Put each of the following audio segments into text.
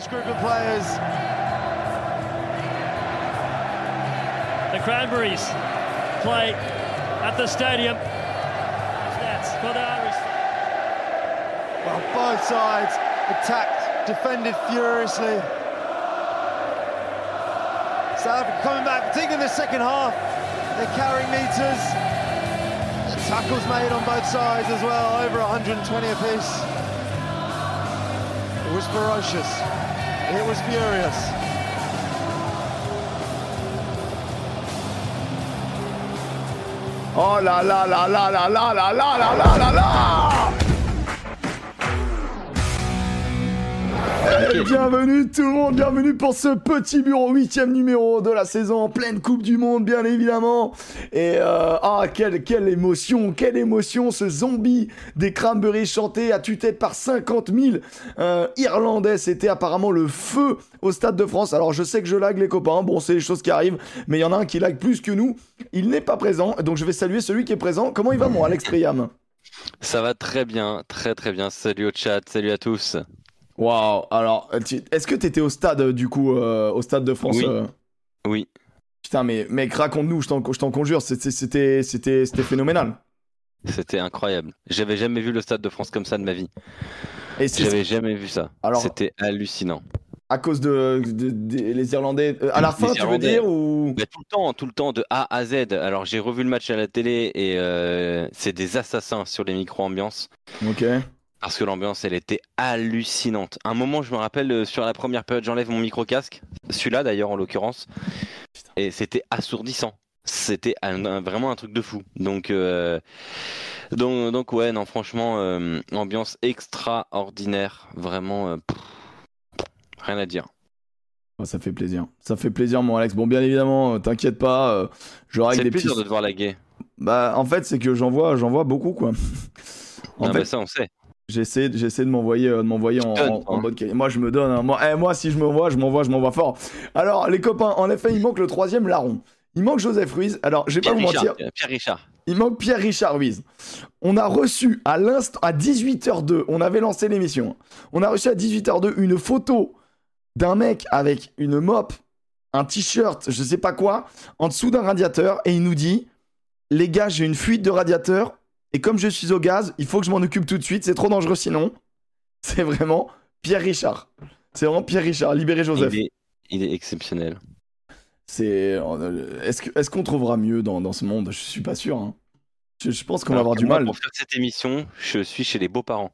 This group of players. The Cranberries play at the stadium. Stats for the Irish. Well, both sides attacked, defended furiously. South Africa coming back, particularly in the second half. They're carrying meters. The tackles made on both sides as well, over 120 apiece. It was ferocious. It was furious. Oh là là là là là là là là là là là là Et bienvenue tout le monde, bienvenue pour ce petit bureau, huitième numéro de la saison, en pleine Coupe du Monde bien évidemment. Et euh, ah quelle, quelle émotion, quelle émotion ce zombie des Cranberries chanté à tue-tête par 50 000 euh, Irlandais. C'était apparemment le feu au Stade de France. Alors je sais que je lag les copains, bon c'est les choses qui arrivent, mais il y en a un qui lag plus que nous. Il n'est pas présent, donc je vais saluer celui qui est présent. Comment il va mon Alex Priam? Ça va très bien, très très bien. Salut au chat, salut à tous. Waouh, alors, tu- est-ce que t'étais au stade, du coup, euh, au stade de France Oui. euh? Oui. Putain, mais mec, raconte-nous, je t'en conjure, c'était- phénoménal. C'était incroyable. J'avais jamais vu le Stade de France comme ça de ma vie. J'avais jamais vu ça. C'était hallucinant. à cause de, de- de- les Irlandais. euh, à la Les fin, tu veux dire ou? Mais tout le temps, tout le temps, de A à Z. Alors j'ai revu le match à la télé et euh, c'est des assassins sur les micro-ambiances. Ok. Parce que l'ambiance, elle était hallucinante. Un moment, je me rappelle, euh, sur la première période, j'enlève mon micro-casque. Celui-là, d'ailleurs, en l'occurrence. Et c'était assourdissant. C'était un- un- vraiment un truc de fou. Donc, euh, donc, donc ouais, non, franchement, euh, ambiance extraordinaire. Vraiment, euh, pff, rien à dire. Oh, Ça fait plaisir. Ça fait plaisir, mon Alex. Bon, bien évidemment, t'inquiète pas, je règle C'est des plaisir petits. de te voir laguer. Bah, en fait, c'est que j'en vois, j'en vois beaucoup, quoi. En Ah fait, bah ça, on sait. J'essaie, j'essaie de m'envoyer, euh, de m'envoyer en, en- en bonne qualité. Moi, je me donne. hein. Moi, eh, moi, si je me vois, je m'envoie, je m'envoie fort. Alors, les copains, en effet, il manque le troisième larron. Il manque Joseph Ruiz. Alors, je vais pas Pierre vous Richard, mentir. Pierre Richard. Il manque Pierre-Richard Ruiz. On a reçu à l'instant, à 18h02, on avait lancé l'émission. On a reçu à 18h02 une photo d'un mec avec une mop, un t-shirt, je sais pas quoi, en dessous d'un radiateur, et il nous dit Les gars, j'ai une fuite de radiateur, et comme je suis au gaz, il faut que je m'en occupe tout de suite, c'est trop dangereux sinon. C'est vraiment Pierre-Richard. C'est vraiment Pierre-Richard, libéré Joseph. Il est, il est exceptionnel. C'est. euh, Est-ce qu'on trouvera mieux dans, dans ce monde? Je suis pas sûr. hein. Je, je pense qu'on va avoir du mal. Pour faire cette émission, je suis chez les beaux-parents.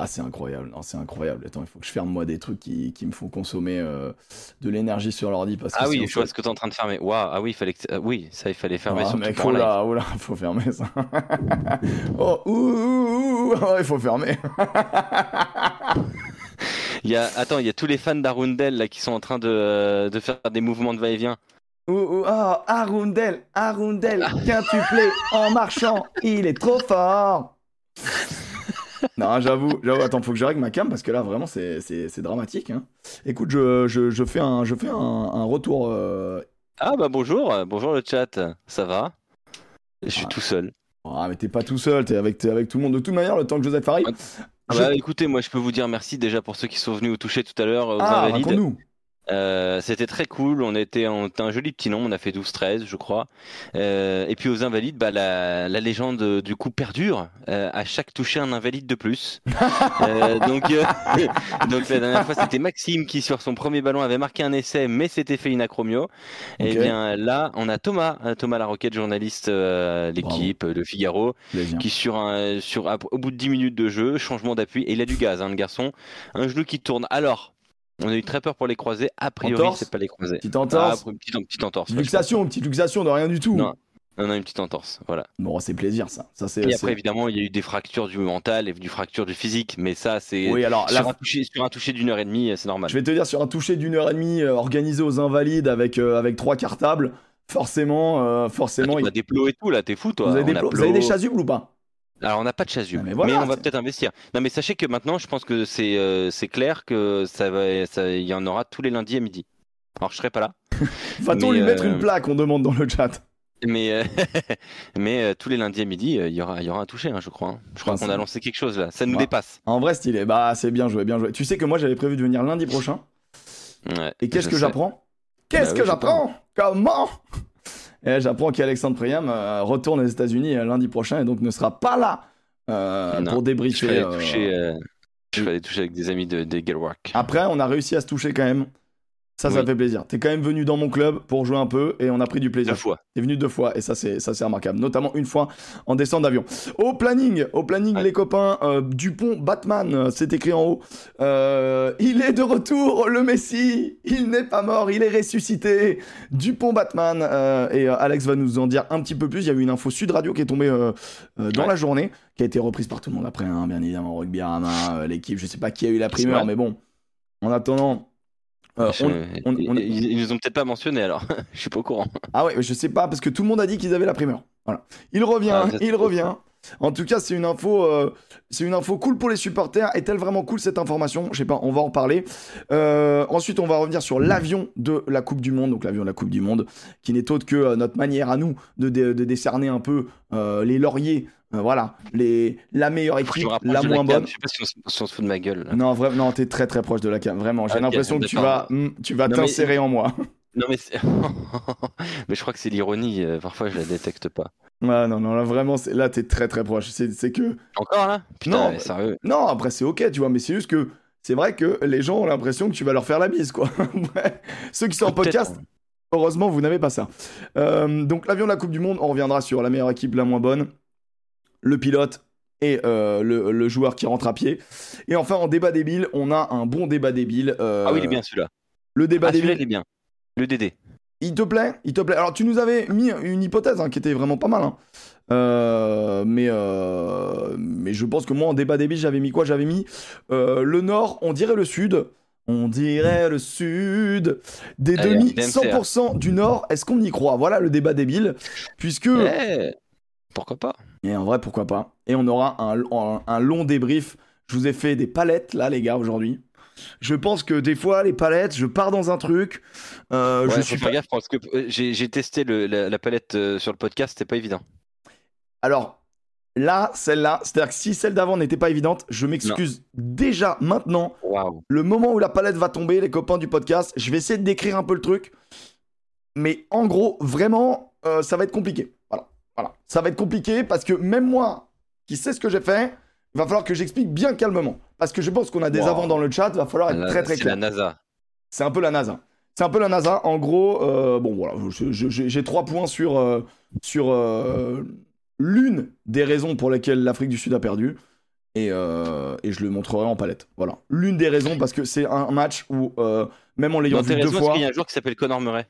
Ah, c'est incroyable. Non, c'est incroyable. Attends, il faut que je ferme moi des trucs qui, qui me font consommer euh, de l'énergie sur l'ordi parce que Ah oui, je vois ce que tu es en train de fermer. Waouh, ah oui, il fallait que... ah oui, ça il fallait fermer Ah, mec, oh là, oh là, faut fermer ça. oh, ouh, ouh, ouh, oh, il faut fermer. Il y a attends, il y a tous les fans d'Arundel là qui sont en train de, euh, de faire des mouvements de va-et-vient. Ouh, ouh, oh, Arundel, Arundel, quintuplet en marchant, il est trop fort. Non, j'avoue, j'avoue, attends, faut que je règle ma cam parce que là, vraiment, c'est, dramatique. hein. Écoute, je, je, je fais un, je fais un, un retour. euh, Ah bah bonjour, euh, bonjour le chat. Ça va? Je suis Ah. tout seul. Ah, mais t'es pas tout seul, t'es avec, tout le monde. De toute manière, le temps que Joseph arrive. Ah je- bah, écoutez, moi je peux vous dire merci déjà pour ceux qui sont venus au toucher tout à l'heure aux Ah, raconte-nous. Euh, C'était très cool, on était en un joli petit nombre, on a fait 12-13 je crois. Euh, et puis aux Invalides, bah, la, la légende euh, du coup perdure. Euh, à chaque toucher un invalide de plus. Euh, donc, euh, donc la dernière fois c'était Maxime qui sur son premier ballon avait marqué un essai mais s'était fait une acromio. Et Ok. bien là on a Thomas, Thomas Laroquette, journaliste euh, l'équipe de Figaro, qui sur un sur au bout de 10 minutes de jeu, changement d'appui et il a du gaz hein, le garçon, un genou qui tourne. Alors on a eu très peur pour les croiser, a priori c'est pas les croiser. Petite Ah, entorse. une petite, une petite entorse. luxation, petite luxation de rien du tout. Non. On a une petite entorse, voilà. Bon, c'est plaisir ça. Et après évidemment il y a eu des fractures du mental et du fracture du physique, mais ça c'est Oui, alors sur, la- un toucher, sur un toucher d'une heure et demie, c'est normal. je vais te dire sur un toucher d'une heure et demie euh, organisé aux invalides avec euh, avec trois cartables, forcément, euh, Ah, forcément. tu il- des plots et tout là, t'es fou toi. Vous avez, des vous avez des chasubles ou pas? Alors on n'a pas de chasuble, Ah, mais on va peut-être investir. Non mais sachez que maintenant, je pense que c'est euh, c'est clair que ça va, ça, il y en aura tous les lundis à midi. Alors je serai pas là, Va-t-on lui mettre euh, une plaque On demande dans le chat. mais euh, mais euh, tous les lundis à midi, euh, il y aura il y aura un toucher, hein, je crois. hein. Je crois Ah, qu'on a lancé quelque chose là, ça nous Bah. dépasse. En vrai, stylé. Bah, c'est bien joué, bien joué. Tu sais que moi, j'avais prévu de venir lundi prochain. Ouais, Et qu'est-ce que j'apprends? Qu'est-ce Bah que oui, j'apprends? Comment? Et J'apprends qu'Alexandre Priam euh, retourne aux États-Unis euh, lundi prochain et donc ne sera pas là euh, Non, pour Je débriefer. fallait toucher, euh, je fallait toucher avec des amis de d'Eaglework. Après, on a réussi à se toucher quand même. Ça, ça Oui. fait plaisir. T'es quand même venu dans mon club pour jouer un peu et on a pris du plaisir. Deux fois. T'es venu deux fois et ça c'est ça c'est remarquable, notamment une fois en descente d'avion. Au planning, au planning Ouais. les copains, euh, Dupont Batman, euh, c'est écrit en haut. Euh, il est de retour, le Messi. Il n'est pas mort, il est ressuscité. Dupont Batman euh, et euh, Alex va nous en dire un petit peu plus. Il y a eu une info Sud Radio qui est tombée euh, euh, dans Ouais. la journée, qui a été reprise par tout le monde après, hein, bien évidemment Rugby euh, l'équipe. Je sais pas qui a eu la primeur, mais bon. En attendant. Euh, Je- on- on- on- ils, ils nous ont peut-être pas mentionné alors. je suis pas au courant. ah ouais, je sais pas, parce que tout le monde a dit qu'ils avaient la primeur. Voilà. Il revient, Ah, il revient. En tout cas, c'est une info, euh, c'est une info cool pour les supporters. Est-elle vraiment cool cette information? Je sais pas, on va en parler. Euh, ensuite, on va revenir sur l'avion de la Coupe du Monde, donc l'avion de la Coupe du Monde, qui n'est autre que notre manière à nous de, de décerner un peu les lauriers. Euh, voilà, les, la meilleure équipe, la moins bonne. Je sais pas si on, se- si on se fout de ma gueule. là. Non, vraiment, non, t'es très très proche de la cam. Vraiment, j'ai Ok, l'impression que tu vas, hmm, tu vas mais- t'insérer en moi. Non mais mais je crois que c'est l'ironie. euh, Parfois je la détecte pas. Ouais, non, non, là vraiment, là t'es très très proche. C'est que Encore là? Putain, Non, mais sérieux. Non, après c'est ok, tu vois, mais c'est juste que c'est vrai que les gens ont l'impression que tu vas leur faire la bise, quoi. Ceux qui sont en podcast, hein. heureusement, vous n'avez pas ça. Euh, donc l'avion de la Coupe du Monde, on reviendra sur la meilleure équipe, la moins bonne, le pilote et euh, le, le joueur qui rentre à pied. Et enfin, en débat débile, on a un bon débat débile. euh, Ah oui, il est bien celui-là. Le débat Ah, débile, il est bien. Le DD. il te plaît? Il te plaît Alors, tu nous avais mis une hypothèse hein, qui était vraiment pas mal. hein. Euh, mais, mais je pense que moi, en débat débile, j'avais mis quoi? J'avais mis le Nord, on dirait le Sud. On dirait le Sud. Des demi, DMCA. 100% du Nord, est-ce qu'on y croit? Voilà le débat débile. Puisque. Eh, pourquoi pas? Et en vrai, pourquoi pas Et on aura un, un- un long débrief. Je vous ai fait des palettes, là, les gars, aujourd'hui. Je pense que des fois, les palettes, je pars dans un truc. euh, Ouais, je suis pas... gaffe parce que euh, j'ai testé le- la, la palette euh, sur le podcast, c'était pas évident. Alors, là, celle-là, c'est-à-dire que si celle d'avant n'était pas évidente, je m'excuse déjà maintenant. Le moment où la palette va tomber, les copains du podcast, je vais essayer de décrire un peu le truc. Mais en gros, vraiment, euh, ça va être compliqué. Voilà. Voilà. Ça va être compliqué parce que même moi, qui sais ce que j'ai fait, il va falloir que j'explique bien calmement. Parce que je pense qu'on a des Wow. avants dans le chat, il va falloir être très très C'est clair. la NASA. C'est un peu la NASA. C'est un peu la NASA. En gros, euh, bon voilà, j'ai trois points sur, euh, sur euh, l'une des raisons pour lesquelles l'Afrique du Sud a perdu. Et, et je le montrerai en palette. Voilà. L'une des raisons, parce que c'est un match où, même en l'ayant vu deux fois, qu'il y a un joueur qui s'appelle Connor Murray?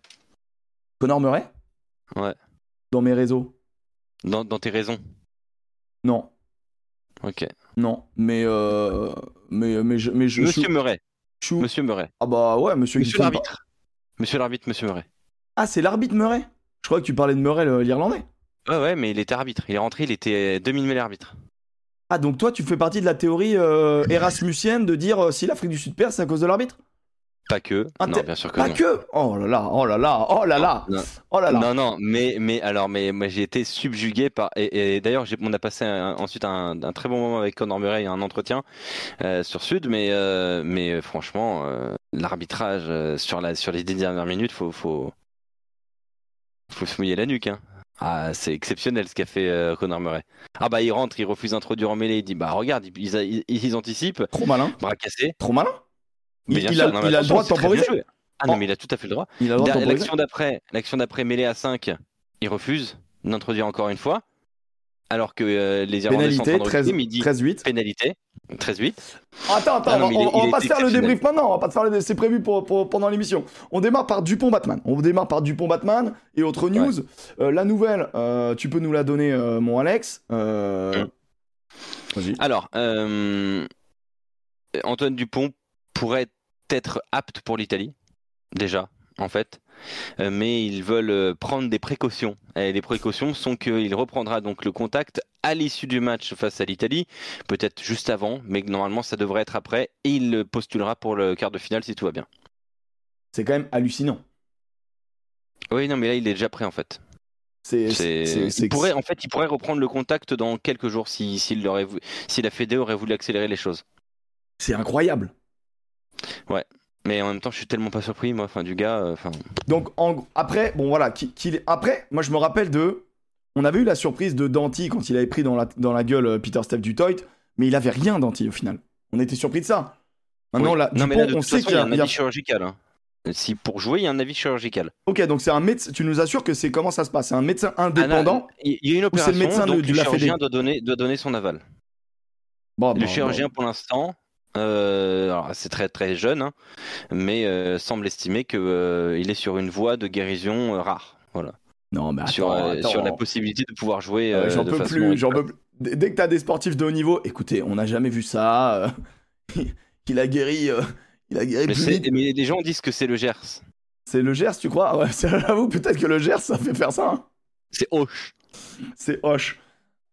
Connor Murray? Ouais. Dans mes réseaux dans, dans tes raisons? Non. Ok. Non. Mais, euh, mais, mais, je, mais je, Monsieur je- Murray. je- Monsieur Murray. Ah bah ouais, monsieur, Monsieur l'arbitre. Monsieur l'arbitre, monsieur Murray. Ah, c'est l'arbitre Murray Je crois que tu parlais de Murray, l'Irlandais. Ouais, ouais, mais il était arbitre. Il est rentré, il était demi-mêlée arbitre. Ah, donc toi, tu fais partie de la théorie euh, erasmusienne de dire euh, si l'Afrique du Sud perd, c'est à cause de l'arbitre? Pas que. Inter- Non, bien sûr que Pas non. que Oh là là, oh là là, oh là là, Non. oh là là. Non, non, mais, mais alors, mais moi j'ai été subjugué par. Et, et d'ailleurs, on a passé un- ensuite un, un très bon moment avec Conor Murray, un entretien euh, sur Sud, mais, euh, mais franchement, euh, l'arbitrage sur, la, sur les dix dernières minutes, faut, faut, faut se mouiller la nuque. Hein. Ah, c'est exceptionnel ce qu'a fait euh, Conor Murray. Ah bah il rentre, il refuse d'introduire en mêlée, il dit bah regarde, ils, ils, ils anticipent, Trop malin, bras cassé. trop malin. Mais Il- bien il sûr, a- non, mais il a le droit de temporiser. Ah non, mais il a tout à fait le droit. L'action d'après, l'action d'après mêlée à 5, il refuse d'introduire encore une fois. Alors que euh, les Irlandais sont en train Pénalité, de 13, recruter, mais il dit 13-8. pénalité, 13-8. Attends, attends, Ah non, on, va- il est- on va il pas se faire le débrief maintenant, on va pas te faire le... c'est prévu pour, pour- pendant l'émission. On démarre par Dupont Batman. On démarre par Dupont Batman et autre news. Euh, la nouvelle, euh, tu peux nous la donner, mon Alex. Vas-y. Alors, Antoine Dupont pourrait être apte pour l'Italie, déjà, en fait. Euh, mais ils veulent euh, prendre des précautions. Et les précautions sont qu'il reprendra donc le contact à l'issue du match face à l'Italie, peut-être juste avant, mais normalement ça devrait être après, et il postulera pour le quart de finale si tout va bien. C'est quand même hallucinant. Oui, non, mais là il est déjà prêt en fait. C'est, C'est- il pourrait, en fait, il pourrait reprendre le contact dans quelques jours si, s'il l'aurait vou- si la Fédé aurait voulu accélérer les choses. c'est incroyable. Ouais. Mais en même temps, je suis tellement pas surpris, moi, enfin, du gars. euh, Enfin, Donc en- après, bon voilà, qu'il- après, moi je me rappelle de, on avait eu la surprise de Danty quand il avait pris dans la, dans la gueule euh, Peter Steph du Toit, mais il avait rien Danty au final. On était surpris de ça. Maintenant oui. là, non, mais Dupont, là, de on toute sait qu'il y a, un a- avis chirurgical. hein. Si pour jouer, il y a un avis chirurgical. Ok, donc c'est un médecin. Tu nous assures que c'est comment ça se passe? C'est un médecin indépendant? Ah, il y a une Ou opération, le médecin de- donc de le chirurgien doit donner, doit donner son aval. Bon, Le bon, chirurgien, bon. pour l'instant, euh, c'est très très jeune, hein, mais euh, semble estimer que euh, il est sur une voie de guérison rare. Voilà. Non, mais attends, sur, attends. sur la possibilité de pouvoir jouer. J'en peux façon plus, j'en régulière. peux plus. Dès que t'as des sportifs de haut niveau, écoutez, on n'a jamais vu ça. il a guéri, il a guéri Mais, plus c'est- vite. mais les gens disent que c'est le Gers. C'est le Gers, tu crois? Ouais, c'est- j'avoue, peut-être que le Gers, ça fait faire ça. hein. C'est Hoche. C'est Hoche.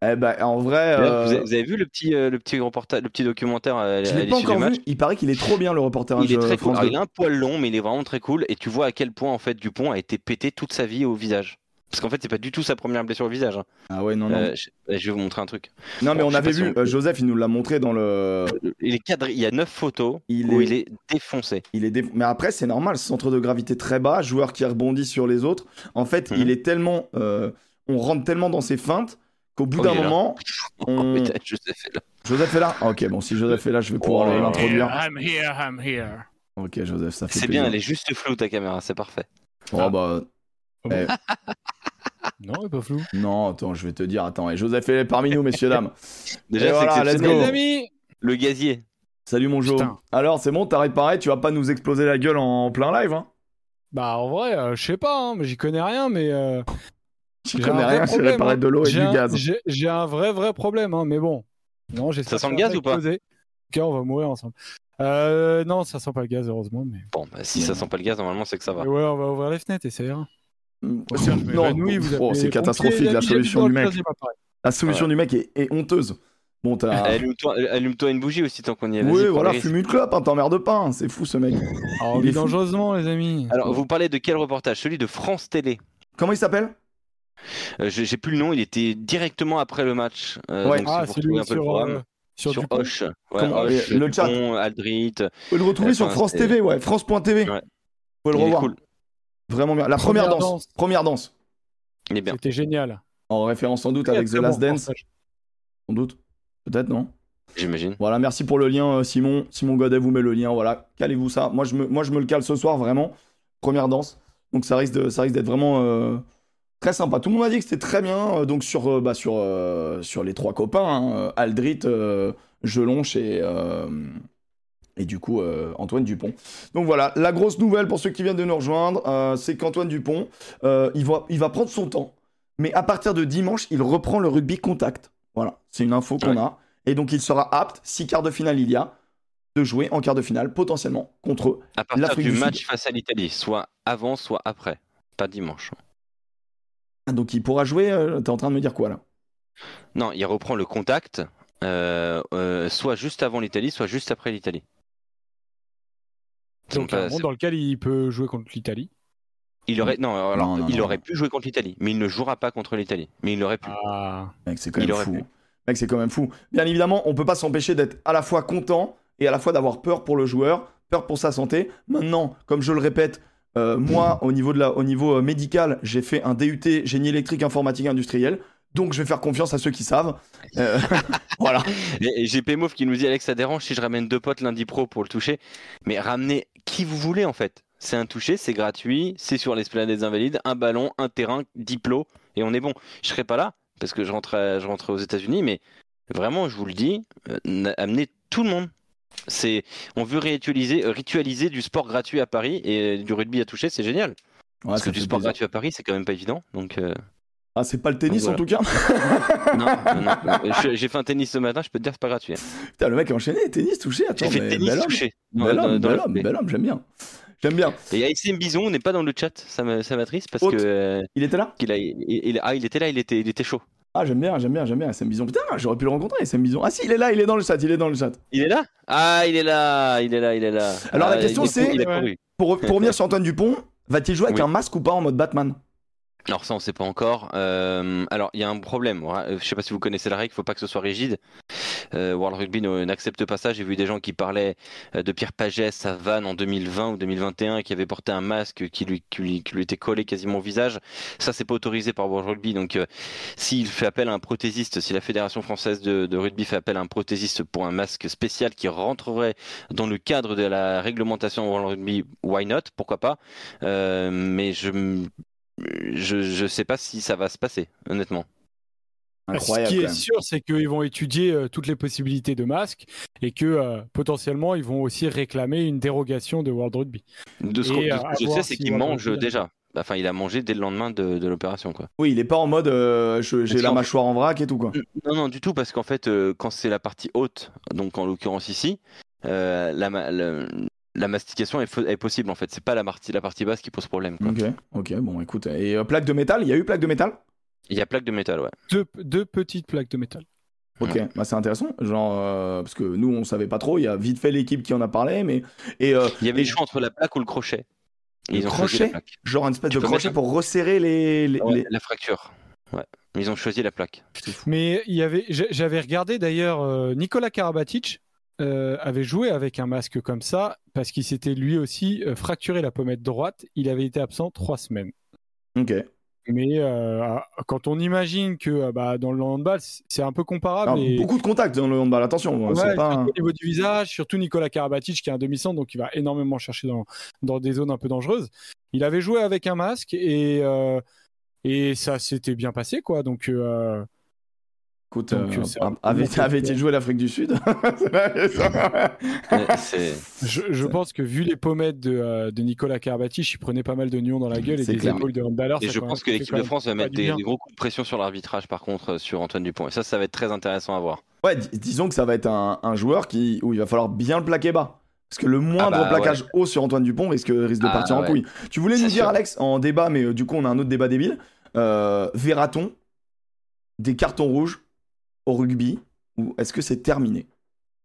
Eh ben, en vrai, euh, Vous, avez, vous avez vu le petit, euh, le petit reportage, le petit documentaire à, je à l'ai pas encore vu. Il paraît qu'il est trop bien le reportage Il est très euh, cool. France Alors, 2. il a un poil long, mais il est vraiment très cool. Et tu vois à quel point en fait Dupont a été pété toute sa vie au visage. Parce qu'en fait, c'est pas du tout sa première blessure au visage. hein. Ah ouais, non, non. Euh, je, je vais vous montrer un truc. non, mais on je avait si vu, on- euh, Joseph, il nous l'a montré dans le. Il est cadré. Il y a 9 photos Il où est- il est défoncé. Il est dé- Mais après, c'est normal, centre de gravité très bas, joueur qui rebondit sur les autres. En fait, Mhm. il est tellement. euh, On rentre tellement dans ses feintes qu'au bout Oh, d'un est moment. on- Putain, sais, fait là. Joseph est là Ah, Ok, bon, si Joseph est là, je vais pouvoir Oh. l'introduire. I'm here, I'm here. Ok, Joseph, ça fait C'est bien, elle est juste floue ta caméra, c'est parfait. Oh, bah. eh, Non, il est pas flou. non, attends, je vais te dire. Attends, et Joseph est parmi nous, messieurs, dames. Déjà, voilà, let's go. Les amis Le gazier. Salut, mon Jo. Alors, c'est bon, t'arrêtes pareil, tu vas pas nous exploser la gueule en plein live, hein? Bah, en vrai, euh, je sais pas, hein, mais j'y connais rien, mais. euh, Tu j'ai connais un vrai rien, hein. de l'eau et du un- gaz. J'ai un vrai, vrai problème, hein, mais bon. Non, Ça sent le gaz ou pas. Ok, on va mourir ensemble. Euh, non, ça sent pas le gaz, heureusement, mais. Bon, bah, si ça sent pas le gaz, normalement, c'est que ça va. Ouais, on va ouvrir les fenêtres et ça ira. Je vous oh, c'est catastrophique la solution du mec. La solution du mec est, est honteuse. Bon, t'as. Allume-toi une bougie aussi tant qu'on y est. Oui, voilà, fume une clope, hein, t'emmerdes pas, hein, c'est fou ce mec. Alors, Il on est vit fou. dangereusement, les amis. Alors, vous parlez de quel reportage? Celui de France Télé. Comment il s'appelle? Euh, J'ai plus le nom, il était directement après le match. Euh, Ouais. donc, ah, c'est un peu le sur, programme. euh, sur. Hoche. Ouais, Hoche, le chat. Dupont, Aldrit. Vous pouvez le retrouver sur France TV, ouais, France.tv. Ouais. Vous pouvez le Il est revoir. cool. Vraiment bien. La première, Première danse. danse. Première danse. Il est bien. C'était génial. En référence sans doute avec The Last Dance. Sans doute. Peut-être, non J'imagine. Voilà, merci pour le lien, euh, Simon. Simon Godet vous met le lien. Voilà, calez-vous ça. Moi je, me, moi, je me le cale ce soir, vraiment. Première danse. Donc, ça risque de- ça risque d'être vraiment euh, très sympa. Tout le monde m'a dit que c'était très bien. euh, donc, sur, euh, bah, sur, euh, sur les trois copains, hein, Aldrit, Gelonche et. et du coup, euh, Antoine Dupont. Donc voilà, la grosse nouvelle pour ceux qui viennent de nous rejoindre, euh, c'est qu'Antoine Dupont, euh, il, va, il va prendre son temps, mais à partir de dimanche, il reprend le rugby contact. Voilà, c'est une info qu'on Ouais. a. Et donc, il sera apte, si quart de finale il y a, de jouer en quart de finale, potentiellement, contre eux. À partir L'Afrique du du match Sud. face à l'Italie, soit avant, soit après. Pas dimanche. Ah, Donc, il pourra jouer, euh, t'es en train de me dire quoi là? Non, il reprend le contact, euh, euh, soit juste avant l'Italie, soit juste après l'Italie. Donc, Donc, un monde c'est- dans lequel il peut jouer contre l'Italie. il aurait non, alors, Non, non, il non. aurait pu jouer contre l'Italie, mais il ne jouera pas contre l'Italie. Mais il aurait pu. Ah. Mec, c'est quand même fou. Mec, c'est quand même fou. Bien évidemment, on peut pas s'empêcher d'être à la fois content et à la fois d'avoir peur pour le joueur, peur pour sa santé. Maintenant, comme je le répète, euh, moi, au niveau, de la, au niveau euh, médical, j'ai fait un DUT génie électrique informatique industriel. Donc, je vais faire confiance à ceux qui savent. Euh, voilà. Et, et qui nous dit Alex, ça dérange si je ramène deux potes lundi pro pour le toucher. Mais ramenez qui vous voulez en fait. C'est un toucher, c'est gratuit, c'est sur l'esplanade des Invalides, un ballon, un terrain, diplo, et on est bon. Je serai pas là parce que je rentrais, je rentrais aux États-Unis, mais vraiment, je vous le dis, amenez tout le monde. C'est, on veut ritualiser, euh, ritualiser du sport gratuit à Paris et du rugby à toucher, c'est génial. Ouais, parce que du sport plaisir. gratuit à Paris, c'est quand même pas évident. Donc, euh, Ah, c'est pas le tennis en tout cas non, non, non. Je- j'ai fait un tennis ce matin, je peux te dire, c'est pas gratuit. hein. Putain, le mec a enchaîné, tennis touché. Attends, J'ai fait mais tennis bel homme. touché. dans- Bel dans- homme, dans bel la homme, foulée. bel homme, j'aime bien. J'aime bien. Et ASM Bison, on n'est pas dans le chat, ça m'attriste parce Haute. que euh, Il était là? qu'il a, il, il- ah, il était là, il était, il était chaud. Ah, j'aime bien, j'aime bien, j'aime bien. SM Bison. Putain, j'aurais pu le rencontrer, SM Bison. Ah, si, il est là, il est dans le chat, il est dans le chat. Il est là? Ah, il est là, il est là, il est là. Alors, la Ah, question, c'est-. Pour, pour revenir sur Antoine Dupont, va-t-il jouer avec Oui. un masque ou pas en mode Batman? Alors ça, on sait pas encore. Euh, alors, il y a un problème. Euh, Je sais pas si vous connaissez la règle, il faut pas que ce soit rigide. euh, World Rugby ne- n'accepte pas ça. J'ai vu des gens qui parlaient de Pierre Pagès à Vannes en 2020 ou 2021 qui avait porté un masque qui lui, était collé quasiment au visage. Ça, c'est pas autorisé par World Rugby. Donc, s'il fait appel à un prothésiste, si la Fédération française de, de rugby fait appel à un prothésiste pour un masque spécial qui rentrerait dans le cadre de la réglementation World Rugby, why not? Pourquoi pas? Mais je, je, je sais pas si ça va se passer, honnêtement. Incroyable. Ce qui est sûr, c'est qu'ils vont étudier euh, toutes les possibilités de masques et que euh, potentiellement ils vont aussi réclamer une dérogation de World Rugby. De ce, Et, qu'on- de euh, ce que je sais, c'est si qu'il mange Rugby- déjà. Enfin, il a mangé dès le lendemain de, de l'opération, quoi. Oui, il est pas en mode euh, j'ai la mâchoire en vrac et tout quoi. Non, non, du tout, parce qu'en fait, euh, quand c'est la partie haute, donc en l'occurrence ici, euh, la, ma- la, la mastication est, possible, en fait. C'est pas la partie, la partie basse qui pose problème. quoi. Ok, ok, bon écoute. Et euh, plaque de métal, il y a eu plaque de métal? Il y a plaque de métal, ouais. Deux, deux petites plaques de métal. Ok, bah c'est intéressant, genre euh, parce que nous on savait pas trop, il y a vite fait l'équipe qui en a parlé, mais et euh, Il y avait le choix entre la plaque ou le crochet. Et Le ils ont choisi crochet la plaque. genre une espèce Tu de crochet mettre- pour resserrer les, les- Ouais, les- La fracture. Ouais. Mais Ils ont choisi la plaque. Mais il y avait, j'a- j'avais regardé d'ailleurs, Nicolas Karabatic euh, avait joué avec un masque comme ça parce qu'il s'était lui aussi euh, fracturé la pommette droite. Il avait été absent trois semaines. Ok. Mais euh, quand on imagine que euh, bah, dans le handball, c'est un peu comparable. Alors, et- Beaucoup de contacts dans le handball, attention, Ouais, c'est pas. un- au niveau du visage, surtout Nicolas Karabatic qui est un demi-centre, donc il va énormément chercher dans, dans des zones un peu dangereuses. Il avait joué avec un masque et, et ça s'était bien passé, quoi. Donc, Écoute, Donc, euh, avait- avait-il joué l'Afrique du Sud? Je, je pense que vu les pommettes de, euh, de Nicolas Karabatic, il prenait pas mal de nions dans la gueule et C'est des clair. épaules de handballeur. Et je pense que l'équipe de France va mettre des, gros coups de pression sur l'arbitrage, par contre, euh, sur Antoine Dupont. Et ça, ça va être très intéressant à voir. Ouais, dis- disons que ça va être un, un joueur qui, où il va falloir bien le plaquer bas. Parce que le moindre bah, plaquage haut sur Antoine Dupont risque, risque de Ah, partir en ouais. couille. Tu voulais nous dire, sûr. Alex, en débat, mais euh, du coup, on a un autre débat débile. Euh, Verra-t-on des cartons rouges au rugby ou est-ce que c'est terminé?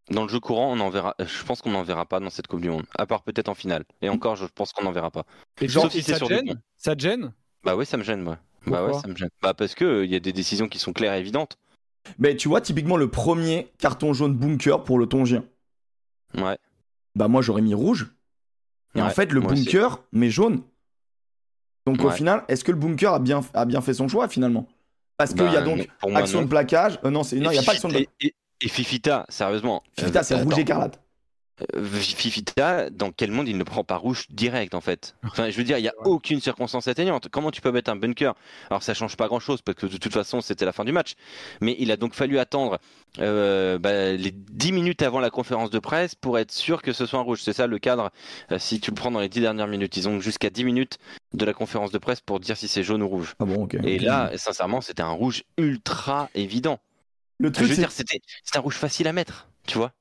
Dans le jeu courant, on en verra. Je pense qu'on n'en verra pas dans cette Coupe du Monde, à part peut-être en finale. Et encore, je pense qu'on n'en verra pas. Et Genre, genre, si c'est ça, sur te des gêne? ponts. ça te gêne? Bah ouais, ça me gêne, moi. Bah ouais, ça me gêne. Bah parce que il y a des décisions qui sont claires et évidentes. Mais tu vois, typiquement, le premier carton jaune bunker pour le Tongien. Ouais. Bah, moi, j'aurais mis rouge. Et en fait, le aussi. bunker, mais jaune. Donc, au final, est-ce que le bunker a bien, a bien fait son choix, finalement? Parce qu'il y a Bah, donc non, pour moi, action non. de plaquage. euh, non, c'est- non, il n'y a pas action de et, et, et Fifita, sérieusement. Fifita, euh, c'est rouge écarlate. Euh, Fifita, dans quel monde il ne prend pas rouge direct en fait? Enfin, je veux dire, il n'y a aucune circonstance atténuante. Comment tu peux mettre un bunker? Alors, ça change pas grand chose parce que de toute façon, c'était la fin du match. Mais il a donc fallu attendre euh, bah, les 10 minutes avant la conférence de presse pour être sûr que ce soit un rouge. C'est ça le cadre. euh, si tu le prends dans les 10 dernières minutes, ils ont jusqu'à 10 minutes de la conférence de presse pour dire si c'est jaune ou rouge. Ah bon. Et là, sincèrement, c'était un rouge ultra évident. le Je truc, veux dire, c'était c'était un rouge facile à mettre, tu vois?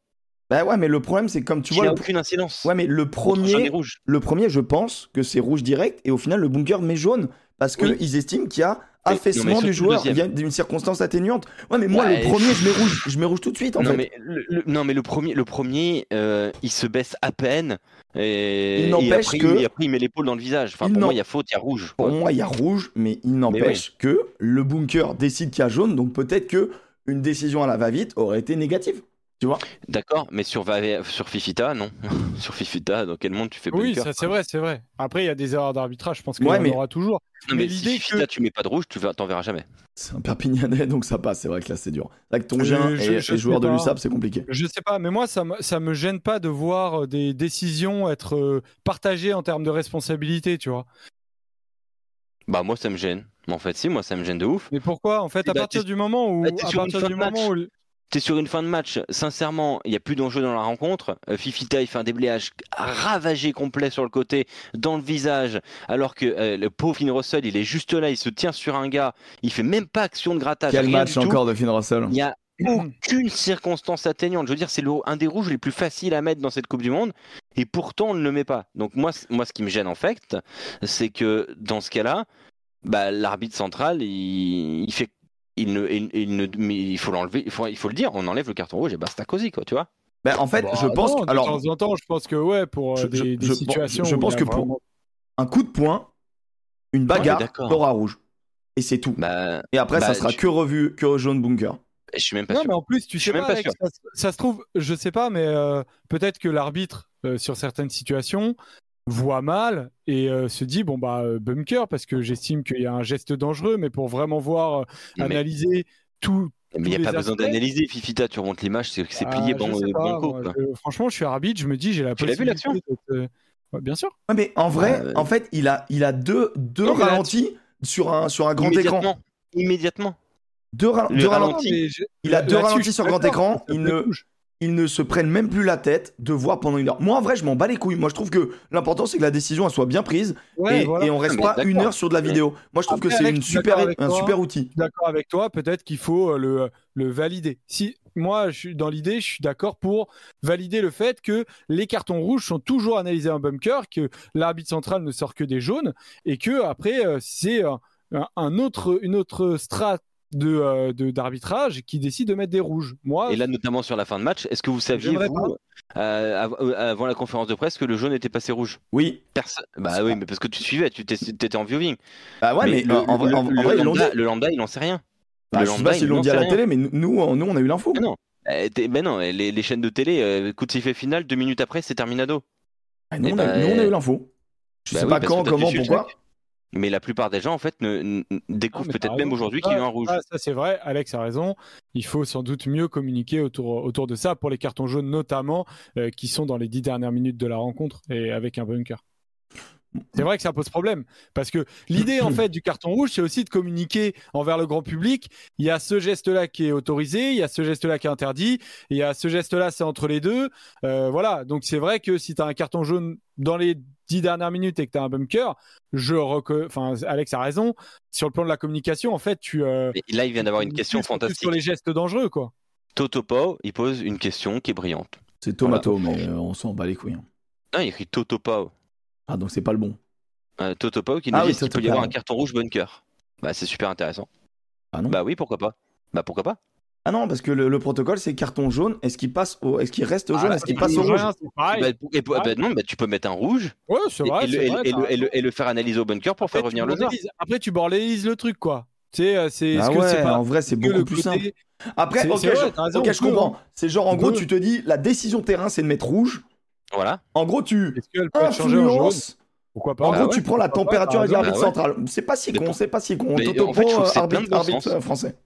Bah ouais, mais le problème, c'est comme tu vois. n'a Le... aucune incidence. Ouais, mais le premier, le premier, je pense que c'est rouge direct et au final, le bunker met jaune. Parce qu'ils Oui. estiment qu'il y a affaissement du joueur. Il y a une circonstance atténuante. Ouais, mais moi, Ouais, le premier, je mets rouge. Je mets rouge tout de suite, en non, fait. mais le, le- non, mais le premier, le premier euh, il se baisse à peine. Et, Il et après, que- il, après, il met l'épaule dans le visage. Enfin, Il pour moi, il y a faute, il y a rouge. Pour Ouais. moi, il y a rouge, mais il n'empêche que le bunker décide qu'il y a jaune. Donc peut-être que une décision à la va-vite aurait été négative. Tu vois? D'accord, mais sur, sur Fifita, non. sur Fifita, dans quel monde tu fais Oui, bunker ça c'est vrai, c'est vrai. Après, il y a des erreurs d'arbitrage, je pense qu'il Ouais, y en mais- aura toujours. Non, mais mais si l'idée Fifita, que- tu mets pas de rouge, tu t'en verras jamais. C'est un Perpignanais, donc ça passe. C'est vrai que là, c'est dur. Avec Tongien Euh, je- et, je et joueur de l'USAP, c'est compliqué. Je sais pas, mais moi, ça me, ça me gêne pas de voir des décisions être euh, partagées en termes de responsabilité, tu vois. Bah, moi, ça me gêne. Mais en fait, si, moi, ça me gêne de ouf. Mais pourquoi? En fait, à Bah, partir du moment où, bah, à partir du moment où, T'es sur une fin de match, sincèrement, il n'y a plus d'enjeu dans la rencontre. Euh, Fifita, il fait un déblayage ravagé complet sur le côté, dans le visage, alors que euh, le pauvre Finn Russell, il est juste là, il se tient sur un gars, il fait même pas action de grattage. Quel match encore de Finn Russell Il n'y a aucune circonstance atténuante. Je veux dire, c'est un des rouges les plus faciles à mettre dans cette Coupe du Monde, et pourtant on ne le met pas. Donc moi, moi ce qui me gêne en fait, c'est que dans ce cas-là, bah, l'arbitre central, il, il fait, il ne, il, il ne, mais il faut l'enlever, il faut, il faut le dire, on enlève le carton rouge et basta cosy quoi, tu vois. Ben, En fait, Bah, je pense. non, que- alors, de temps en temps, je pense que ouais, pour euh, Je- des, je- des je- situations. je pense que pour- un coup de poing, une bagarre, d'accord. t'auras rouge. Et c'est tout. Bah, Et après, ça bah, sera que revu, que jaune bunker. Je suis même pas Non, sûr. mais en plus, tu Je sais même pas, ça se trouve, je sais pas, mais euh, peut-être que l'arbitre, euh, sur certaines situations, voit mal et euh, se dit bon bah euh, bunker parce que j'estime qu'il y a un geste dangereux, mais pour vraiment voir, euh, Mais- analyser tout. Mais il n'y a pas besoin d'analyser, Fifita, tu remontes l'image, c'est c'est Ah, plié euh, pas, moi, quoi. je- franchement, je suis arbitre, je me dis j'ai la Tu l'as vu, possibilité l'action d'être, euh, ouais, bien sûr. Ouais, mais en vrai, Euh, en fait, il a, il a deux, deux Non, ralentis sur un, sur un grand écran. Immédiatement. Deux, ra- deux ralenti. ralentis. Il a deux ralentis sur grand écran, il ne- touche. Ils ne se prennent même plus la tête de voir pendant une heure. Moi, en vrai, je m'en bats les couilles. Moi, je trouve que l'important, c'est que la décision elle soit bien prise Ouais, et, voilà. et on reste mais pas une heure sur de la vidéo. Moi, je trouve Après, que c'est une super, un toi. super outil. d'accord avec toi, peut-être qu'il faut euh, le, le valider. Si moi, je suis dans l'idée, je suis d'accord pour valider le fait que les cartons rouges sont toujours analysés en bunker, que l'arbitre central ne sort que des jaunes et que après euh, c'est un autre une autre strate de euh, de- d'arbitrage qui décide de mettre des rouges. Moi, Et là, notamment sur la fin de match, est-ce que vous saviez, vous, euh, av- euh, avant la conférence de presse, que le jaune était passé rouge? Oui. Personne. Bah oui, mais parce que tu suivais, tu t'étais en viewing. Bah ouais, mais, le, en vrai, le- en- en lambda, le lambda, il en sait rien. Bah, le je sais lambda, pas s'ils il l'ont dit à la rien. télé, mais nous, nous, on a eu l'info. Ah non. Euh, t'es- ben non, les, les chaînes de télé, euh, coup de sifflet final, deux minutes après, c'est terminado. Ah, nous, Eh on a, bah, nous, on a eu l'info. Je bah sais oui, pas quand, comment, pourquoi. Mais la plupart des gens, en fait, ne, ne- découvrent peut-être même aujourd'hui qu'il y a un rouge. Ah, ça c'est vrai, Alex a raison. Il faut sans doute mieux communiquer autour, autour de ça pour les cartons jaunes notamment, euh, qui sont dans les dix dernières minutes de la rencontre et avec un bunker. C'est vrai que ça pose problème parce que l'idée en fait du carton rouge, c'est aussi de communiquer envers le grand public. Il y a ce geste-là qui est autorisé, il y a ce geste-là qui est interdit, et il y a ce geste-là, c'est entre les deux. Euh, voilà, donc c'est vrai que si tu as un carton jaune dans les dix dernières minutes et que tu as un bunker, je reco- enfin Alex a raison. Sur le plan de la communication, en fait, tu euh, Et là, il vient d'avoir une question fantastique. sur les gestes dangereux, quoi. Toto Pau, il pose une question qui est brillante. C'est Tomato, mais euh, on s'en bat les couilles. hein. Non, il écrit Toto Pau. Ah, donc c'est pas le bon. Euh, Toto Pau qui nous Ah oui, dit qu'il Toto peut y avoir un carton rouge bunker. Bah, c'est super intéressant. Ah non Bah oui, pourquoi pas Bah pourquoi pas Ah non, parce que le, le protocole, c'est carton jaune. Est-ce qu'il passe au... Est-ce qu'il reste au jaune Ah, Est-ce qu'il passe au rouge? rien, c'est pareil. bah, et- bah, Ouais. non, bah, tu peux mettre un rouge Ouais, c'est et, vrai. et le, c'est et vrai, le- et t'as le- et raison. le- et le faire analyser au bunker pour faire Après, tu revenir le noir. Après, tu bordellises le truc, quoi. Tu sais, euh, c'est. Ah que c'est ouais, pas en vrai, c'est que beaucoup le plus côté- simple. Après, C'est- ok, c'est vrai, je, raison, je comprends. C'est genre, en gros, tu te dis, la décision terrain, c'est de mettre rouge. Voilà. En gros, tu Est-ce qu'elle peut en jaune influences. Pourquoi pas En Bah gros, ouais. tu prends la Pourquoi pas, température t'as avec l'arbitre central. C'est pas si Mais con, pour- c'est pas si con. Mais Toto en fait, je Pau, trouve que c'est arbitre, plein de bon arbitre, sens. euh, français.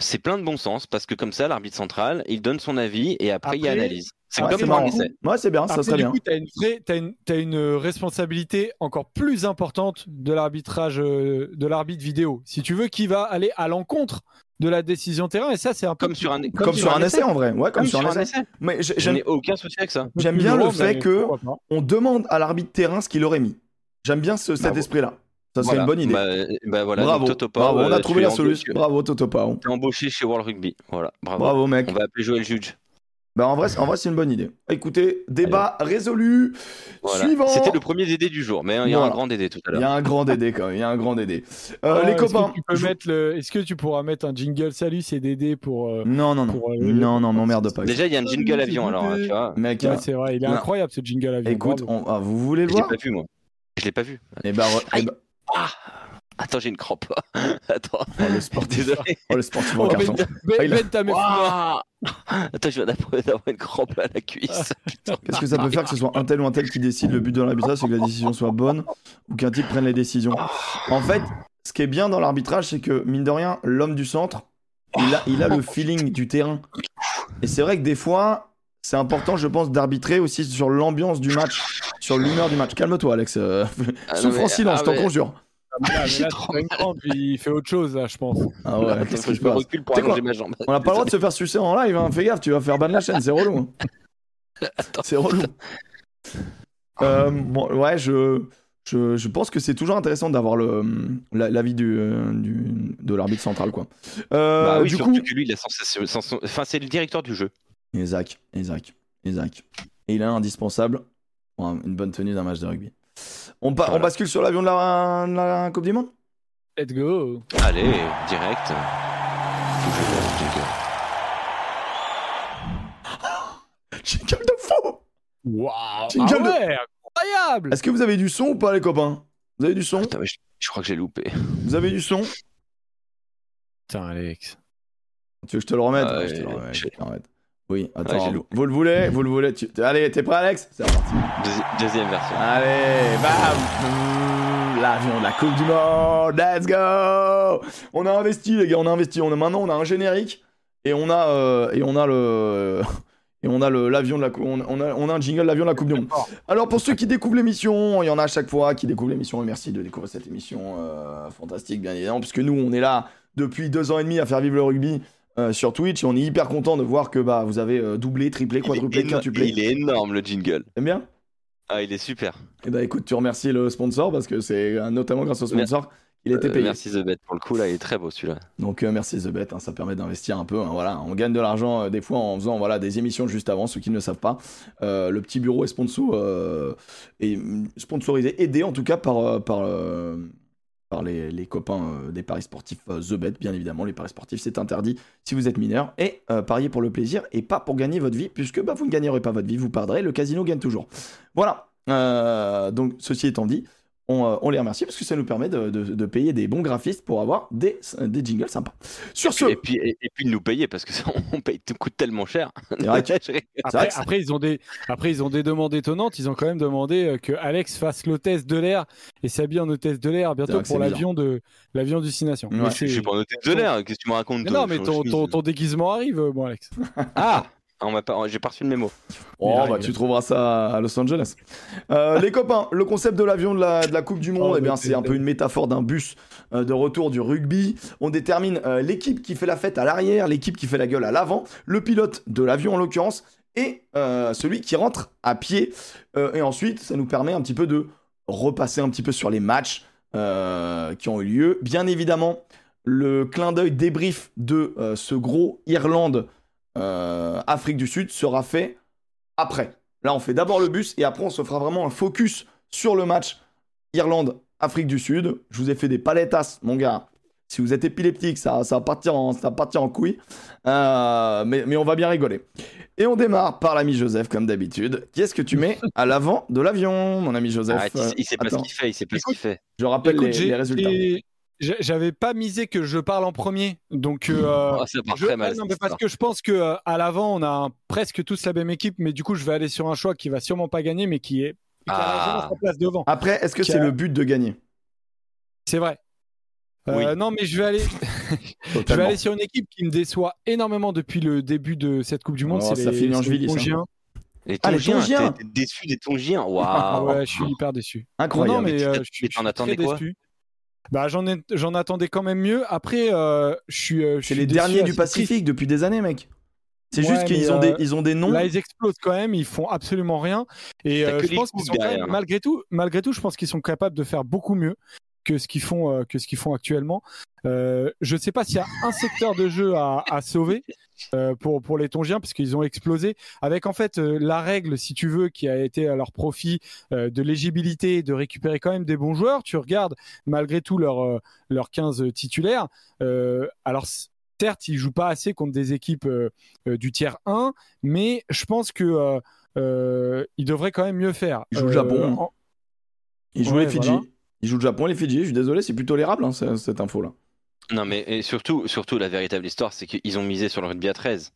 C'est plein de bon sens parce que comme ça, l'arbitre central, il donne son avis et après, il Après- analyse. C'est Ouais, comme c'est dans un marrant. essai. Ouais, c'est bien, ça Après, serait du bien. coup, tu as une vraie, t'as une, t'as une responsabilité encore plus importante de l'arbitrage, euh, de l'arbitre vidéo. Si tu veux, qui va aller à l'encontre de la décision terrain, et ça, c'est un peu Comme sur un, Comme sur un essai, en vrai. Ouais, comme Comme sur un essai. essai. Mais j'aime aucun souci avec ça. j'aime bien le fait que on demande à l'arbitre terrain ce qu'il aurait mis. J'aime bien ce- cet Bravo. esprit-là. Ça serait Voilà. une bonne idée. Bah, euh, bah voilà, bravo. donc Toto Pau, bravo, on euh, a trouvé tu la solution. Bravo, Toto Pau. T'es embauché chez World Rugby. Voilà, bravo. Bravo, mec. On va appeler Joël Juge. Bah, en vrai, c'est- en vrai, c'est une bonne idée. Écoutez, débat résolu. Voilà. Suivant. C'était le premier Dédé du jour, mais hein, il y a Voilà. un grand Dédé tout à Il l'heure. y a un grand Dédé quand même. Il y a un grand Dédé. Euh, Ah, les est-ce copains. que tu peux je- mettre le... Est-ce que tu pourras mettre un jingle Salut, c'est Dédé pour. euh, Non, non, non. pour, euh, non, non, m'emmerde pas. Déjà, il y a un jingle avion alors, hein, tu vois. Mec, Ouais, euh, c'est vrai, il est non. incroyable ce jingle avion. écoute, on- ah, vous voulez le Je l'ai voir pas vu, moi. Je l'ai pas vu. Eh ben, re- Aïe. ben- Attends, j'ai une crampe. Attends. oh, le sportif. Désolé. Oh, le sportif en Oh, carton. Ben, Ben- Ah, il a- Ben, t'as mes Ouah. Attends, je viens d'avoir d'avoir une crampe à la cuisse. Qu'est-ce que ça peut faire que ce soit un tel ou un tel qui décide Le but de l'arbitrage, c'est que la décision soit bonne ou qu'un type prenne les décisions? En fait, ce qui est bien dans l'arbitrage, c'est que, mine de rien, l'homme du centre, il a, il a le feeling du terrain. Et c'est vrai que des fois, c'est important, je pense, d'arbitrer aussi sur l'ambiance du match, sur l'humeur du match. Calme-toi, Alex. euh, Ah, Souffre en silence, ah, je t'en mais- conjure. Ah, mais là, mais J'ai là, trop c'est pas une crampe, il fait autre chose là, je pense. Ah ouais, Attends, qu'est-ce faut qui que se je me passe recule pour Tu sais allonger quoi ma jambe. On n'a pas le droit de se faire sucer en live, hein. fais gaffe, tu vas faire ban la chaîne, c'est relou. hein. C'est relou. Euh, bon, ouais, je, je, je pense que c'est toujours intéressant d'avoir le la- l'avis du, euh, du- de l'arbitre central, quoi. Euh, Bah oui, du surtout coup, que lui, il a sensation- sens- Enfin, c'est le directeur du jeu. Isaac, Isaac, Isaac. Et il est indispensable pour un- une bonne tenue d'un match de rugby. On, bascule sur l'avion de la, de la Coupe du Monde? Let's go. Allez, direct. Jingle. De faux Waouh. Ah Jingle de- incroyable. Est-ce que vous avez du son ou pas, les copains? Vous avez du son? Je, je crois que j'ai loupé. Vous avez du son? Putain, Alex. Tu veux que je te le remette? Ah, Ouais, je te le ouais, remette, je- je te le remette. Oui, Ouais, attends, j'ai vous, loupé. vous le voulez Vous le voulez tu... Allez, t'es prêt Alex? C'est reparti. Deuxi- deuxième version. Allez, bam L'avion de la Coupe du Monde, let's go On a investi les gars, on a investi. On a, maintenant on a un générique et on a euh, et on a le et on a le l'avion de la on, on a on a un jingle l'avion de la Coupe du Monde. Alors pour ceux qui découvrent l'émission, il y en a à chaque fois qui découvrent l'émission et merci de découvrir cette émission euh, fantastique bien évidemment puisque nous on est là depuis deux ans et demi à faire vivre le rugby. Euh, sur Twitch et on est hyper content de voir que bah vous avez euh, doublé, triplé, Il est, quadruplé, quintuplé. il est énorme le jingle. T'aimes bien? Ah, il est super. Eh ben écoute, tu remercies le sponsor parce que c'est euh, notamment grâce au sponsor qu'il était payé. merci The Bet pour le coup là, il est très beau celui-là. Donc merci The Bet, hein, ça permet d'investir un peu. hein, voilà, on gagne de l'argent des fois en faisant voilà des émissions juste avant. Ceux qui ne le savent pas, le petit bureau est sponsor et mm, sponsorisé, aidé en tout cas par par par les, copains euh, des paris sportifs euh, The Bet, bien évidemment. Les paris sportifs, c'est interdit si vous êtes mineur. Et euh, pariez pour le plaisir et pas pour gagner votre vie, puisque bah, vous ne gagnerez pas votre vie, vous perdrez. Le casino gagne toujours. Voilà. Donc, ceci étant dit, on, euh, on les remercie parce que ça nous permet de, de- de payer des bons graphistes pour avoir des, des jingles sympas. Sur ce, Et puis, et, et puis de nous payer parce que ça, on paye tout coûte tellement cher. vrai que- Après, ils ont des, après, ils ont des demandes étonnantes. Ils ont quand même demandé euh, que Alex fasse l'hôtesse de l'air et s'habille en hôtesse de l'air bientôt pour l'avion de l'avion du Six Nations. Ouais. Je suis pas en hôtel de l'air, qu'est-ce que tu me racontes non, mais ton, je- ton, ton déguisement arrive, euh, bon Alex. Ah on m'a pas- J'ai pas reçu le mémo. Oh, bah, tu trouveras ça à Los Angeles. Euh, les copains, le concept de l'avion de la, de la Coupe du Monde, Oh, eh bien, c'est un peu une métaphore d'un bus euh, de retour du rugby. On détermine euh, l'équipe qui fait la fête à l'arrière, l'équipe qui fait la gueule à l'avant, le pilote de l'avion en l'occurrence, et euh, celui qui rentre à pied. Euh, et ensuite, ça nous permet un petit peu de repasser un petit peu sur les matchs euh, qui ont eu lieu. Bien évidemment, le clin d'œil débrief de euh, ce gros Irlande euh, Afrique du Sud sera fait après. Là, on fait d'abord le bus et après, on se fera vraiment un focus sur le match Irlande-Afrique du Sud. Je vous ai fait des palettas, mon gars. Si vous êtes épileptique, ça, ça, va, partir en, ça va partir en couille. Euh, mais, mais on va bien rigoler. Et on démarre par l'ami Joseph, comme d'habitude. Qui est-ce que tu mets à l'avant de l'avion, mon ami Joseph? Arrête, il- il sait pas ce qu'il fait, il sait pas ce qu'il fait. je rappelle Écoute, les, j'ai- les résultats. J'avais pas misé que je parle en premier, donc. euh, Oh, ça part je- très mal. non, cette mais parce que je pense que euh, à l'avant, on a un- presque tous la même équipe, mais du coup, je vais aller sur un choix qui va sûrement pas gagner, mais qui est qui Ah. sa place devant. Après, est-ce que c'est a- le but de gagner? C'est vrai. Euh. Non, mais je vais aller. Je vais aller sur une équipe qui me déçoit énormément depuis le début de cette Coupe du Monde. Oh, c'est ça les, finit en. Tongiens. Les Ah, les Tongiens, t'es déçu des Tongiens. Waouh. ouais, je suis hyper déçu. Incroyable. Non, mais Mais tu euh, mais très attendais quoi? déçu. Bah, j'en ai- j'en attendais quand même mieux. Après, euh, je suis. euh, C'est les derniers du triste. Pacifique depuis des années, mec. C'est Ouais, juste qu'ils ont, euh, des, ils ont des noms. Là, ils explosent quand même, ils font absolument rien. Et euh, je pense qu'ils sont derrière, même, hein. malgré tout, malgré tout, je pense qu'ils sont capables de faire beaucoup mieux que ce qu'ils font, euh, que ce qu'ils font actuellement. Euh, je ne sais pas s'il y a un secteur de jeu à, à sauver euh, pour pour les Tongiens parce qu'ils ont explosé avec en fait euh, la règle, si tu veux, qui a été à leur profit de l'éligibilité, de récupérer quand même des bons joueurs. Tu regardes malgré tout leurs leurs 15 titulaires. Alors certes, ils jouent pas assez contre des équipes du tiers 1, mais je pense que ils devraient quand même mieux faire. Ils jouent le Japon. en- Ils jouent Ouais, les Fidji. voilà. Ils jouent le Japon et les Fidji. Je suis désolé, c'est plus tolérable hein, ce- cette info-là. Non, mais et surtout, surtout, la véritable histoire, c'est qu'ils ont misé sur le rugby à 13.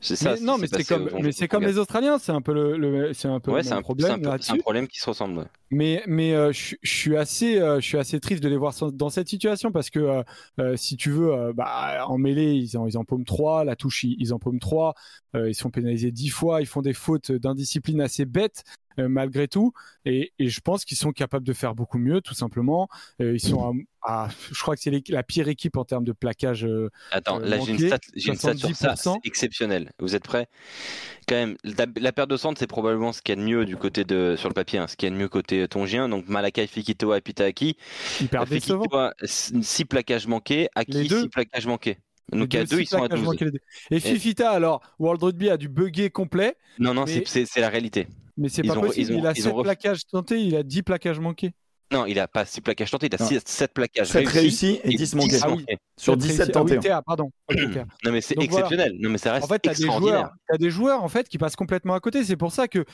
C'est ça. mais non, mais c'est comme, mais c'est comme les Australiens, c'est un peu le, le- c'est un peu Ouais, le un, problème un un problème qui se ressemble. ouais. Mais, mais euh, je, suis assez, euh, je suis assez triste de les voir dans cette situation parce que euh, euh, si tu veux, euh, bah, en mêlée, ils en, ils en paument 3, la touche, ils, ils en paument 3, euh, ils sont pénalisés 10 fois, ils font des fautes d'indiscipline assez bêtes malgré tout. Et, et je pense qu'ils sont capables de faire beaucoup mieux, tout simplement. Euh, ils sont à, à- je crois que c'est la pire équipe en termes de plaquage. euh, Attends, Euh, là j'ai une stat, j'ai une stat sur ça, 70%. c'est exceptionnel. Vous êtes prêts? Quand même, la, la perte de centre, c'est probablement ce qu'il y a de mieux du côté de, sur le papier, hein, ce qu'il y a de mieux côté tongien. Donc Malakai, Fikitoa et Pitaaki. hyper décevant. Fikitoa, 6 plaquages manqués, Aki, deux. 6 plaquages manqués. Donc il y a deux, ils sont à plaquages 12. manqués, les deux. Et Fifita, alors, World Rugby a dû bugger complet, Non, non, Mais- c'est la réalité. Mais c'est pas ont- possible. ont- il a ils ont 7 ref- plaquages tentés, il a 10 plaquages manqués. Non, il a pas 6 plaquages tentés, il a Non. 7 plaquages 7 réussis. réussis et 10 manqués. Ah oui. manqués. Sur Sept 17 réussis. Ah oui, tentés. Pardon. Non, mais c'est Donc voilà. exceptionnel. Non, mais ça reste En fait, t'as des joueurs, t'as des joueurs en fait qui passent complètement à côté. C'est pour ça que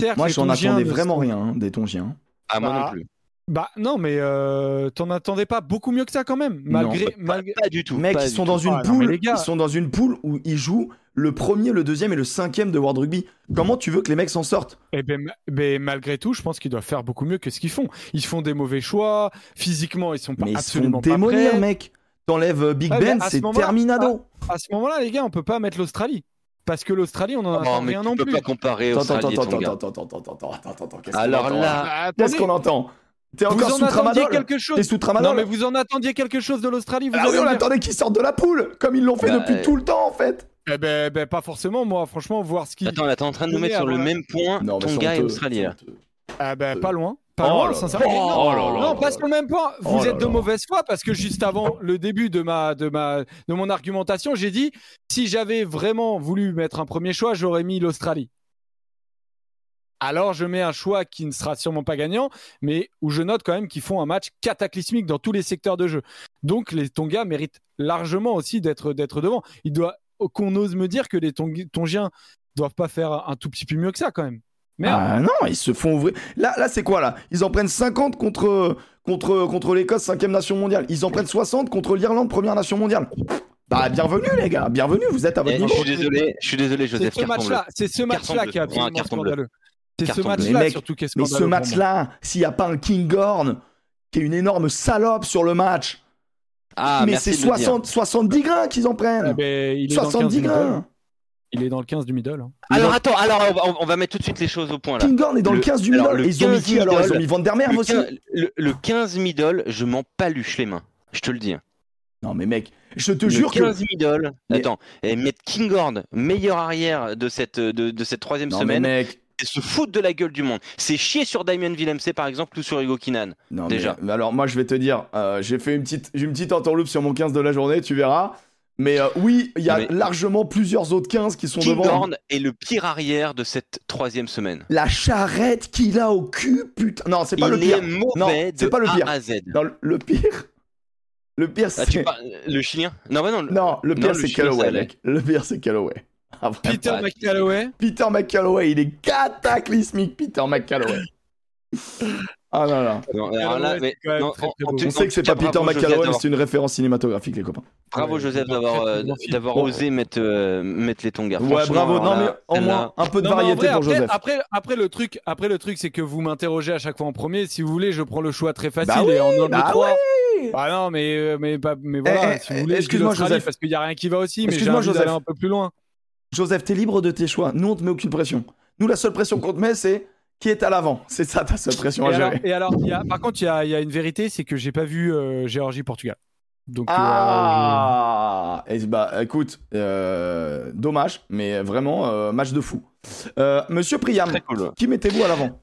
certes, Moi, j'en attendais vraiment rien hein, des Tongiens. Ah, moi Bah, non plus. Bah non, mais euh, t'en attendais pas beaucoup mieux que ça quand même, malgré. Pas, malgré... pas du tout. Mec, ils sont dans une Ah, non, poule. les gars. Ils sont dans une poule où ils jouent le premier, le deuxième et le cinquième de World Rugby. Comment tu veux que les mecs s'en sortent? Eh ben, ben, malgré tout, je pense qu'ils doivent faire beaucoup mieux que ce qu'ils font. Ils font des mauvais choix, physiquement, ils sont pas Mais ils se absolument pas démolir, prêts. mec. T'enlèves euh, Big Ouais, mais Ben, à ce c'est moment-là- terminado. À ce moment-là, les gars, on peut pas mettre l'Australie. Parce que l'Australie, on en Oh, attend mais rien tu non peux plus. pas comparer Attends, attends, Australie attends, attends, attends, attends, attends, attends, attends, attends, qu'est-ce qu'on Alors entend, là, Bah, Qu'est-ce qu'on entend? T'es vous encore en sous attendiez tramadol quelque chose T'es sous tramadol Non, mais vous en attendiez quelque chose de l'Australie, vous Ah oui, on attendait qu'ils sortent de la poule, comme ils l'ont fait Bah, depuis euh, tout le temps, en fait. Eh ben, ben, pas forcément, moi, franchement, voir ce qui. Attends, là, t'es en train de nous mettre sur le même point Non, Tonga et Australie, là. Ah ben, pas loin. Pas Oh loin, là là. sincèrement. Oh Non, là pas sur le même point. Vous Oh là êtes de mauvaise foi parce que juste avant le début de ma de ma de mon argumentation, j'ai dit si j'avais vraiment voulu mettre un premier choix, j'aurais mis l'Australie. Alors je mets un choix qui ne sera sûrement pas gagnant, mais où je note quand même qu'ils font un match cataclysmique dans tous les secteurs de jeu. Donc les Tonga méritent largement aussi d'être d'être devant. Il doit qu'on ose me dire que les Tong- Tongiens doivent pas faire un tout petit peu mieux que ça quand même. Merde. Ah non, ils se font ouvrir. Là, là c'est quoi, là? Ils en prennent 50 contre, contre, contre l'Écosse, 5 nation mondiale. Ils en prennent 60 contre l'Irlande, première nation mondiale. Bah, bienvenue, les gars. Bienvenue, vous êtes à votre Eh, niveau. je suis désolé, je suis désolé, C'est Joseph ce Carton match-là, c'est ce match-là qui est absolument Ouais, carton bleu. scandaleux. C'est ce match-là Mais surtout qui est Mais scandaleux. ce pour moi. match-là, s'il n'y a pas un King Gorn, qui est une énorme salope sur le match, Ah, mais c'est de le dire. 60, 70 grains qu'ils en prennent. ben, il est dans le 15 70 du middle. grains. Il est dans le 15 du middle. hein. Alors attends, alors on va, on va mettre tout de suite les choses au point là. King Gorn est dans le, Le- 15 du alors, middle. le ils ont mis 15 qui alors Ils ont mis Van der Merwe Le aussi 15, le- le 15 middle, je m'en paluche les mains. Je te le dis. Non, mais mec, je te Le jure que. 15 middle. Mais- Attends, et mettre King Horn, meilleur arrière de cette, de, de cette troisième Non, mais semaine, mec. C'est se foutre de la gueule du monde. C'est chier sur Damien Villemc par exemple ou sur Hugo Kinan. Non, Déjà. mais- alors, moi, je vais te dire, euh, j'ai fait une petite, une petite entourloupe sur mon 15 de la journée, tu verras. Mais euh, oui, il y a Mais- largement plusieurs autres 15 qui sont King devant. Horn est le pire arrière de cette troisième semaine. La charrette qu'il a au cul, putain. Non, c'est pas le pire. Non, c'est pas le pire. Le- pire. Le pire, Ah, tu c'est. parles- le chilien? Non, bah non. le- Non, le pire, c'est Callaway, mec. Le pire, c'est Callaway. Ah. Peter bah, McCalloway. Peter McCalloway, il est cataclysmique, Peter McCalloway. ah non, non. Non, alors là, mais- non, très, très On sait que c'est pas Peter bravo, Joseph, McCalloway, c'est une référence cinématographique, les copains. Bravo Ouais, Joseph d'avoir euh, d'avoir Bon. osé mettre, euh, mettre les Tonga. Ouais, bravo. Non, mais au moins un peu de Non, variété vrai, pour après, Joseph. Après, après, le truc, après le truc, c'est que vous m'interrogez à chaque fois en premier. Si vous voulez, je prends le choix très facile Bah oui, et en un bah trois. oui. Ah non, mais euh, mais pas- mais voilà. Eh, si eh, vous voulez, excuse-moi, Joseph. parce qu'il y a rien qui va aussi. Excuse-moi, Joseph. un peu plus loin. Joseph, t'es libre de tes choix. Nous, on te met aucune pression. Nous, la seule pression qu'on te met, c'est qui est à l'avant. C'est ça ta seule pression Et à alors, gérer. et alors, il y a- par contre, il y a, il y a une vérité, c'est que j'ai pas vu euh, Géorgie-Portugal. Donc, euh, Ah Et bah écoute, euh, dommage, mais vraiment euh, match de fou. Euh, Monsieur Priam, cool. qui mettez-vous à l'avant?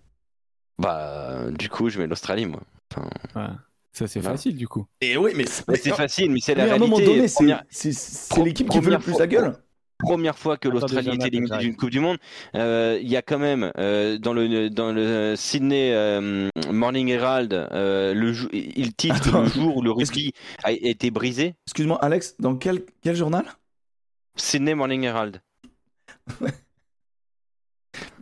Bah, du coup, je mets l'Australie, moi. Enfin, je- ouais. ça c'est facile du coup. Et oui, mais, c'est facile, mais c'est la mais à un réalité. moment donné, c'est l'équipe qui fait le plus la gueule. Première fois que l'Australie était éliminée d'une Coupe du Monde, euh, il y a quand même euh, dans le dans le Sydney euh, Morning Herald le il titre Attends. le jour où le rugby a été brisé. Excuse-moi, Alex, dans quel, quel journal? Sydney Morning Herald.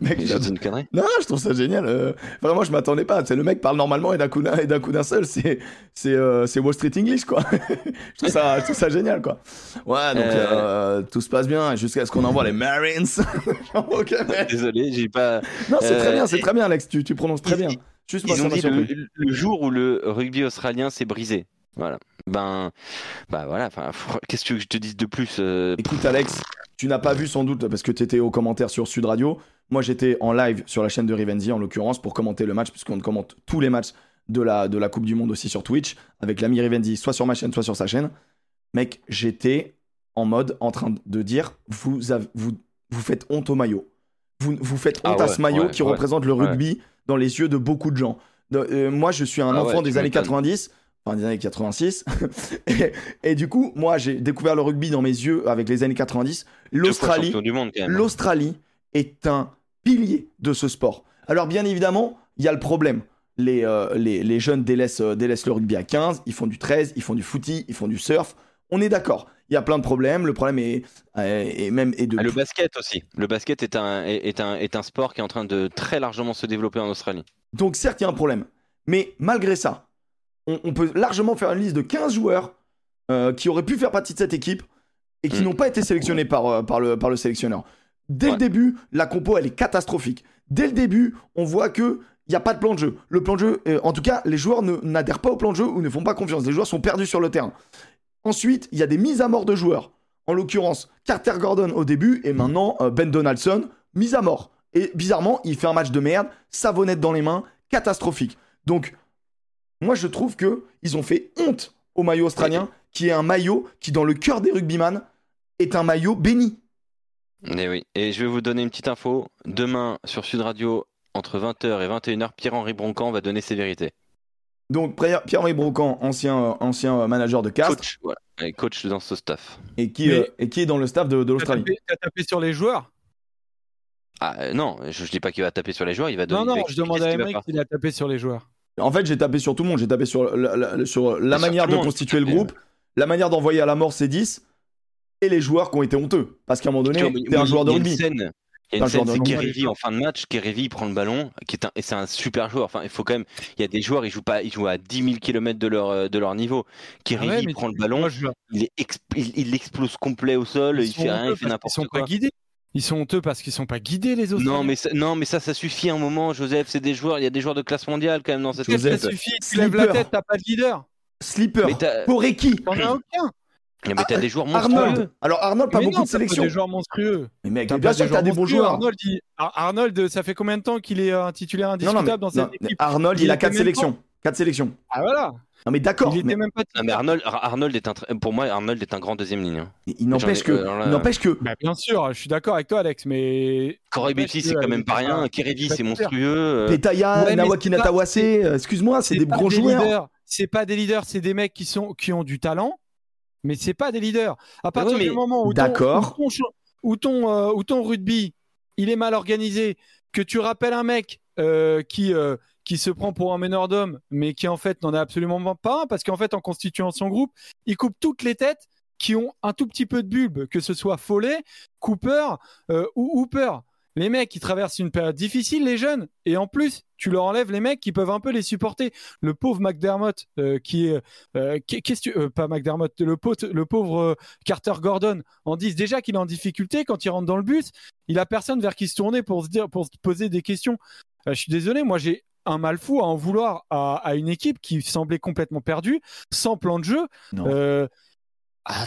Mec, Mais. C'est une connerie. Non, je trouve ça génial. euh, Vraiment, je m'attendais pas. C'est le mec parle normalement et d'un coup d'un et d'un coup d'un seul, c'est c'est euh, c'est Wall Street English quoi. je trouve ça je trouve ça génial quoi. Ouais, donc Euh. tout se passe bien jusqu'à ce qu'on envoie les Marines. Genre, ok, mec. Désolé, j'ai pas. Non, c'est très bien, c'est très bien, Alex. Tu, tu prononces très bien. Juste moi, Ils ont dit surpris. le, le jour où le rugby australien s'est brisé. Voilà. Ben, bah voilà. Qu'est-ce que je te dise de plus euh, Écoute, Alex, tu n'as pas vu sans doute parce que tu étais aux commentaires sur Sud Radio. Moi, j'étais en live sur la chaîne de Rivenzi en l'occurrence pour commenter le match, puisqu'on commente tous les matchs de la, de la Coupe du Monde aussi sur Twitch avec l'ami Rivenzi, soit sur ma chaîne, soit sur sa chaîne. Mec, j'étais en mode en train de dire vous, avez- vous, vous faites honte au maillot. Vous, vous faites Ah honte à ce maillot ouais, qui ouais, représente le rugby dans les yeux de beaucoup de gens. De- euh, moi, je suis un Ah enfant des années m'étonnes. 90, enfin des années 86. et, et du coup, moi, j'ai découvert le rugby dans mes yeux avec les années 90. deux fois L'Australie, l'Australie est un pilier de ce sport. Alors bien évidemment, il y a le problème. Les, euh, les, les jeunes délaissent, euh, délaissent le rugby à 15, ils font du 13, ils font du footy, ils font du surf. On est d'accord. Il y a plein de problèmes. Le problème est, est, est même est de Ah, le basket aussi. Le basket est un, est un, est un sport qui est en train de très largement se développer en Australie. Donc certes, il y a un problème. Mais malgré ça, on, on peut largement faire une liste de 15 joueurs euh, qui auraient pu faire partie de cette équipe et qui Mm. n'ont pas été sélectionnés par, euh, par, le, par le sélectionneur. Dès le début, la compo, elle est catastrophique. Dès le début, on voit que il n'y a pas de plan de jeu. Le plan de jeu, euh, en tout cas, les joueurs ne- n'adhèrent pas au plan de jeu ou ne font pas confiance. Les joueurs sont perdus sur le terrain. Ensuite, il y a des mises à mort de joueurs. En l'occurrence, Carter Gordon au début et maintenant euh, Ben Donaldson, mise à mort. Et bizarrement, il fait un match de merde, savonnette dans les mains, catastrophique. Donc, moi je trouve que ils ont fait honte au maillot australien, qui est un maillot qui, dans le cœur des rugbyman, est un maillot béni. Et oui. Et je vais vous donner une petite info. Demain, sur Sud Radio, entre 20h et 21h, Pierre-Henri Broncan va donner ses vérités. Donc Pierre- Pierre-Henri Brocan, ancien, euh, ancien euh, manager de Castres, Coach, voilà. Et coach dans ce staff. et qui, Mais- euh, et qui est dans le staff de, de l'Australie. t'as tapé sur les joueurs? Ah euh, non, je, je dis pas qu'il va taper sur les joueurs, il va donner. Non, non, je demande à qu'il Emmerich s'il a tapé sur les joueurs. En fait, j'ai tapé sur tout le monde. J'ai tapé sur la, la- sur la Et sur manière de constituer le groupe, la manière d'envoyer à la mort ces 10 et les joueurs qui ont été honteux. Parce qu'à un moment donné, t'es un joueur de il y a une rugby. scène- Il y a une joueur scène, c'est. Kérévi en fin de match. Kérévi il prend le ballon, qui est un, et c'est un super joueur. Enfin, il faut quand même. Il y a des joueurs, ils jouent pas, ils jouent à 10 000 km de leur euh, de leur niveau. Kérévi Ah ouais, prend le ballon, il, est exp- il, il explose complet au sol, ils il fait rien, il fait parce qu'ils n'importe sont quoi. pas guidés. Ils sont honteux parce qu'ils sont pas guidés, les autres. Non mais, ça, non, mais ça, ça suffit un moment, Joseph. C'est des joueurs, il y a des joueurs de classe mondiale quand même dans cette Qu'est-ce que Joseph, ça équipe. suffit Tu lèves la Slipper. tête, t'as pas de leader. Slipper, Mais t'as Poreki, T'en as aucun. mais t'as des joueurs monstrueux. Arnold. Alors Arnold, pas Mais beaucoup non, de pas sélection. des joueurs monstrueux. Mais mec, T'as bien sûr que t'as des bons joueurs. Arnold, il- Ar- Arnold, ça fait combien de temps qu'il est un titulaire indiscutable non, mais, dans cette équipe? Arnold, il, Il a était 4 même sélections. 4 sélections. Ah voilà. Non mais d'accord, Il était mais même pas Non, mais Arnold, Ar- Arnold est un, tr- pour moi, Arnold est un grand deuxième ligne. hein. il n'empêche que, il n'empêche que, Bah, bien sûr, je suis d'accord avec toi, Alex, mais. Corey Betty, c'est quand euh, même pas rien. Kérévi, c'est monstrueux. euh, Petaya, Ouais, mais Nawaki c'est pas- Natawase, euh, excuse-moi, c'est des gros joueurs. leaders. C'est pas des leaders, c'est des mecs qui sont qui ont du talent, mais c'est pas des leaders. À partir du moment où ton, où ton, où ton, euh, où ton rugby, il est mal organisé, que tu rappelles un mec euh, qui euh, qui se prend pour un meneur d'homme, mais qui en fait n'en a absolument pas un, parce qu'en fait en constituant son groupe, il coupe toutes les têtes qui ont un tout petit peu de bulbe, que ce soit Follet, Cooper euh, ou Hooper. Les mecs qui traversent une période difficile, les jeunes, et en plus, tu leur enlèves les mecs qui peuvent un peu les supporter. Le pauvre McDermott, euh, qui est, euh, qu'est-ce que tu- pas McDermott, le, pot- le pauvre Carter Gordon, en disent déjà qu'il est en difficulté quand il rentre dans le bus. Il a personne vers qui se tourner pour se dire, pour se poser des questions. Je suis désolé, moi j'ai un mal fou à en vouloir à, à une équipe qui semblait complètement perdue, sans plan de jeu. Non. Euh, ah,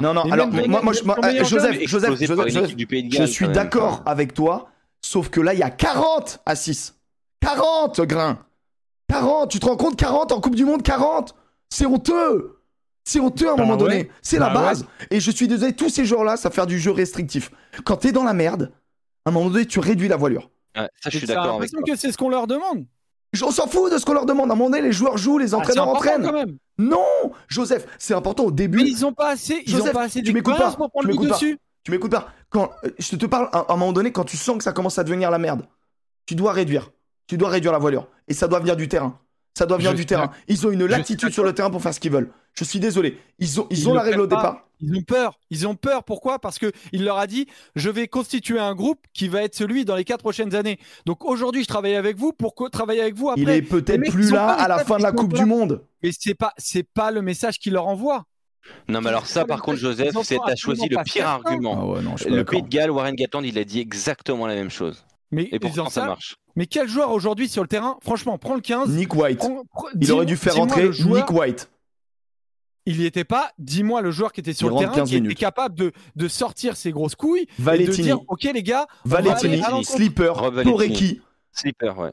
Non, non, alors, moi- je- euh, Joseph, du Je suis d'accord avec toi, sauf que là, il y a 40 à 6. 40, Grain 40, tu te rends compte 40 en Coupe du Monde, 40 C'est honteux C'est honteux à un Bah moment ouais. donné. C'est la Bah ouais. base. Et je suis désolé, tous ces joueurs-là, ça fait du jeu restrictif. Quand t'es dans la merde, à un moment donné, tu réduis la voilure. Ouais, ça, je suis T'as d'accord avec toi. que c'est ce qu'on leur demande. On s'en fout de ce qu'on leur demande. À un moment donné, les joueurs jouent, les Ah, entraîneurs entraînent. quand même. Non Joseph, c'est important au début. Mais ils ont pas assez, ils Joseph, ont pas assez tu m'écoutes pas, pour prendre tu le m'écoutes pas. dessus. Tu m'écoutes pas Quand euh, je te parle à, à un moment donné, quand tu sens que ça commence à devenir la merde, tu dois réduire. Tu dois réduire la voilure. Et ça doit venir du terrain. Ça doit venir Je du terrain. Ils ont une latitude sur le terrain pour faire ce qu'ils veulent. Je suis désolé. Ils ont, ils Ils ont la règle au départ. Ils ont peur. Ils ont peur. Pourquoi? Parce que il leur a dit je vais constituer un groupe qui va être celui dans les quatre prochaines années. Donc aujourd'hui, je travaille avec vous pour travailler avec vous après. Il est peut-être plus là à la fin de la Coupe du. Monde. Mais c'est pas, c'est pas le message qu'il leur envoie. Non, mais alors ça, par contre, Joseph, c'est t'as choisi le pire argument. ouais, non, je Le Pays de Galles, Warren Gatland, il a dit exactement la même chose. Mais Et pourtant, ça marche. Mais quel joueur aujourd'hui sur le terrain Franchement, prends le 15. Nick White. prends- prends- Il aurait dû faire entrer joueur- Nick White. Il n'y était pas. Dis-moi le joueur qui était sur Il le terrain, 15 qui était minutes. capable de, de sortir ses grosses couilles et de Valentini. dire Ok, les gars, on va Valentini. l'encontre. Slipper. Valentini. Poreki. Slipper, ouais.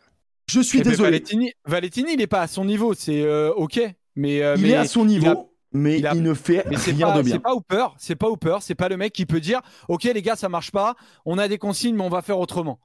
Je suis Eh ben, désolé. Valentini, Valentini, il n'est pas à son niveau. C'est euh, ok, mais euh, Il mais- est à son niveau, il a- mais il a- il ne fait Mais c'est rien pas, de bien. c'est pas Hooper, c'est pas Hooper, c'est pas le mec qui peut dire OK les gars ça marche pas, on a des consignes mais on va faire autrement.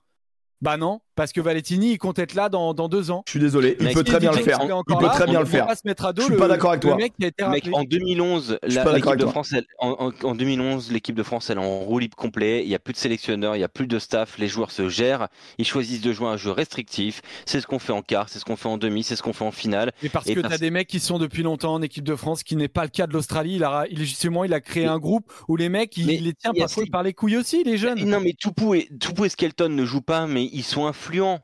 Bah non, parce que Valentini il compte être là dans, dans deux ans. Je suis désolé. Il Mec, peut très bien le faire. Il peut là, très bien le va faire. pas se mettre à dos Je suis le- pas d'accord avec le toi. mec qui a été Mec, rappelé. en 2011, Je suis la- pas d'accord l'équipe avec de toi. France, elle- en, en- en 2011, l'équipe de France, elle est en roue libre complet. Il n'y a plus de sélectionneur, il n'y a plus de staff. Les joueurs se gèrent. Ils choisissent de jouer un jeu restrictif. C'est ce qu'on fait en quart, c'est ce qu'on fait en demi, c'est ce qu'on fait en finale. Mais parce et que parce- t'as des mecs qui sont depuis longtemps en équipe de France, qui n'est pas le cas de l'Australie. Il a, il, justement, il a créé Mais- un groupe où les mecs, il, Mais les tient parfois par les couilles aussi, les jeunes. Non, mais Toupou et, Toupou et Skelton ne jouent pas, mais ils sont influents.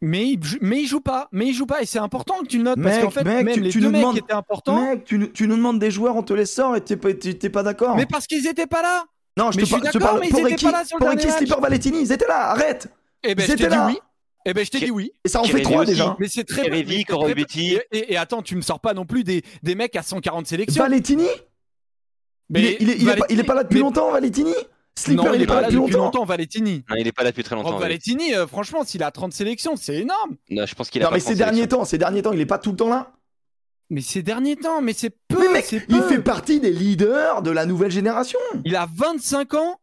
Mais il, mais il joue pas, mais il joue pas, et c'est important que tu le notes parce qu'en fait, mec, même tu- les tu deux nous mecs demandes- qui étaient importants, Mec, tu, nous- tu nous demandes des joueurs, on te les sort et t'es pas, pas d'accord. mais parce qu'ils étaient pas là. non, je mais te, je suis par- te d'accord, parle mais ils pour étaient Ricky, pas là sur le pour Ricky. Slipper Valentini, ils étaient là, arrête Eh ben Ils je t'ai étaient dit là. oui. Eh ben je t'ai dit oui. Et ça en fait trois déjà. Mais c'est très Kérévi, Koroibeti. Et, et- et attends, tu me sors pas non plus des, des mecs à 140 sélections. Valentini Mais il, est, il, est, il, est pas, il est pas là depuis mais- longtemps, Valentini Slipper, Non, il est pas là depuis longtemps. Valentini. Non, il est pas là depuis très longtemps. Valentini, euh, franchement, s'il a 30 sélections, c'est énorme. Non, je pense qu'il a Non, pas mais 30 ces derniers temps, ces derniers temps, il est pas tout le temps là. Mais ces derniers temps, mais c'est peu. Mais mec, c'est il peu. fait partie des leaders de la nouvelle génération. Il a 25 ans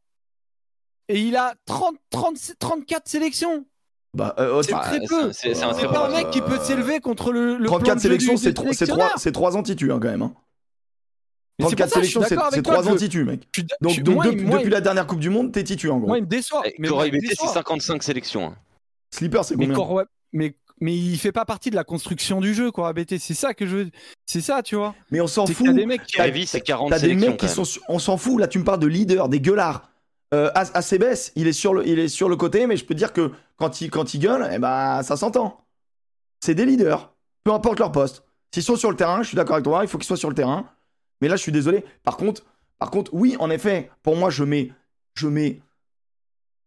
et il a 30, 30 34 sélections. Bah, euh, C'est bah, très c'est- peu. c'est- c'est un très C'est bon pas un mec qui peut s'élever contre le, le 34 plan de jeu sélections, c'est du trois- c'est sélectionneur. trois, c'est trois antitus hein, quand même. hein. Mais c'est 34 pour ça que je suis sélections, c'est d'accord c'est avec toi trois que je- antitus, mec. je Donc, je- donc moi, depuis, il- moi, depuis il- la dernière Coupe du Monde, t'es titu en gros. Moi, il me déçoit. Eh, Mais il me Koroibeti, c'est déçoit. 55 sélections. hein. Slipper, c'est Mais, combien Kor- mais, mais il fait pas partie de la construction du jeu, quoi, ABT. C'est ça que je veux. C'est ça, tu vois. Mais on s'en C'est fout. a des mecs qui. T'as- Kérévi, c'est 40 T'as des sélections. mecs qui sont. On s'en fout. Là, tu me parles de leaders, des gueulards. Euh, As- Acebes, il est sur le, il est sur le côté, mais je peux dire que quand il, quand il gueule, eh ben, ça s'entend. C'est des leaders, peu importe leur poste. S'ils sont sur le terrain, je suis d'accord avec toi, il faut qu'ils soient sur le terrain. Mais là, je suis désolé. Par contre, par contre, oui, en effet, pour moi, je mets, je mets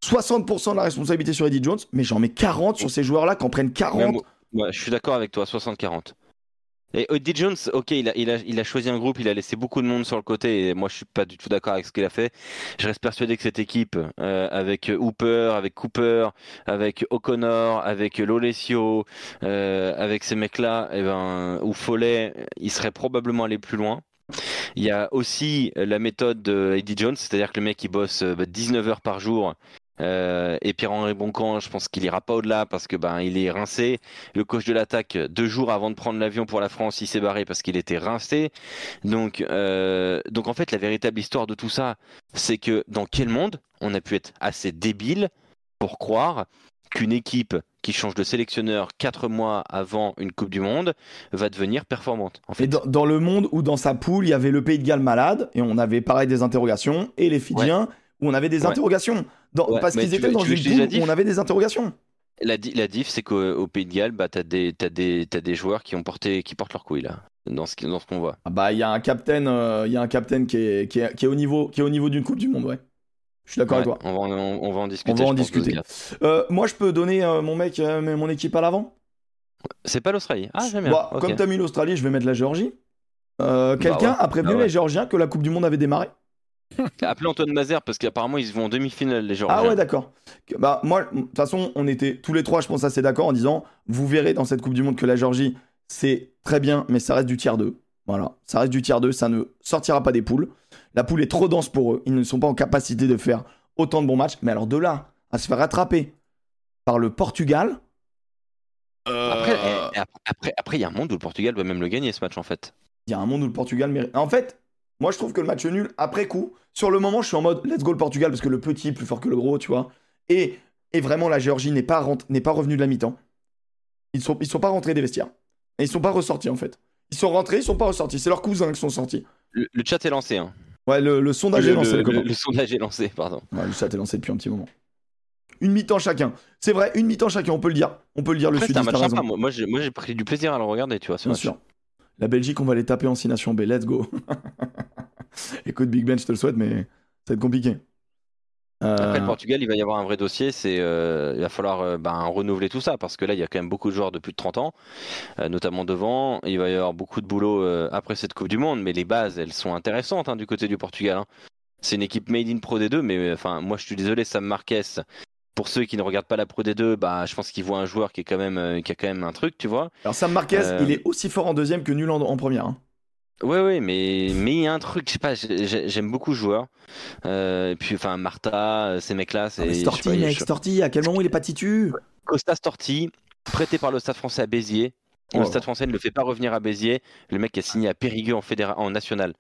60% de la responsabilité sur Eddie Jones, mais j'en mets 40 sur ces joueurs-là, qu'en prennent 40. Ouais, moi- ouais, je suis d'accord avec toi, 60-40. Et Eddie Jones, ok, il a, il, a, il a choisi un groupe, il a laissé beaucoup de monde sur le côté, et moi je suis pas du tout d'accord avec ce qu'il a fait. Je reste persuadé que cette équipe, euh, avec Hooper, avec Cooper, avec O'Connor, avec Lolesio, euh, avec ces mecs-là, eh ben, ou Follet, il serait probablement allé plus loin. Il y a aussi la méthode de Eddie Jones, c'est-à-dire que le mec il bosse euh, bah, 19 heures par jour. Euh, et Pierre-Henri Boncamp, je pense qu'il ira pas au-delà parce que ben il est rincé. Le coach de l'attaque, deux jours avant de prendre l'avion pour la France, il s'est barré parce qu'il était rincé. Euh, donc en fait, la véritable histoire de tout ça, c'est que dans quel monde on a pu être assez débile pour croire qu'une équipe qui change de sélectionneur quatre mois avant une Coupe du Monde va devenir performante. En fait, Et dans, dans le monde où dans sa poule, il y avait le Pays de Galles malade, et on avait pareil des interrogations, et les Fidjiens, où on avait des Ouais. interrogations. Dans- Ouais, parce qu'ils tu étaient veux- dans tu une poule où on avait des interrogations. la, la diff, c'est qu'au au Pays de Galles, bah, des, t'as des, joueurs qui ont porté, qui portent leur couille là, dans ce, qui- dans ce qu'on voit. Ah bah, il y a un captain, euh, il y a un captain qui est, qui, est, qui est au niveau, qui est au niveau d'une Coupe du Monde, ouais. Je suis d'accord Ouais, avec toi. on, va en, on, on va en discuter. On va en discuter. Euh, moi, je peux donner euh, mon mec, euh, mon équipe à l'avant. C'est pas l'Australie. Ah, j'aime bien. Bah, Ok. Comme t'as mis l'Australie, je vais mettre la Géorgie. Euh, Quelqu'un ouais. a prévenu Ah ouais. les Géorgiens que la Coupe du Monde avait démarré. Appelez Antoine Mazer parce qu'apparemment ils vont en demi-finale les Géorgiens. Ah ouais, d'accord. Bah moi, de toute façon, on était tous les trois, je pense, assez d'accord en disant, vous verrez dans cette Coupe du Monde que la Géorgie, c'est très bien, mais ça reste du tiers 2. Voilà, ça reste du tiers 2, ça ne sortira pas des poules. La poule est trop dense pour eux, ils ne sont pas en capacité de faire autant de bons matchs. Mais alors de là à se faire rattraper par le Portugal. Après, euh, eh, après, après, après, il y a un monde où le Portugal doit même le gagner ce match en fait. Il y a un monde où le Portugal mérite. En fait, moi je trouve que le match nul, après coup, sur le moment, je suis en mode let's go le Portugal parce que le petit est plus fort que le gros, tu vois. Et, et vraiment, la Géorgie n'est pas, n'est pas revenue de la mi-temps. Ils sont, ils sont pas rentrés des vestiaires. Et ils sont pas ressortis en fait. Ils sont rentrés, ils sont pas ressortis. C'est leurs cousins qui sont sortis. Le, le chat est lancé. Hein. Ouais, le, le sondage le, est lancé, le- le- sondage est lancé, pardon. Ouais, le chat est lancé depuis un petit moment. Une mi-temps chacun. C'est vrai, une mi-temps chacun, on peut le dire. On peut le dire, le Après, raison. Moi, moi, j'ai pris du plaisir à le regarder, tu vois. Bien match. sûr. La Belgique, on va les taper en 6 nations B. Let's go. Écoute, Big Ben, je te le souhaite, mais ça va être compliqué. Euh, Après, le Portugal, il va y avoir un vrai dossier. C'est, euh, il va falloir euh, ben, renouveler tout ça parce que là, il y a quand même beaucoup de joueurs de plus de 30 ans, euh, notamment devant. Il va y avoir beaucoup de boulot euh, après cette Coupe du Monde, mais les bases, elles sont intéressantes hein, du côté du Portugal. hein. C'est une équipe made in Pro D2, mais euh, enfin, moi, je suis désolé, Sam Marquez. Pour ceux qui ne regardent pas la Pro D2, bah, je pense qu'ils voient un joueur qui est quand même, euh, qui a quand même un truc, tu vois. Alors Sam Marquez, Euh, il est aussi fort en deuxième que nul en, en première. hein. Ouais, ouais, mais mais il y a un truc, je sais pas, j'ai- j'ai- j'aime beaucoup ce joueur. Euh, et puis, enfin, Martha, euh, ces mecs-là, Ah, c'est. Storti, mec, je- Storti, à quel moment il est pas titu Costa Storti, prêté par le Stade français à Béziers. Oh. Le Stade français ne le fait pas revenir à Béziers. Le mec a signé à Périgueux en, fédéra- en national.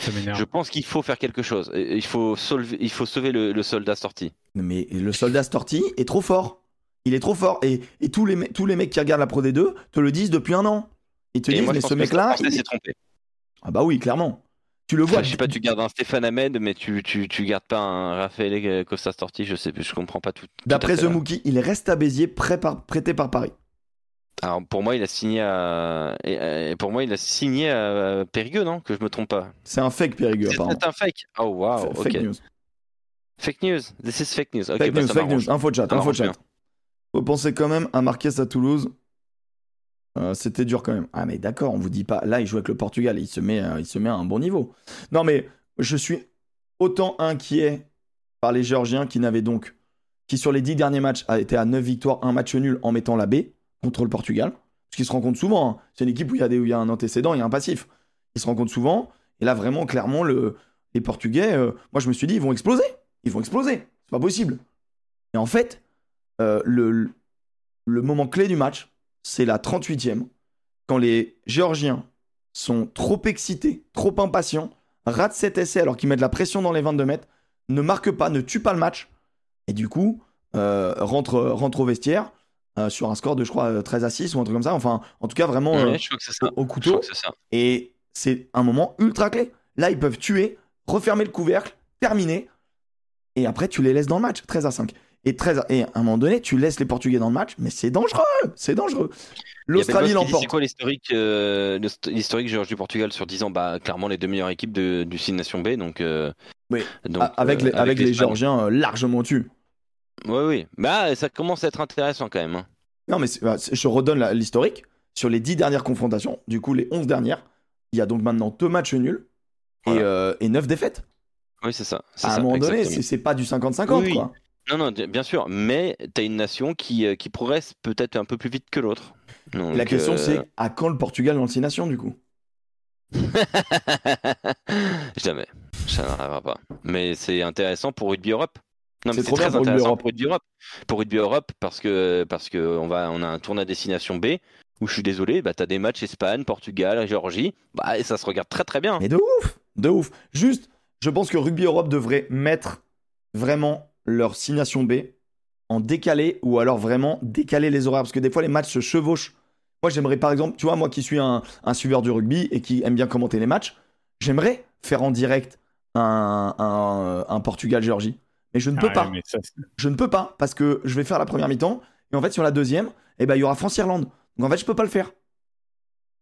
Je pense qu'il faut faire quelque chose. Il faut, sauver, il faut sauver le, le soldat Storti. Mais le soldat Storti est trop fort. Il est trop fort. Et, et tous, les, tous les mecs qui regardent la Pro D2 te le disent depuis un an. Ils te Et disent, moi, mais ce mec-là. il- s'est trompé. Ah bah oui, clairement. Tu le vois. je sais pas, tu gardes un Stéphane Ahmed, mais tu, tu, tu gardes pas un Raphaël Costa Storti, je sais plus, je comprends pas tout. tout D'après The. Mookie, il reste à Béziers, prêt par- prêté par Paris. Alors pour moi, il a signé à. et- pour moi, il a signé à Périgueux, non? Que je me trompe pas. C'est un fake Périgueux, C'est apparemment. peut-être un fake. Oh wow, Fa- ok. Fake news. Fake news. This is fake news. Fake bah, news, ça fake news. Info chat, info chat. Faut penser quand même à Marquez à Toulouse. Euh, C'était dur quand même. Ah mais d'accord, on vous dit pas. Là, il joue avec le Portugal, il se met, euh, il se met à un bon niveau. Non mais je suis autant inquiet par les Géorgiens qui n'avaient donc, qui sur les 10 derniers matchs a été à 9 victoires, un match nul en mettant la B contre le Portugal. Parce qu'ils se rencontrent souvent. hein. C'est une équipe où il y, a des- où il y a un antécédent, il y a un passif. Ils se rencontrent souvent. Et là, vraiment, clairement, le, les Portugais, euh, moi je me suis dit, ils vont exploser. Ils vont exploser. C'est pas possible. Et en fait, le, le moment clé du match, c'est la 38e, quand les Géorgiens sont trop excités, trop impatients, ratent cet essai alors qu'ils mettent la pression dans les 22 mètres, ne marquent pas, ne tuent pas le match, et du coup, euh, rentrent, rentrent au vestiaire euh, sur un score de, je crois, euh, 13 à 6 ou un truc comme ça. Enfin, en tout cas, vraiment Ouais, euh, au, couteau. ça. Et c'est un moment ultra clé. Là, ils peuvent tuer, refermer le couvercle, terminer. Et après, tu les laisses dans le match, 13 à 5. Et, 13 à... et à un moment donné, tu laisses les Portugais dans le match, mais c'est dangereux, c'est dangereux. L'Australie dit, C'est l'emporte. quoi l'historique euh, l'hist- l'historique Géorgie-Portugal sur 10 ans? Bah clairement les deux meilleures équipes de, du Six Nations B, donc. euh, Oui. donc, Ah, Avec, euh, les, avec les. Géorgiens euh, largement au-dessus. Oui, oui. Bah ça commence à être intéressant quand même. hein. Non, mais bah, je redonne l'historique. Sur les 10 dernières confrontations, du coup, les 11 dernières, il y a donc maintenant deux matchs nuls et, euh, et 9 défaites. Oui, c'est ça. À un ça, moment donné, c'est c'est pas du 50-50, Oui, oui. Non, non, bien sûr, mais t'as une nation qui, euh, qui progresse peut-être un peu plus vite que l'autre. La question, euh, c'est à quand le Portugal dans le 6 nations, du coup? Jamais. Ça n'arrivera pas. Mais c'est intéressant pour Rugby Europe. Non, mais C'est très pour intéressant Europe. pour Rugby Europe. Pour Rugby Europe, parce que parce que on va on a un tournoi à destination B où je suis désolé, bah t'as des matchs Espagne, Portugal, Géorgie, bah et ça se regarde très très bien. Mais de ouf, de ouf. Juste, je pense que Rugby Europe devrait mettre vraiment leur 6 nations B en décalé ou alors vraiment décaler les horaires parce que des fois les matchs se chevauchent. Moi j'aimerais par exemple, tu vois, moi qui suis un, un suiveur du rugby et qui aime bien commenter les matchs, j'aimerais faire en direct un, un, un Portugal-Géorgie. Mais je ne peux Ouais, pas. ça, Je ne peux pas parce que je vais faire la première mi-temps et en fait sur la deuxième, eh ben, il y aura France-Irlande. Donc en fait, je peux pas le faire.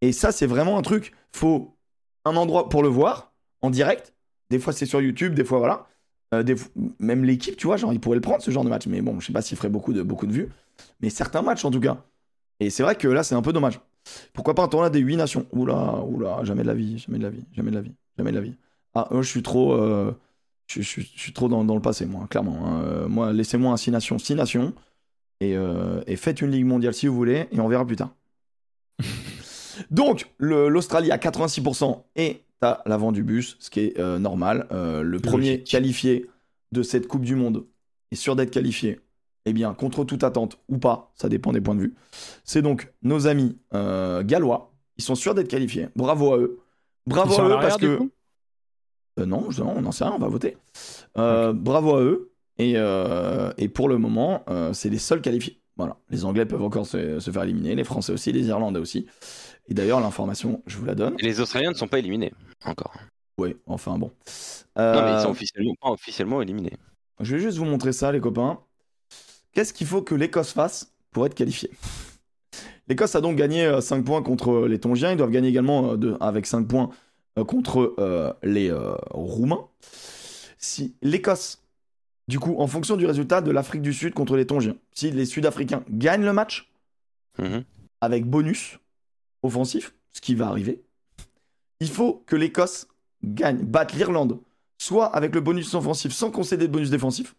Et ça, c'est vraiment un truc. Faut un endroit pour le voir en direct. Des fois, c'est sur YouTube, des fois, voilà. Euh, des même l'équipe, tu vois, genre, ils pourraient le prendre ce genre de match. Mais bon, je sais pas s'il ferait beaucoup de, beaucoup de vues. Mais certains matchs, en tout cas. Et c'est vrai que là, c'est un peu dommage. Pourquoi pas un tournoi des 8 nations? Oula, oula, jamais de la vie, jamais de la vie, jamais de la vie, jamais de la vie. Ah, moi, je suis trop. euh, je, je- je suis trop dans, dans le passé, moi, clairement. hein. Euh, moi, laissez-moi un 6 nations, 6 nations. Et, euh, et faites une ligue mondiale si vous voulez, et on verra plus tard. Donc, l'Australie à 86% est à l'avant du bus, ce qui est euh, normal. Euh, le premier Logique. qualifié de cette Coupe du Monde est sûr d'être qualifié. Eh bien, contre toute attente ou pas, ça dépend des points de vue. C'est donc nos amis euh, gallois. Ils sont sûrs d'être qualifiés. Bravo à eux. Bravo à eux parce que. Euh, non, non, on n'en sait rien, on va voter. Bravo à eux. Et, et pour le moment, c'est les seuls qualifiés. Voilà. Les Anglais peuvent encore se, se faire éliminer, les Français aussi, les Irlandais aussi. Et d'ailleurs, l'information, je vous la donne. Et les Australiens ne sont pas éliminés encore. Oui, enfin bon. Non, mais Euh, ils sont officiellement pas officiellement éliminés. Je vais juste vous montrer ça, les copains. Qu'est-ce qu'il faut que l'Écosse fasse pour être qualifiée? L'Écosse a donc gagné 5 points contre les Tongiens. Ils doivent gagner également euh, de- avec 5 points euh, contre euh, les euh, Roumains. Si l'Écosse, du coup, en fonction du résultat de l'Afrique du Sud contre les Tongiens, si les Sud-Africains gagnent le match Mhm. avec bonus offensif, ce qui va arriver, il faut que l'Écosse gagne, batte l'Irlande, soit avec le bonus offensif sans concéder de bonus défensif,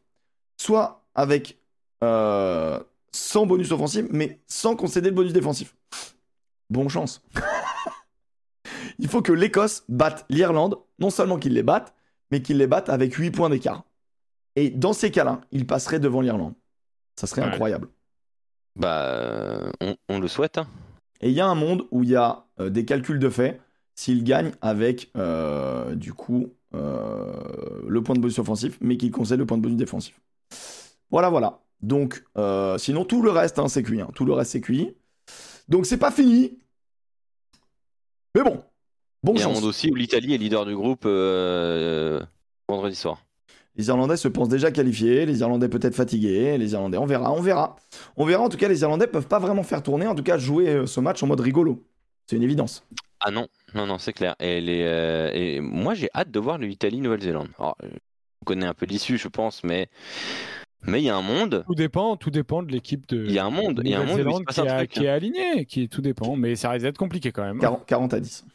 soit avec euh, sans bonus offensif, mais sans concéder de bonus défensif. Bonne chance. il faut que l'Écosse batte l'Irlande, non seulement qu'ils les battent, mais qu'ils les battent avec 8 points d'écart. Et dans ces cas-là, ils passeraient devant l'Irlande. Ça serait Ouais. incroyable. Bah, on, on le souhaite. hein. Et il y a un monde où il y a euh, des calculs de fait s'ils gagnent avec, euh, du coup, euh, le point de bonus offensif, mais qu'ils concèdent le point de bonus défensif. Voilà, voilà. Donc, euh, sinon, tout le reste, hein, c'est cuit. hein. Tout le reste, c'est cuit. Donc, c'est pas fini. Mais bon, Bon Il y a un monde aussi où l'Italie est leader du groupe euh, vendredi soir. Les Irlandais se pensent déjà qualifiés, les Irlandais peut-être fatigués, les Irlandais, on verra, on verra. On verra, en tout cas, les Irlandais peuvent pas vraiment faire tourner, en tout cas, jouer euh, ce match en mode rigolo. C'est une évidence. Ah non, non, non, c'est clair. Et, les, euh, et moi, j'ai hâte de voir l'Italie-Nouvelle-Zélande. Alors, euh, On connaît un peu l'issue, je pense, mais mais il y a un monde. Tout dépend, tout dépend de l'équipe de. Il y a un monde, de il y a un monde passe qui, un a- truc, qui est hein. aligné, qui tout dépend, mais ça risque d'être compliqué quand même. 40, 40 à 10.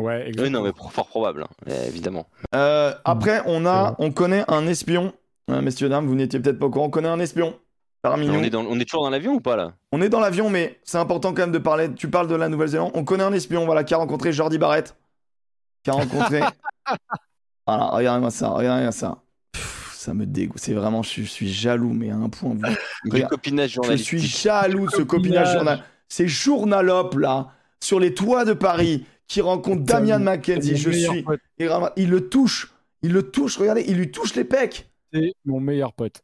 Ouais, Oui, non, mais fort probable, hein, évidemment. Euh, après, on a, on connaît un espion. Hein, messieurs, dames, vous n'étiez peut-être pas au courant. On connaît un espion. Parmi nous. On est, dans, on est toujours dans l'avion ou pas là? On est dans l'avion, mais c'est important quand même de parler. Tu parles de la Nouvelle-Zélande. On connaît un espion, voilà, qui a rencontré Jordi Barrett. Qui a rencontré. voilà, regardez-moi ça, regardez-moi ça. Pff, ça me dégoûte. C'est vraiment, je suis, je suis jaloux, mais à un point. vous- Du Regarde, copinage Je suis jaloux de ce copinage Copinage. journal. Ces journalopes là, sur les toits de Paris, qui rencontrent C'est Damian McKenzie. Je suis. pote. Il le touche. Il le touche, regardez, il lui touche les pecs. C'est mon meilleur pote.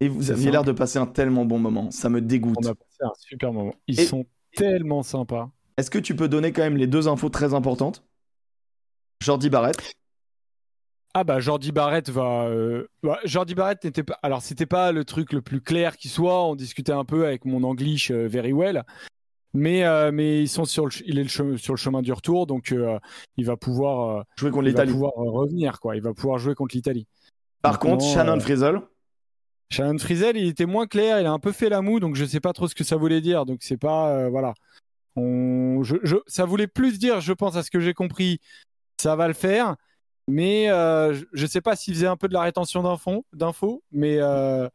Et vous aviez l'air de passer un tellement bon moment. Ça me dégoûte. On a passé un super moment. Ils Et- sont tellement sympas. Est-ce que tu peux donner quand même les deux infos très importantes? Jordi Barrett. Ah bah Jordi Barrett va. euh, bah, Jordi Barrett n'était pas. Alors c'était pas le truc le plus clair qui soit. On discutait un peu avec mon English euh, very well. Mais, euh, mais ils sont sur le, il est le sur le chemin du retour, donc euh, il va pouvoir, euh, Jouer contre l'Italie. pouvoir revenir, quoi. Il va pouvoir jouer contre l'Italie. Par contre, Shannon Frizzle. Shannon Frizzell, il était moins clair, il a un peu fait la moue, donc je sais pas trop ce que ça voulait dire. Donc c'est pas, voilà. On, je, je- ça voulait plus dire, je pense, à ce que j'ai compris, ça va le faire. Mais euh, je, je sais pas s'il faisait un peu de la rétention d'infos, d'infos, mais, euh,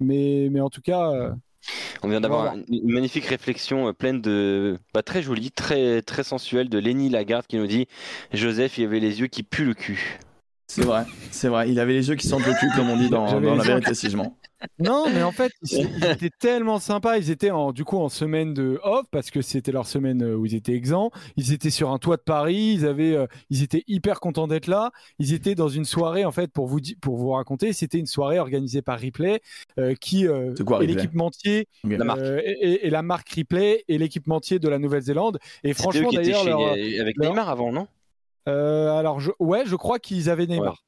mais, mais en tout cas, euh, On vient d'avoir Voilà. une magnifique réflexion euh, pleine de. Bah, très jolie, très, très sensuelle de Lenny Lagarde qui nous dit Joseph, il avait les yeux qui puent le cul. C'est vrai, c'est vrai. Il avait les yeux qui sentent le cul, comme on dit dans, dans la vérité si je mens. Non, mais en fait, ils, ils étaient tellement sympas. Ils étaient en, du coup en semaine de off parce que c'était leur semaine euh, où ils étaient exempts. Ils étaient sur un toit de Paris. Ils avaient, euh, ils étaient hyper contents d'être là. Ils étaient dans une soirée en fait pour vous di- pour vous raconter. C'était une soirée organisée par Ripley, euh, qui euh, quoi, est l'équipementier, Ok. La marque. et, et- et la marque Ripley et l'équipementier de la Nouvelle-Zélande. Et franchement, d'ailleurs, chez- leur- avec leur- Neymar avant, non? Euh, alors, je, ouais, je crois qu'ils avaient Neymar.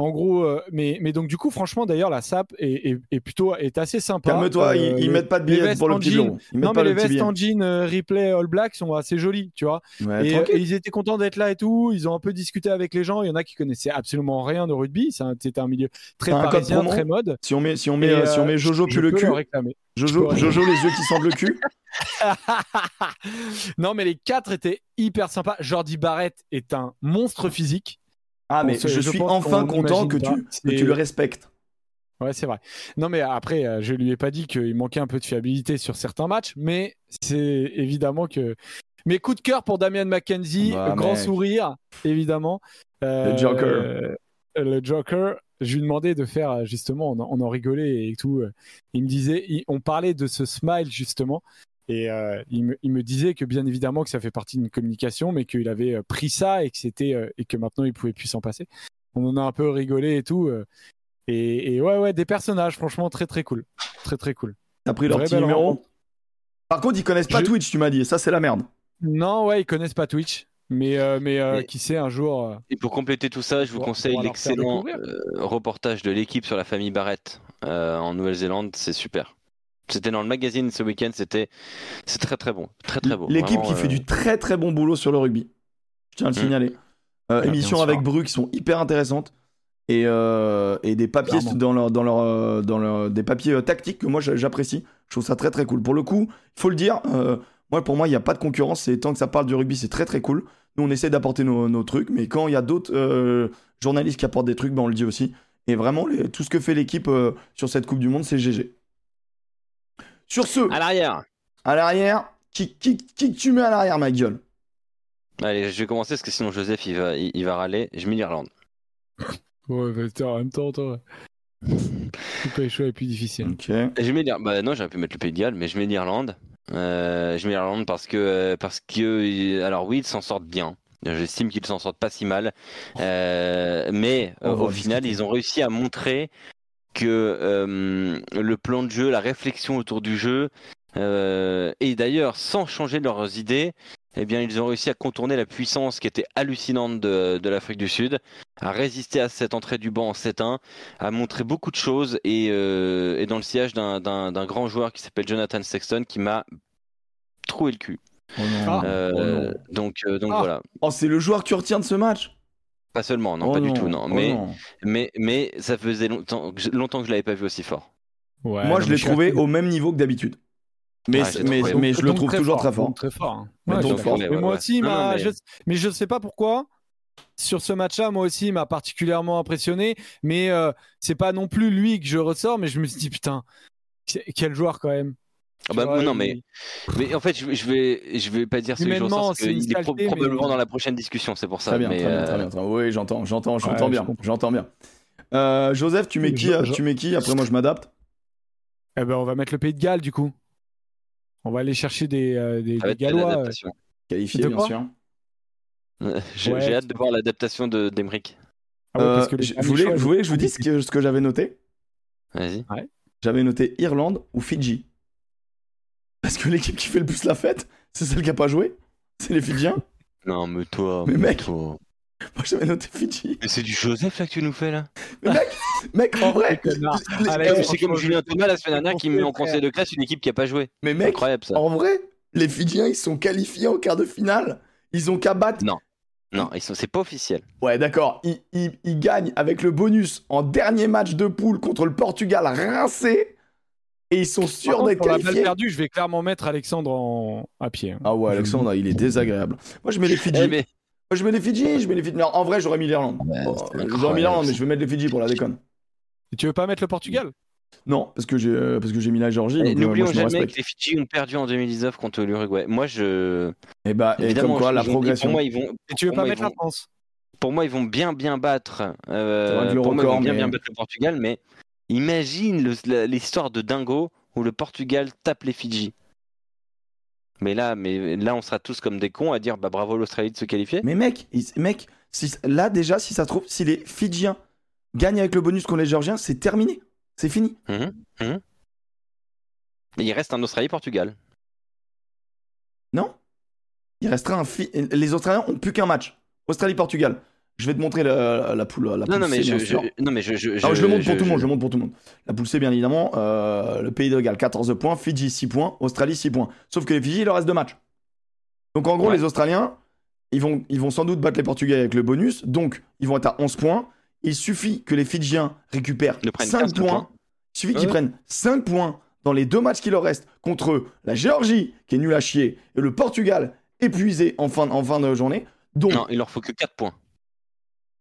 En gros, euh, mais, mais donc du coup, franchement, d'ailleurs, la SAP est, est, est plutôt est assez sympa. Calme-toi, Euh, ils, ils mettent pas de billets pour le petit bureau. Ils Non, mais le les vestes en jean euh, replay All Black sont assez jolies, tu vois. Ouais, et, et ils étaient contents d'être là et tout. Ils ont un peu discuté avec les gens. Il y en a qui connaissaient absolument rien de rugby. C'est un- C'était un milieu très un parisien, très mode. Si on met, si on met, Et, euh, si on euh, met Jojo puis le cul. Jojo, Jojo les yeux qui sentent le cul. non, mais les quatre étaient hyper sympas. Jordi Barrett est un monstre physique. Ah mais se- je je suis enfin content que tu, que C'est- tu le respectes. Ouais, c'est vrai. Non, mais après, euh, je lui ai pas dit qu'il manquait un peu de fiabilité sur certains matchs, mais c'est évidemment que. Mes coups de cœur pour Damian McKenzie, Bah, grand mec. sourire, évidemment. Euh, Le Joker. euh, le Joker. Je lui demandais de faire justement, on en, on en rigolait et tout. euh, Il me disait, il- on parlait de ce smile justement, et euh, il, me, il me disait que bien évidemment que ça fait partie d'une communication, mais qu'il avait euh, pris ça et que c'était euh, et que maintenant il pouvait plus s'en passer. On en a un peu rigolé et tout. euh, et, et ouais, ouais, des personnages, franchement, très très cool. Très très cool. T'as pris leur petit numéro. rencontre. Par contre, ils connaissent pas Je- Twitch, tu m'as dit. Ça, c'est la merde. Non, ouais, ils connaissent pas Twitch. Mais, euh, mais euh, qui sait, un jour. euh, Et pour compléter tout ça, je vous conseille l'excellent euh, reportage de l'équipe sur la famille Barrett euh, en Nouvelle-Zélande. C'est super. C'était dans le magazine ce week-end. C'était c'est très très bon, très très beau. L'équipe qui fait euh, du très très bon boulot sur le rugby. Je tiens à le Mm. signaler. Euh, Ah, émissions avec Bru qui sont hyper intéressantes. Et, euh, et des papiers Clairement. dans leur, dans leur, euh, dans leur- des papiers euh, tactiques que moi j'a- j'apprécie. Je trouve ça très très cool. Pour le coup, il faut le dire, euh, moi pour moi il n'y a pas de concurrence. C'est tant que ça parle du rugby, c'est très très cool. Nous on essaie d'apporter nos, nos trucs, mais quand il y a d'autres euh, journalistes qui apportent des trucs, ben, on le dit aussi. Et vraiment, les- tout ce que fait l'équipe euh, sur cette Coupe du Monde, c'est GG. Sur ce, À l'arrière. à l'arrière, qui, qui, qui tu mets à l'arrière, ma gueule Allez, je vais commencer parce que sinon Joseph il va, il, il va râler. Je mets l'Irlande. Ouais, mais t'es en même temps, toi. Le pays chaud est plus difficile. Ok. Je mets bah non, j'aurais pu mettre le Pays de Galles, mais je mets l'Irlande. Euh, je mets l'Irlande parce que euh, parce que alors oui, ils s'en sortent bien. J'estime qu'ils s'en sortent pas si mal, Euh, mais euh, au final, ils ont réussi à montrer que euh, le plan de jeu, la réflexion autour du jeu, euh, et d'ailleurs sans changer leurs idées, eh bien, ils ont réussi à contourner la puissance qui était hallucinante de, de l'Afrique du Sud, à résister à cette entrée du banc en 7-1, à montrer beaucoup de choses et, euh, et dans le sillage d'un- d'un d'un grand joueur qui s'appelle Jonathan Sexton qui m'a troué le cul. Oh non. Euh, Oh non. donc, euh, donc Ah. voilà. Oh, c'est le joueur que tu retiens de ce match Pas seulement, non, Oh pas du tout, non. Oh Mais, non. mais, mais ça faisait longtemps, que je- longtemps que je l'avais pas vu aussi fort. Ouais, Moi, je l'ai trouvé au même niveau que d'habitude. Mais, Ouais, mais, mais je le trouve toujours très fort. Très fort. hein. Ouais, donc fort. Mais moi aussi, Non, m'a- je... mais je sais pas pourquoi. Sur ce match-là, moi aussi, il m'a particulièrement impressionné. Mais euh, c'est pas non plus lui que je ressors, mais je me suis dit, putain, quel joueur quand même. Ah bah, vois, non, il- mais, mais en fait, je, je vais, je vais pas dire ce que je Humainement, ressens parce c'est qu'il est pro- saleté, mais- probablement dans la prochaine discussion, c'est pour ça. Très bien, mais, très bien, euh, très bien, très bien. Oui, j'entends, j'entends, j'entends Ouais, bien, j'entends bien. Euh, Joseph, tu mets qui, Je- euh, tu mets qui? Après, moi, je m'adapte. Eh ben, on va mettre le Pays de Galles, du coup. On va aller chercher des, euh, des, des Gallois. euh. adaptation. Qualifié, De bien sûr. J'ai Ouais, hâte de voir l'adaptation de d'Emeric. Ah ouais, parce Euh, que les je- derniers vous voulez, choix, vous voulez que je vous dise ce que, ce que j'avais noté Vas-y. J'avais noté Irlande ou Fidji. Parce que l'équipe qui fait le plus la fête, c'est celle qui a pas joué. C'est les Fidjiens. Non, mais toi. Mais mec. toi. Moi, j'avais noté Fidji. Mais c'est du Joseph là que tu nous fais là Mais mec, mec, en vrai. C'est comme Julien Thomas la semaine dernière qui met en conseil de classe une équipe qui a pas joué. mais mec, Incroyable ça. en vrai, les Fidjiens, ils sont qualifiés en quart de finale. Ils ont qu'à battre. Non. Non, ils sont- c'est pas officiel. Ouais, d'accord. Ils, ils- ils gagnent avec le bonus en dernier match de poule contre le Portugal rincé. Et ils sont sûrs d'être pour la balle perdue, je vais clairement mettre Alexandre en... à pied. hein. Ah ouais, Alexandre, il est désagréable. Moi, je mets les Fidji. Eh, mais Moi, je mets les Fidji. Je mets les Fidji. Non, en vrai, j'aurais mis l'Irlande. Ouais, Oh, j'aurais mis l'Irlande, mais je vais mettre les Fidji pour la déconne. Et tu veux pas mettre le Portugal? Non, parce que j'ai euh, parce que j'ai mis la Géorgie. eh, euh, n'oublions jamais respecte. que les Fidji ont perdu en 2019 contre l'Uruguay. Moi, je. Et bah, et Évidemment, comme quoi, la progression. Pour moi, ils vont, Et tu veux pas moi, mettre la vont- France? pour moi, ils vont bien, bien battre. euh, pour moi, ils vont bien, mais- bien battre le Portugal, mais imagine l'histoire de dingo où le Portugal tape les Fidji. Mais là, mais là, on sera tous comme des cons à dire bah bravo l'Australie de se qualifier. Mais mec, il- mec si, là, déjà, si ça se trouve, si les Fidjiens gagnent avec le bonus contre les Géorgiens, c'est terminé. C'est fini. Et il reste un Australie-Portugal. Non Il restera un. fi- Les Australiens ont plus qu'un match. Australie-Portugal. Je vais te montrer la, la poule. La Non, non, mais C, je, je- sûr. non, mais je, je, Ah, je le montre pour tout le monde, je- le montre pour tout le monde. La poule C, bien évidemment. euh, le pays de Galles, 14 points. Fidji, 6 points. Australie, 6 points. Sauf que les Fidji, il leur reste deux matchs. Donc en gros, Ouais. les Australiens, ils vont, ils vont sans doute battre les Portugais avec le bonus. Donc, ils vont être à 11 points. Il suffit que les Fidjiens récupèrent Ne prennent 5 15 points. points. Il suffit qu'ils Ouais. prennent 5 points dans les deux matchs qui leur restent contre la Géorgie, qui est nulle à chier, et le Portugal, épuisé en fin, en fin de journée. Donc, non, il leur faut que 4 points.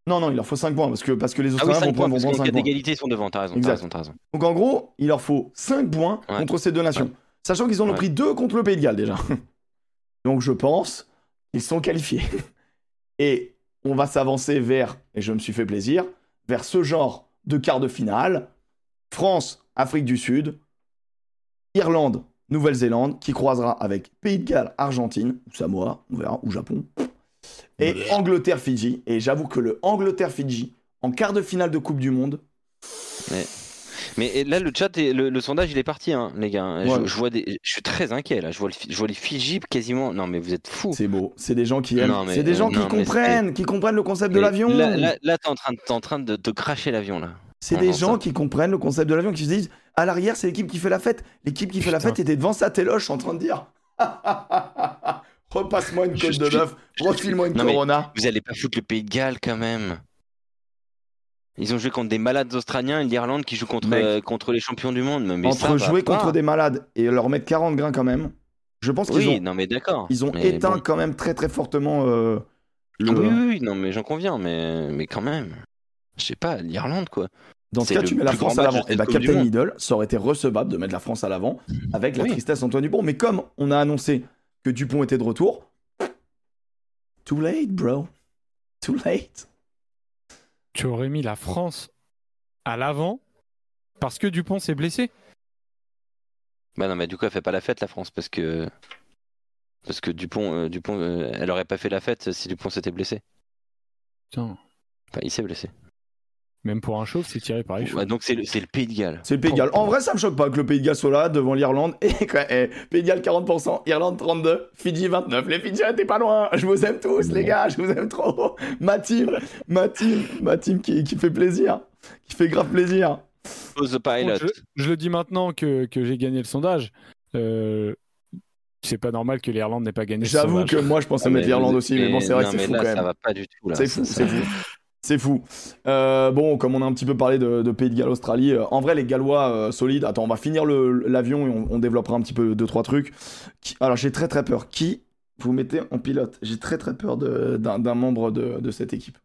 Non, il leur faut 5 points parce que, parce que les Ah oui, Australiens 5 vont points, prendre, vont parce qu'en prendre cas 5 points. d'égalité, ils sont devant. T'as raison, raison. Donc en gros, il leur faut 5 points Ouais. contre ces deux nations. Sachant qu'ils en ont Ouais. pris 2 contre le Pays de Galles déjà. Donc je pense qu'ils sont qualifiés. Et on va s'avancer vers, et je me suis fait plaisir, vers ce genre de quart de finale. France, Afrique du Sud, Irlande, Nouvelle-Zélande, qui croisera avec Pays de Galles, Argentine, ou Samoa, on verra, ou Japon. Et Angleterre-Fidji. Et j'avoue que le Angleterre-Fidji, en quart de finale de Coupe du Monde, Mais là, le chat, et le, le sondage, il est parti, hein, les gars. Je, Ouais. je vois des, je suis très inquiet là. Je vois, le, fi- je vois les Fidji quasiment. Non, mais vous êtes fous. C'est beau. C'est des gens qui aiment. C'est des gens euh, qui non, comprennent, qui comprennent le concept de l'avion. Là, là, là, t'es en train, de- t'es en train de, de cracher l'avion là. C'est des gens ça. qui comprennent le concept de l'avion, qui se disent à l'arrière, c'est l'équipe qui fait la fête. L'équipe qui fait la fête était devant sa téloche en train de dire Repasse-moi une côte de je refile-moi une Non, Corona. Vous allez pas foutre le Pays de Galles quand même. Ils ont joué contre des malades australiens et l'Irlande qui joue contre, euh, contre les champions du monde. Mais Entre jouer pas. contre des malades et leur mettre 40 grains quand même, je pense qu'ils Oui, ont, non, mais d'accord. ils ont Mais éteint bon. quand même très très fortement euh, le. Oui, oui, oui, non, mais j'en conviens, mais, mais quand même. Je sais pas, l'Irlande quoi. Dans ce cas, tu mets la France à l'avant. de Et bah, du Captain. Idol, ça aurait été recevable de mettre la France à l'avant avec la Oui. tristesse Antoine Dupont. Mais comme on a annoncé que Dupont était de retour, too late, bro. Too late. Tu aurais mis la France à l'avant parce que Dupont s'est blessé. Bah non, mais du coup, elle fait pas la fête, la France, parce que. Parce que Dupont, euh, Dupont euh, elle aurait pas fait la fête si Dupont s'était blessé. Putain. Enfin, il s'est blessé. Même pour un chauve, c'est tiré par les chauves. Donc c'est le, c'est le Pays de Galles. C'est le Pays de Galles. En vrai, ça me choque pas que le Pays de Galles soit là devant l'Irlande. Et quoi, eh, Pays de Galles 40%, Irlande 32, Fidji 29. Les Fidjiens, t'es pas loin. Je vous aime tous, les gars. Je vous aime trop. Ma team, ma team, ma team qui, qui fait plaisir. Qui fait grave plaisir. The pilot. Je, je le dis maintenant que, que j'ai gagné le sondage. Euh, c'est pas normal que l'Irlande n'ait pas gagné J'avoue que moi, je pensais Ah, mettre l'Irlande aussi. Mais bon, c'est vrai non, que c'est fou là, quand Ça même. va pas du tout. là. C'est Ça- fou, ça- c'est fou. C'est fou. Euh, bon, comme on a un petit peu parlé de, de Pays de Galles, Australie, euh, en vrai, les Gallois euh, solides. Attends, on va finir l'avion et on, on développera un petit peu deux, trois trucs. Qui- alors, j'ai très très peur. Qui vous mettez en pilote? J'ai très très peur d'un membre de, de cette équipe.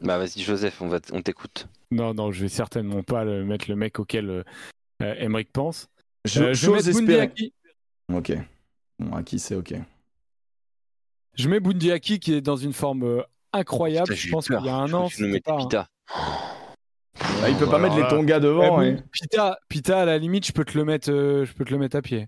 Bah vas-y Joseph, on, va t- on t'écoute. Non, non, je vais certainement pas le- mettre le mec auquel Emmerich pense. Je- Euh. Bundiaki. Ok. Bon, à qui c'est ok? Je mets Bundiaki qui est dans une forme incroyable. Putain, je pense qu'il y a un Je an, nous pas Pita. Bah, il peut pas mettre les là- Tonga Eh, devant. Ouais. Pita, Pita, à la limite, je peux te le mettre, euh, je peux te le mettre à pied.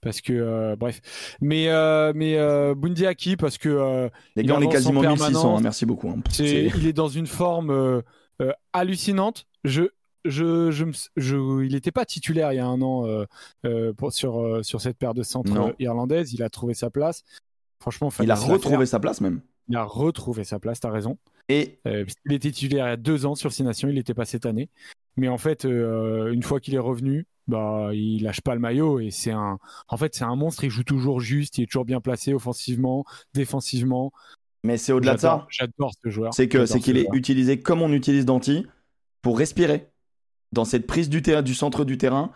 Parce que, euh, bref. Mais, euh, mais euh, Bundiaki, parce que euh, Les il gars, on est quasiment 1600. hein, permanence. merci beaucoup. hein. c'est, C'est- il est dans une forme euh, euh, hallucinante. Je, je, je, je- il n'était pas titulaire il y a un an euh, euh, pour, sur, euh, sur cette paire de centres Non. irlandaises. Il a trouvé sa place. Franchement, Il a retrouvé sa place même. Il a retrouvé sa place, t'as raison. Et Euh, il était titulaire il y a deux ans sur Six Nations, il n'était pas cette année. Mais en fait, euh, une fois qu'il est revenu, bah, il lâche pas le maillot et c'est un, en fait, c'est un monstre. Il joue toujours juste, il est toujours bien placé offensivement, défensivement. mais c'est au-delà de ça. J'adore- ce joueur. C'est que c'est ce qu'il est utilisé comme on utilise Danti pour respirer. Dans cette prise du, terrain, du centre du terrain,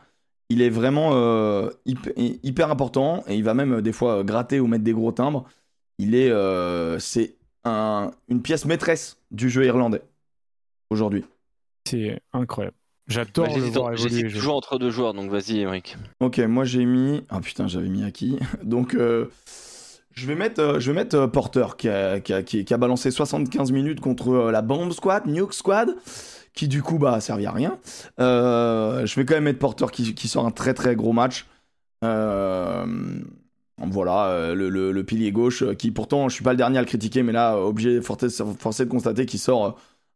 il est vraiment euh, hyper, hyper important et il va même des fois gratter ou mettre des gros timbres. Il est, euh, c'est un- une pièce maîtresse du jeu irlandais aujourd'hui. C'est incroyable. J'adore Bah, le J'hésite voir j'hésite évoluer. je- toujours entre deux joueurs, donc vas-y Emric. Ok, moi j'ai mis. Ah putain, j'avais mis Aki. Donc, euh, je vais mettre, euh, je vais mettre euh, Porter qui a, qui, a, qui- qui a balancé 75 minutes contre euh, la Bomb Squad, Nuke Squad, qui du coup bah, a servi à rien. Euh, je vais quand même mettre Porter qui, qui sort un très très gros match. Voilà, euh, le, pilier gauche euh, qui pourtant, je suis pas le dernier à le critiquer, mais là, obligé, forcé, forcé de constater qu'il sort euh,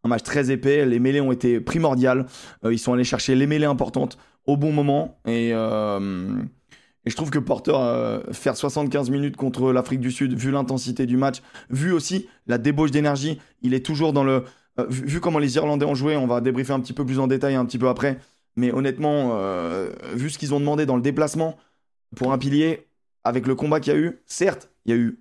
un match très épais. Les mêlées ont été primordiales. Ils sont allés chercher les mêlées importantes au bon moment. Et, je trouve que Porter, faire 75 minutes contre l'Afrique du Sud, vu l'intensité du match, vu aussi la débauche d'énergie, il est toujours dans le. vu, vu comment les Irlandais ont joué, on va débriefer un petit peu plus en détail un petit peu après. Mais honnêtement, vu ce qu'ils ont demandé dans le déplacement pour un pilier, avec le combat qu'il y a eu, certes, il y a eu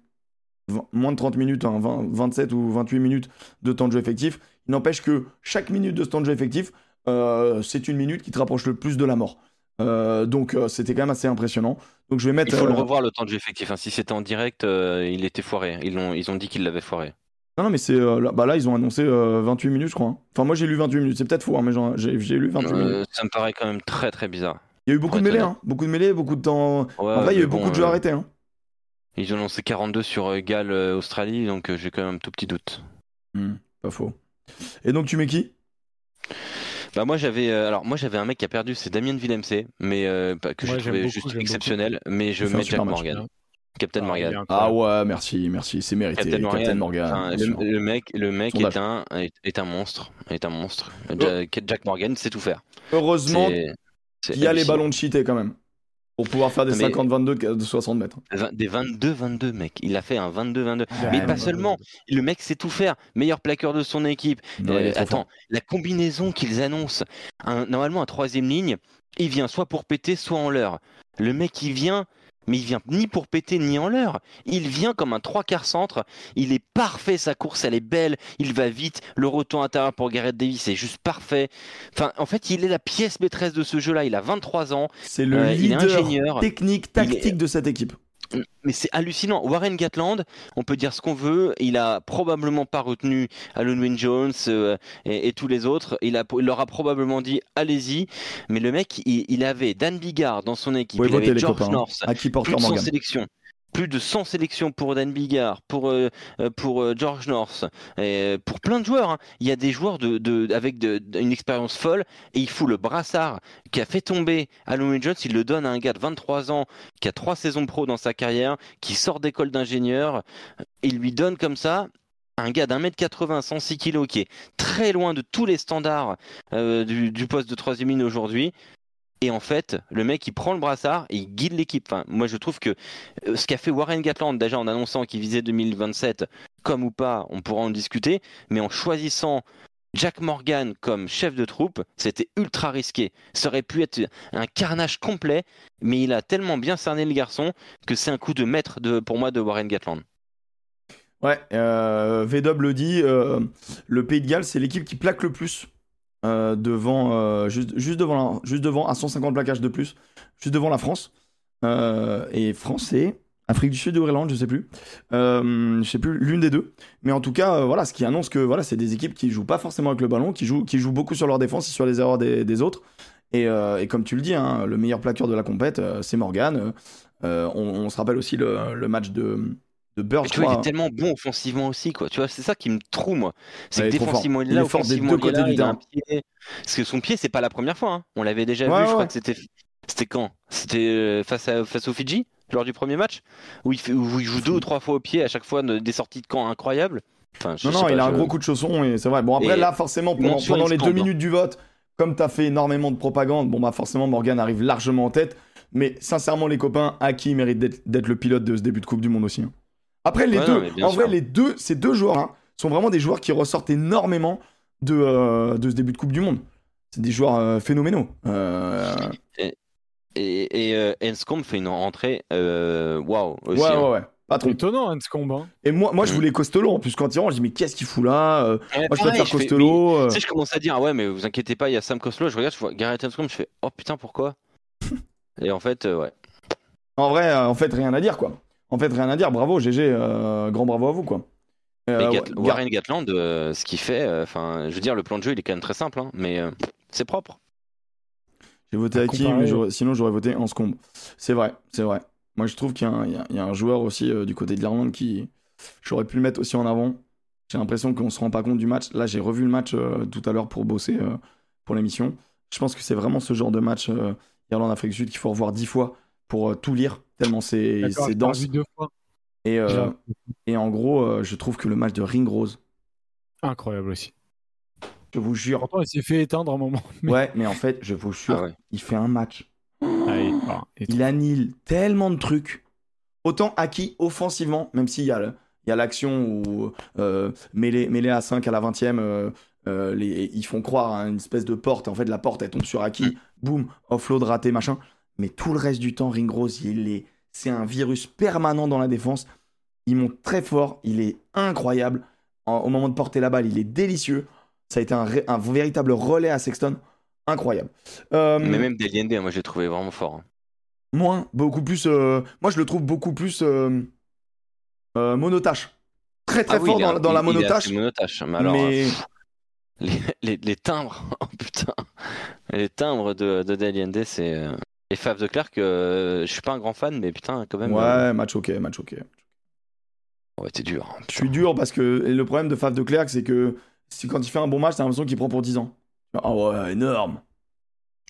20 moins de 30 minutes, hein, 20 27 ou 28 minutes de temps de jeu effectif. Il n'empêche que chaque minute de ce temps de jeu effectif, euh, c'est une minute qui te rapproche le plus de la mort. Euh, donc euh, c'était quand même assez impressionnant. Donc je vais mettre. Il faut le revoir le temps de jeu effectif. hein. Si c'était en direct, il était foiré. Ils ont, ils ont dit qu'il l'avait foiré. Non, non, mais c'est là, bah là ils ont annoncé euh, 28 minutes, je crois. hein. Enfin moi j'ai lu 28 minutes, c'est peut-être faux, hein, mais j'ai lu 28 minutes. Ça me paraît quand même très très bizarre. Il y a eu beaucoup ouais, de mêlées, hein, beaucoup de mêlées, beaucoup de temps. Ouais, en vrai, il y a eu beaucoup de jeux euh, arrêtés. Hein. Ils ont lancé 42 sur euh, Galles euh, Australie, donc j'ai quand même un tout petit doute. Hmm, pas faux. Et donc tu mets qui? Bah moi j'avais euh, alors moi j'avais un mec qui a perdu, c'est Damien Villemc, mais euh, que Ouais, trouvé beaucoup, juste exceptionnel, mais je mets Jack match, Morgan, Captain Ah, Morgan. Ah ouais, merci, merci, c'est mérité. Captain Morgan. Captain Morgan. Enfin, bien le, mec, le mec Sondage. est un est, est un monstre, est un monstre. Oh. Ja- Jack Morgan sait tout faire. Heureusement Qu'il y a les ballons de cheaté quand même. Pour pouvoir faire des Mais- 50-22 de 60 mètres. Des 22-22 mec, il a fait un 22-22. Ouais, Mais pas seulement, le mec sait tout faire, meilleur plaqueur de son équipe. Il Euh, attends, fort. la combinaison qu'ils annoncent, un- normalement un troisième ligne, il vient soit pour péter, soit en l'heure. Le mec il vient, mais il vient ni pour péter ni en l'heure. Il vient comme un trois quarts centre. Il est parfait, sa course elle est belle, il va vite. Le retour intérieur pour Gareth Davis est juste parfait. Enfin, en fait, il est la pièce maîtresse de ce jeu-là. Il a 23 ans, C'est le euh, il est leader ingénieur. technique, tactique de cette équipe. Mais c'est hallucinant. Warren Gatland, on peut dire ce qu'on veut, il a probablement pas retenu Alan Wynne Jones euh, et, et tous les autres. Il, a, il leur a probablement dit allez-y. Mais le mec, il, il avait Dan Bigard dans son équipe, il avait George copains. hein. North, À qui Porter plus de 100 Morgan sélections. Plus de 100 sélections pour Dan Bigard, pour, euh, euh, euh, George North, pour plein de joueurs. hein. Il y a des joueurs avec une expérience folle et il fout le brassard qui a fait tomber Wynne Jones. Il le donne à un gars de 23 ans qui a trois saisons pro dans sa carrière, qui sort d'école d'ingénieur. Il lui donne comme ça. un gars d'un mètre 80, 106 kilos, qui est très loin de tous les standards du poste de troisième ligne aujourd'hui. Et en fait, le mec, il prend le brassard et il guide l'équipe. Moi, je trouve que euh, ce qu'a fait Warren Gatland, déjà en annonçant qu'il visait 2027, comme ou pas, on pourra en discuter, mais en choisissant Jack Morgan comme chef de troupe, c'était ultra risqué. Ça aurait pu être un carnage complet, mais il a tellement bien cerné le garçon que c'est un coup de maître pour moi de Warren Gatland. Ouais, euh, VW le dit, euh, le Pays de Galles, c'est l'équipe qui plaque le plus euh, devant, euh, juste, juste, devant juste devant, à 150 plaquages de plus, juste devant la France. Euh, et France et Afrique du Sud ou Irlande, je sais plus. Je sais plus, l'une des deux. Mais en tout cas, voilà, ce qui annonce que voilà, c'est des équipes qui jouent pas forcément avec le ballon, qui jouent, beaucoup sur leur défense et sur les erreurs des, autres. Et, comme tu le dis, hein, le meilleur plaqueur de la compète, c'est Morgan. On, se rappelle aussi le match de, de tu vois, il est tellement bon offensivement aussi, quoi. Tu vois, c'est ça qui me trouve, moi. C'est Ouais, que défensivement, il est Il là, est fort des offensivement, il est là, il a un pied. Parce que son pied, c'est pas la première fois. hein. On l'avait déjà Ouais, vu, je crois que c'était. C'était quand? C'était euh, face, à, face aux Fidji, lors du premier match où il, fait, où il joue deux ou trois fois au pied, à chaque fois de- des sorties de camp incroyables. Enfin, je Non, sais non, pas, il a un gros coup de chausson et c'est vrai. Bon, après, Et là, forcément, pendant, les deux hein. minutes du vote, comme t'as fait énormément de propagande, bon, bah, forcément, Morgan arrive largement en tête. Mais sincèrement, les copains, Aki mérite d'être d'être le pilote de ce début de Coupe du Monde aussi. hein. Après, les Ouais, deux, non, en vrai, les deux, ces deux joueurs hein, sont vraiment des joueurs qui ressortent énormément de, euh, de ce début de Coupe du Monde. C'est des joueurs euh, phénoménaux. Euh, Et, et euh, Enscombe fait une rentrée. Waouh ouais, aussi. ouais, hein. ouais. Pas trop. Étonnant, Hanscombe. Hein. Et moi, moi je Mm. voulais Costello. En plus, quand il rentre, je dis, mais qu'est-ce qu'il fout là Euh, Ouais, Moi, je pareil, préfère je fais- Costello. euh. Tu sais, je commence à dire, ah ouais, mais vous inquiétez pas, il y a Sam Costello. Je regarde, je vois Gareth Enscombe, je fais, oh putain, pourquoi? Et en fait, euh, ouais. En vrai, euh, en fait, rien à dire, quoi. En fait, rien à dire. Bravo, GG. euh, grand bravo à vous, quoi. Euh, ouais, Warren Gatland, euh, ce qu'il fait, euh, enfin, je veux dire, le plan de jeu, il est quand même très simple, hein, mais euh, c'est propre. J'ai voté À à qui, mais sinon j'aurais voté en Scombe. C'est vrai, c'est vrai. Moi, je trouve qu'il y, a un- il y a- il y a un joueur aussi euh, du côté de l'Irlande qui. J'aurais pu le mettre aussi en avant. J'ai l'impression qu'on se rend pas compte du match. Là, j'ai revu le match euh, tout à l'heure pour bosser euh, pour l'émission. Je pense que c'est vraiment ce genre de match euh, Irlande-Afrique du Sud qu'il faut revoir dix fois pour euh, tout lire, tellement c'est dense. revu deux fois. Et, euh, et en gros, euh, je trouve que le match de Ringrose, Incroyable aussi. je vous jure. Pourtant, il s'est fait éteindre un moment. Mais... Ouais, mais en fait, je vous jure, Ah ouais. il fait un match. Ah, il- ah, il- Il annule tellement de trucs. Autant acquis offensivement, même s'il y a le- il y a l'action où euh, mêlé, mêlé à 5 à la 20e, euh, euh, les, ils font croire à une espèce de porte. En fait, la porte, elle tombe sur Aki. Boum, offload raté, machin. Mais tout le reste du temps, Ringrose, il est, c'est un virus permanent dans la défense. Il monte très fort, il est incroyable. En- au moment de porter la balle, il est délicieux. Ça a été un, véritable relais à Sexton. Incroyable. Euh, Mais même Deliende, moi, je l'ai trouvé vraiment fort. hein. Moins, beaucoup plus. euh, Moi, je le trouve beaucoup plus euh, monotache. Très très Ah oui, fort dans, la il- monotache. monotache. Mais alors, mais pff, les, les- les timbres, oh putain, les timbres de, de Deliende, c'est. Euh, Et Fave de Clerc, euh, je suis pas un grand fan, mais putain, quand même. euh, ouais, match ok, match ok. ouais, t'es dur. hein, Je suis dur parce que et le problème de Faf de Clerc, c'est que si, quand il fait un bon match, t'as l'impression qu'il prend pour 10 ans. Ah ouais, énorme.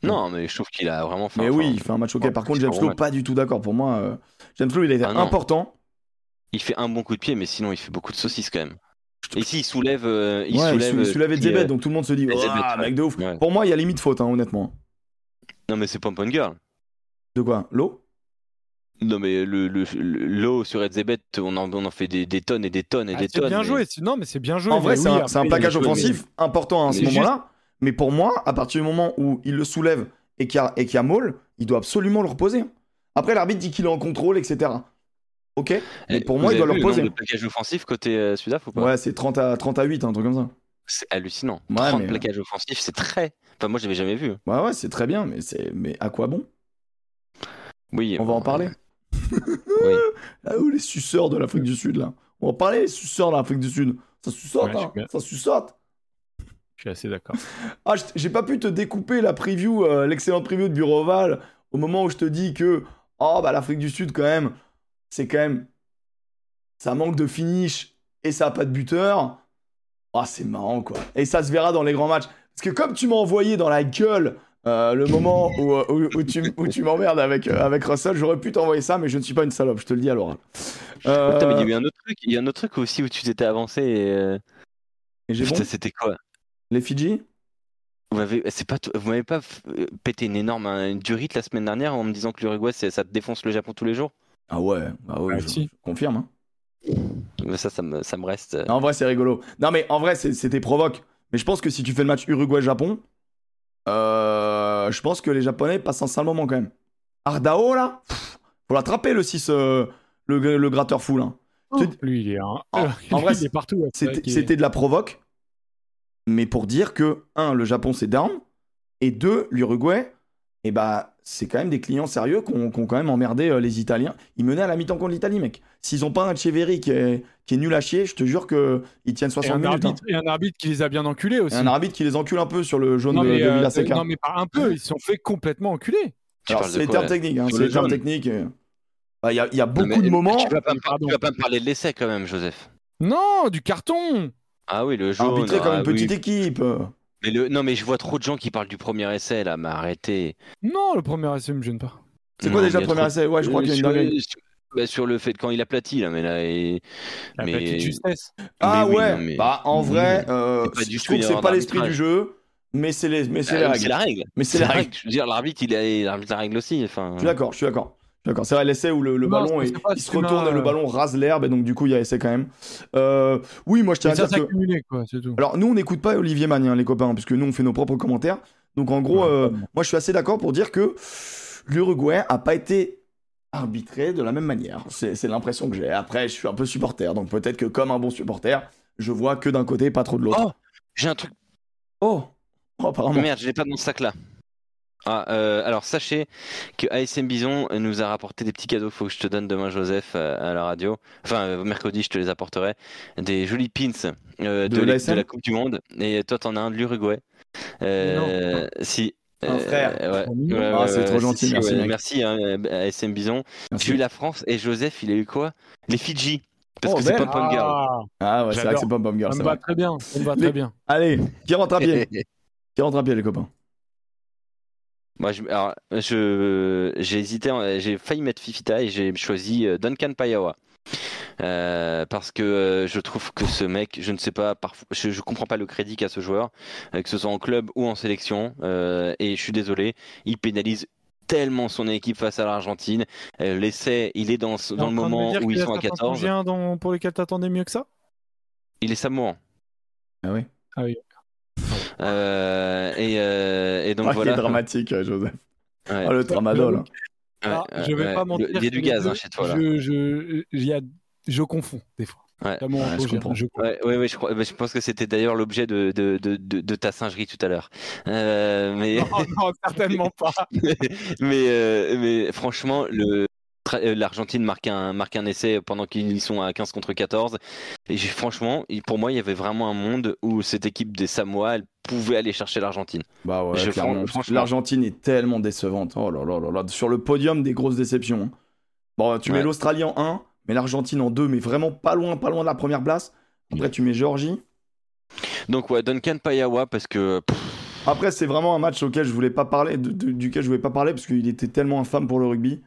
Non, mais je trouve qu'il a vraiment fait Mais un- oui, il fait un match ok. ouais, Par contre, James bon Lowe, match. pas du tout d'accord. Pour moi, euh, James Lowe, il a été Ah important. Il fait un bon coup de pied, mais sinon, il fait beaucoup de saucisses quand même. Et ici, il soulève. euh, il ouais, soulève. il sou- il soulève euh, Edzebet, euh, donc tout le monde se dit, ouais. mec de ouf. Ouais. Pour moi, il y a limite faute, hein, honnêtement. Non, mais c'est Pompon Girl. De quoi? L'eau? Non, mais le, le, le- l'eau sur Edzebet, on en, on en fait des, des tonnes et des tonnes et Ah, des c'est tonnes. bien joué. c'est- Non, mais c'est bien joué. En vrai, c'est oui, un, c'est un plaquage offensif important à ce mais juste- moment-là. Mais pour moi, à partir du moment où il le soulève et qu'il y a, et qu'il y a Maul, il doit absolument le reposer. Après, l'arbitre dit qu'il est en contrôle, etc. Ok? Mais Eh, pour moi, il doit le reposer. de plaquages offensifs côté euh, Sudaf ou pas? Ouais, c'est 30 à, 30 à 8, un truc comme ça. C'est hallucinant. Ouais, 30 mais- plaquages offensifs, c'est très. Enfin, moi, j'avais jamais vu. Ouais, ouais, c'est très bien, mais, c'est... mais à quoi bon? Oui. On va en parler. Oui. Ah où les suceurs de l'Afrique du Sud, là? On va parler les suceurs de l'Afrique du Sud. Ça suçote, Ouais, suis hein. Ça suçote Je suis assez d'accord. Ah, je- j'ai pas pu te découper la preview, euh, l'excellente preview de Bureau Oval, au moment où je te dis que, oh, bah, l'Afrique du Sud, quand même, c'est quand même. Ça manque de finish et ça a pas de buteur. Ah, c'est marrant, quoi. Et ça se verra dans les grands matchs. Parce que comme tu m'as envoyé dans la gueule Euh, le moment où, euh, où, où tu, où tu m'emmerdes avec, euh, avec Russell, j'aurais pu t'envoyer ça, mais je ne suis pas une salope, je te le dis à l'oral. Euh, mais il y a eu un autre truc, il y a un autre truc aussi où tu t'étais avancé et. euh, et j'ai bon Putain, c'était quoi? Les Fidji? Vous m'avez, c'est pas, vous m'avez pas pété une énorme un durite la semaine dernière en me disant que l'Uruguay c'est- ça te défonce le Japon tous les jours? Ah ouais, bah ouais, Ah, je, si. je confirme. hein. Mais ça, ça me, ça me reste. En vrai, c'est rigolo. Non, mais en vrai, c'est- c'était provoque. Mais je pense que si tu fais le match Uruguay-Japon, je pense que les Japonais passent un sale moment quand même. Ardao, là, pff, faut l'attraper le 6, euh, le, le gratteur fou, là. Tu- Lui, il est, un... En- lui, en vrai, il est partout. C'était est- de la provoque, mais pour dire que, un, le Japon c'est down, et deux, l'Uruguay, et bah, c'est quand même des clients sérieux qui ont, quand même emmerdé euh, les Italiens. Ils menaient à la mi-temps contre l'Italie, mec. S'ils ont pas un Cheverry qui est, qui est nul à chier, je te jure qu'ils tiennent Et 60 un, minutes. hein. arbitre, et un arbitre qui les a bien enculés aussi. Et un arbitre qui les encule un peu sur le jaune non, de, de euh, Villaseca. non, mais pas un peu, ils se sont fait complètement enculer. c'est les termes techniques, hein, c'est le les termes techniques. euh. Bah, Il y, a, il y a beaucoup mais- de moments. Tu vas, pas tu vas pas me parler de l'essai quand même, Joseph. Non, du carton Ah oui, le jaune. arbitré comme ah une petite oui. équipe. Mais le... Non, mais je vois trop de gens qui parlent du premier essai là, mais arrêtez. Non, le premier essai me gêne pas. C'est quoi Non, déjà mais le premier trop- essai Ouais, je crois Euh, qu'il y a une sur, dinguerie. sur- bah, sur le fait de quand il aplatit là, mais là. Et... La Mais- petite justesse. Ah mais oui, ouais, non, mais- bah en vrai, euh, C'est pas du je trouve que c'est pas l'esprit du jeu, mais c'est les, mais c'est Ah, c'est la règle. Mais c'est la règle. Je veux dire, l'arbitre, il a l'arbitre la règle aussi. Enfin... Je suis d'accord, je suis d'accord. D'accord. C'est vrai, l'essai où le, le Non, ballon est- il se retourne et le euh, ballon rase l'herbe et donc du coup il y a essai quand même. Euh, oui, moi je tiens à ça dire que. quoi, c'est tout. Alors nous on n'écoute pas Olivier Magne, hein, les copains, puisque nous on fait nos propres commentaires. Donc en gros, Ouais, euh, moi. je suis assez d'accord pour dire que l'Uruguay a pas été arbitré de la même manière. C'est c'est l'impression que j'ai. Après, je suis un peu supporter, donc peut-être que comme un bon supporter, je vois que d'un côté, pas trop de l'autre. Oh, j'ai un truc. Oh, Oh, apparemment. Merde, je l'ai pas dans ce sac là. Ah, euh, alors sachez que ASM Bison nous a rapporté des petits cadeaux. Faut que je te donne demain, Joseph, euh, à la radio. Enfin, euh, mercredi, je te les apporterai. Des jolis pins euh, De de, la- l'ASM? de la Coupe du Monde. Et toi, t'en as un de l'Uruguay. Euh, si. Un Euh, frère. ouais, Ah, ouais, c'est trop si, gentil, si, merci, merci hein, ASM Bison. Merci. J'ai eu la France et Joseph, il a eu quoi? Les Fidji. Parce Oh, que c'est. Pom Pom Girl. Ah, Ah ouais, c'est vrai que c'est Girl, ça c'est me va très bien. Ça me va très bien. Allez, qui rentre à pied Qui rentre à pied, les copains Moi, je, alors, je, j'ai hésité, en- j'ai failli mettre Fifita et j'ai choisi euh, Duncan Payawa. Euh, parce que euh, je trouve que ce mec, je ne sais pas, parfois, je, je comprends pas le crédit qu'a ce joueur, euh, que ce soit en club ou en sélection, euh, et je suis désolé, il pénalise tellement son équipe face à l'Argentine. Euh, L'essai, il est dans, dans le moment où ils sont à certains 14. Tongiens dont- pour lesquels t'attendais mieux que ça? Il est samoan. Ah oui. Euh, et, euh, et donc Ah, voilà. qui est dramatique, euh, Joseph. Ouais. Oh, le tramadol. Ouais, Ah, je vais pas mentir. Il y a du gaz hein, chez toi là. Je, je, il y a- je confonds des fois. Ouais. Je comprends. je- Ouais, ouais, je, crois, bah, je pense que c'était d'ailleurs l'objet de, de, de, de, de ta singerie tout à l'heure. Euh, mais, Non, non, certainement pas. mais, euh, mais franchement, le, euh, l'Argentine marque un, marque un essai pendant qu'ils sont à 15 contre 14. Et franchement, pour moi, il y avait vraiment un monde où cette équipe des Samoa, elle pouvait aller chercher l'Argentine. Bah ouais, L'Argentine est tellement décevante. Oh là là là là. Sur le podium, des grosses déceptions. hein. Bon, tu mets Ouais. l'Australie en 1, mais l'Argentine en 2, mais vraiment pas loin, pas loin de la première place. Après, tu mets Géorgie. Donc, ouais, Duncan Payawa, parce que Après, c'est vraiment un match auquel je voulais pas parler, de- de- duquel je voulais pas parler, parce qu'il était tellement infâme pour le rugby.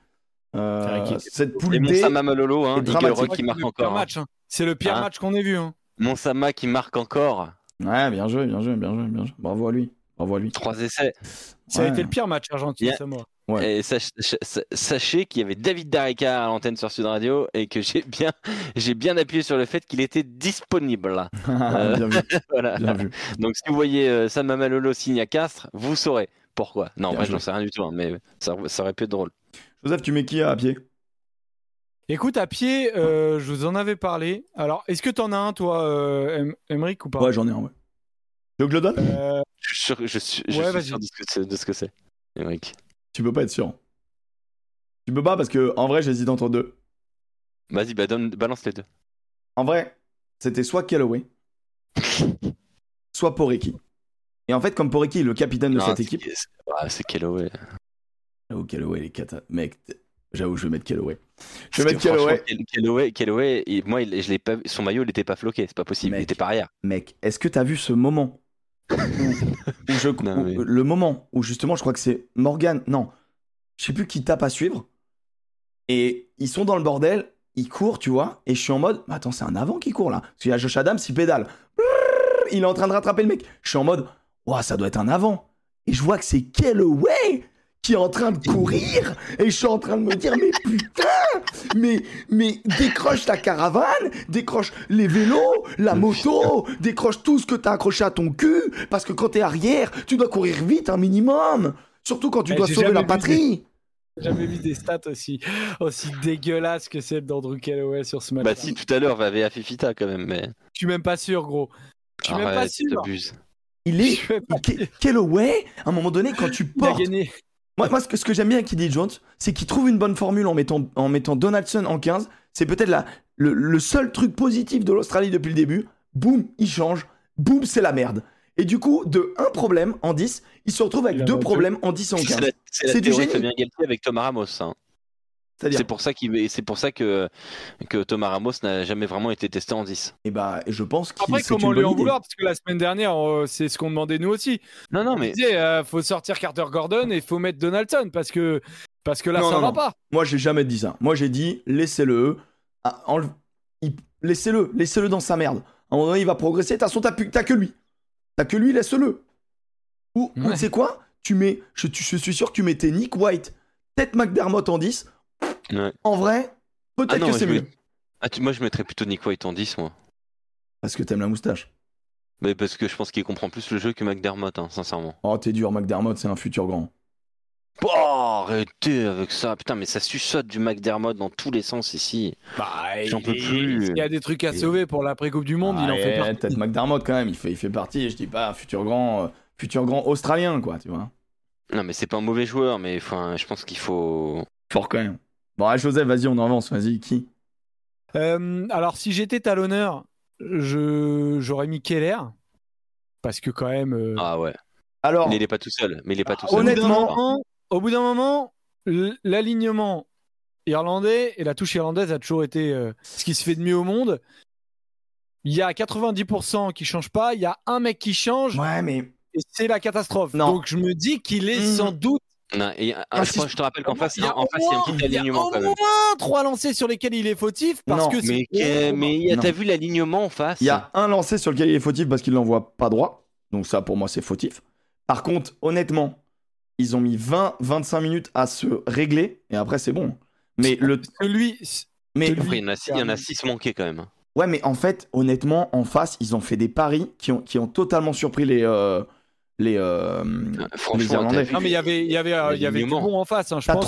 Euh, cette poule et Monsama Malolo, hein, qui C'est marque le pire encore. hein. match. hein. C'est le pire Hein match qu'on ait vu. hein. Monsama qui marque encore. Ouais, bien joué, bien joué, bien joué, bien joué. Bravo à lui. Bravo à lui. Trois essais. Ça Ouais. a été le pire match Argentine, Yeah. c'est moi. Ouais. Et sach- sach- sachez qu'il y avait David Darica à l'antenne sur Sud Radio et que j'ai bien, j'ai bien appuyé sur le fait qu'il était disponible. Euh, bien vu, Voilà. bien vu. Donc si vous voyez euh, Sam Mamalolo signer à Castres, vous saurez pourquoi. Non, moi joué. j'en sais rien du tout, hein, mais ça, ça aurait pu être drôle. Joseph, tu mets qui à pied? Écoute, à pied, euh, je vous en avais parlé. Alors, est-ce que t'en as un, toi, euh, ou pas? Ouais, j'en ai un, ouais. Tu veux que je le donne? Euh, Je suis sûr, je suis, je Ouais, suis vas-y. sûr de ce que c'est. de ce que c'est, Émeric. Tu peux pas être sûr. Tu peux pas parce que, en vrai, j'hésite entre deux. Vas-y, bah, donne, balance les deux. En vrai, c'était soit Callaway, soit Poreki. Et en fait, comme Poreki est le capitaine de Non, cette équipe. c'est- c'est J'avoue, Callaway, les cata. Mec, j'avoue, je vais mettre Callaway. Je vais mettre Callaway. franchement, Cal- Callaway, Callaway, il- moi, il- je pas, son maillot, il était pas floqué, c'est pas possible, il était pas arrière. Mec, est-ce que t'as vu ce moment où je, Non, où- mais- le moment où justement, je crois que c'est Morgan, non, je sais plus qui tape à suivre, et ils sont dans le bordel, ils courent, tu vois, et je suis en mode, mais attends, c'est un avant qui court là, parce qu'il y a Josh Adams, il pédale, il est en train de rattraper le mec, je suis en mode, ouah, ça doit être un avant, et je vois que c'est Callaway qui est en train de courir, et je suis en train de me dire, mais putain, mais, mais décroche ta caravane, décroche les vélos, la moto, décroche tout ce que t'as accroché à ton cul, parce que quand t'es arrière, tu dois courir vite un minimum. Surtout quand tu Eh, dois sauver la patrie. J'ai jamais vu des stats aussi, aussi dégueulasses que celles d'Andrew Callaway sur ce match. Bah si, tout à l'heure, va à Fifita quand même, mais. Je suis même pas sûr, gros. Je suis même pas sûr. Il est. Callaway, à un moment donné, quand tu Il a portes. gagné. Moi, moi, ce que, ce que j'aime bien avec Eddie Jones, c'est qu'il trouve une bonne formule en mettant, en mettant Donaldson en 15. C'est peut-être la- le, le seul truc positif de l'Australie depuis le début. Boum, il change. Boum, c'est la merde. Et du coup, de un problème en 10, il se retrouve avec deux problèmes en 10 et en 15. C'est du génie. Galtier avec Thomas Ramos. hein. C'est pour ça qu'il, c'est pour ça que que Thomas Ramos n'a jamais vraiment été testé en 10. et bah, et je pense qu'il Après, comment lui en vouloir Parce que la semaine dernière, c'est ce qu'on demandait nous aussi. Non, non, On mais disait, euh, faut sortir Carter Gordon et faut mettre Donaldson parce que, parce que là, Non, ça non, va non. pas. Moi, j'ai jamais dit ça. Moi, j'ai dit laissez-le. Ah, enle- il- Laissez-le. Laissez-le dans sa merde. À un moment donné, il va progresser. De toute façon, t'as que lui. T'as que lui, laisse-le. Ou, ou Ouais. tu sais quoi? Tu mets, je, tu- je suis sûr que tu mettais Nick White, peut-être McDermott en 10. Ouais. En vrai, peut-être Ah que c'est je mieux. mets- ah, tu- moi je mettrais plutôt Nick White en 10 moi. Parce que t'aimes la moustache. Mais parce que je pense qu'il comprend plus le jeu que McDermott, hein, sincèrement. Oh, t'es dur, McDermott, c'est un futur grand. Oh, arrêtez avec ça. Putain, mais ça suçote du McDermott dans tous les sens ici. Bah, J'en peux il- plus. Il y a des trucs à sauver pour l'après-Coupe du Monde, il en fait partie. Peut-être McDermott quand même. Il fait, il fait partie, je dis pas, futur grand, euh, futur grand australien, quoi, tu vois. Non, mais c'est pas un mauvais joueur, mais enfin, je pense qu'il faut. Fort quand même. Bon, allez, Joseph, vas-y, on avance. Vas-y, qui? Euh, alors, si j'étais talonneur, je... j'aurais mis Keller. Parce que, quand même. euh, Ah ouais. Alors, Mais il est pas tout seul. Mais il est pas tout seul. d'un honnêtement- Au bout d'un moment, l'alignement irlandais et la touche irlandaise a toujours été euh, ce qui se fait de mieux au monde. Il y a 90% qui changent pas, il y a un mec qui change ouais, mais et c'est la catastrophe. Non. Donc je me dis qu'il est Mhm. sans doute Non, et, ah, Ah, je, si crois- je te rappelle qu'en face, il y a en face, il y a un petit il y a alignement au quand même. moins trois lancers sur lesquels il est fautif parce Non, que c'est Mais, que- mais t'as vu l'alignement en face? Il y a un lancé sur lequel il est fautif parce qu'il l'envoie pas droit. Donc ça, pour moi, c'est fautif. Par contre, honnêtement, ils ont mis 20-25 minutes à se régler et après, c'est bon. Mais le, lui mais Celui- Après, il y en a six- il y en a 6 manqués quand même. ouais, mais en fait, honnêtement, en face, ils ont fait des paris qui ont, qui ont totalement surpris les euh, les. euh, Franchement, Irlandais. t'as vu Non mais il y avait il y avait euh, il y avait du L'alignement. bon en face hein, je pense.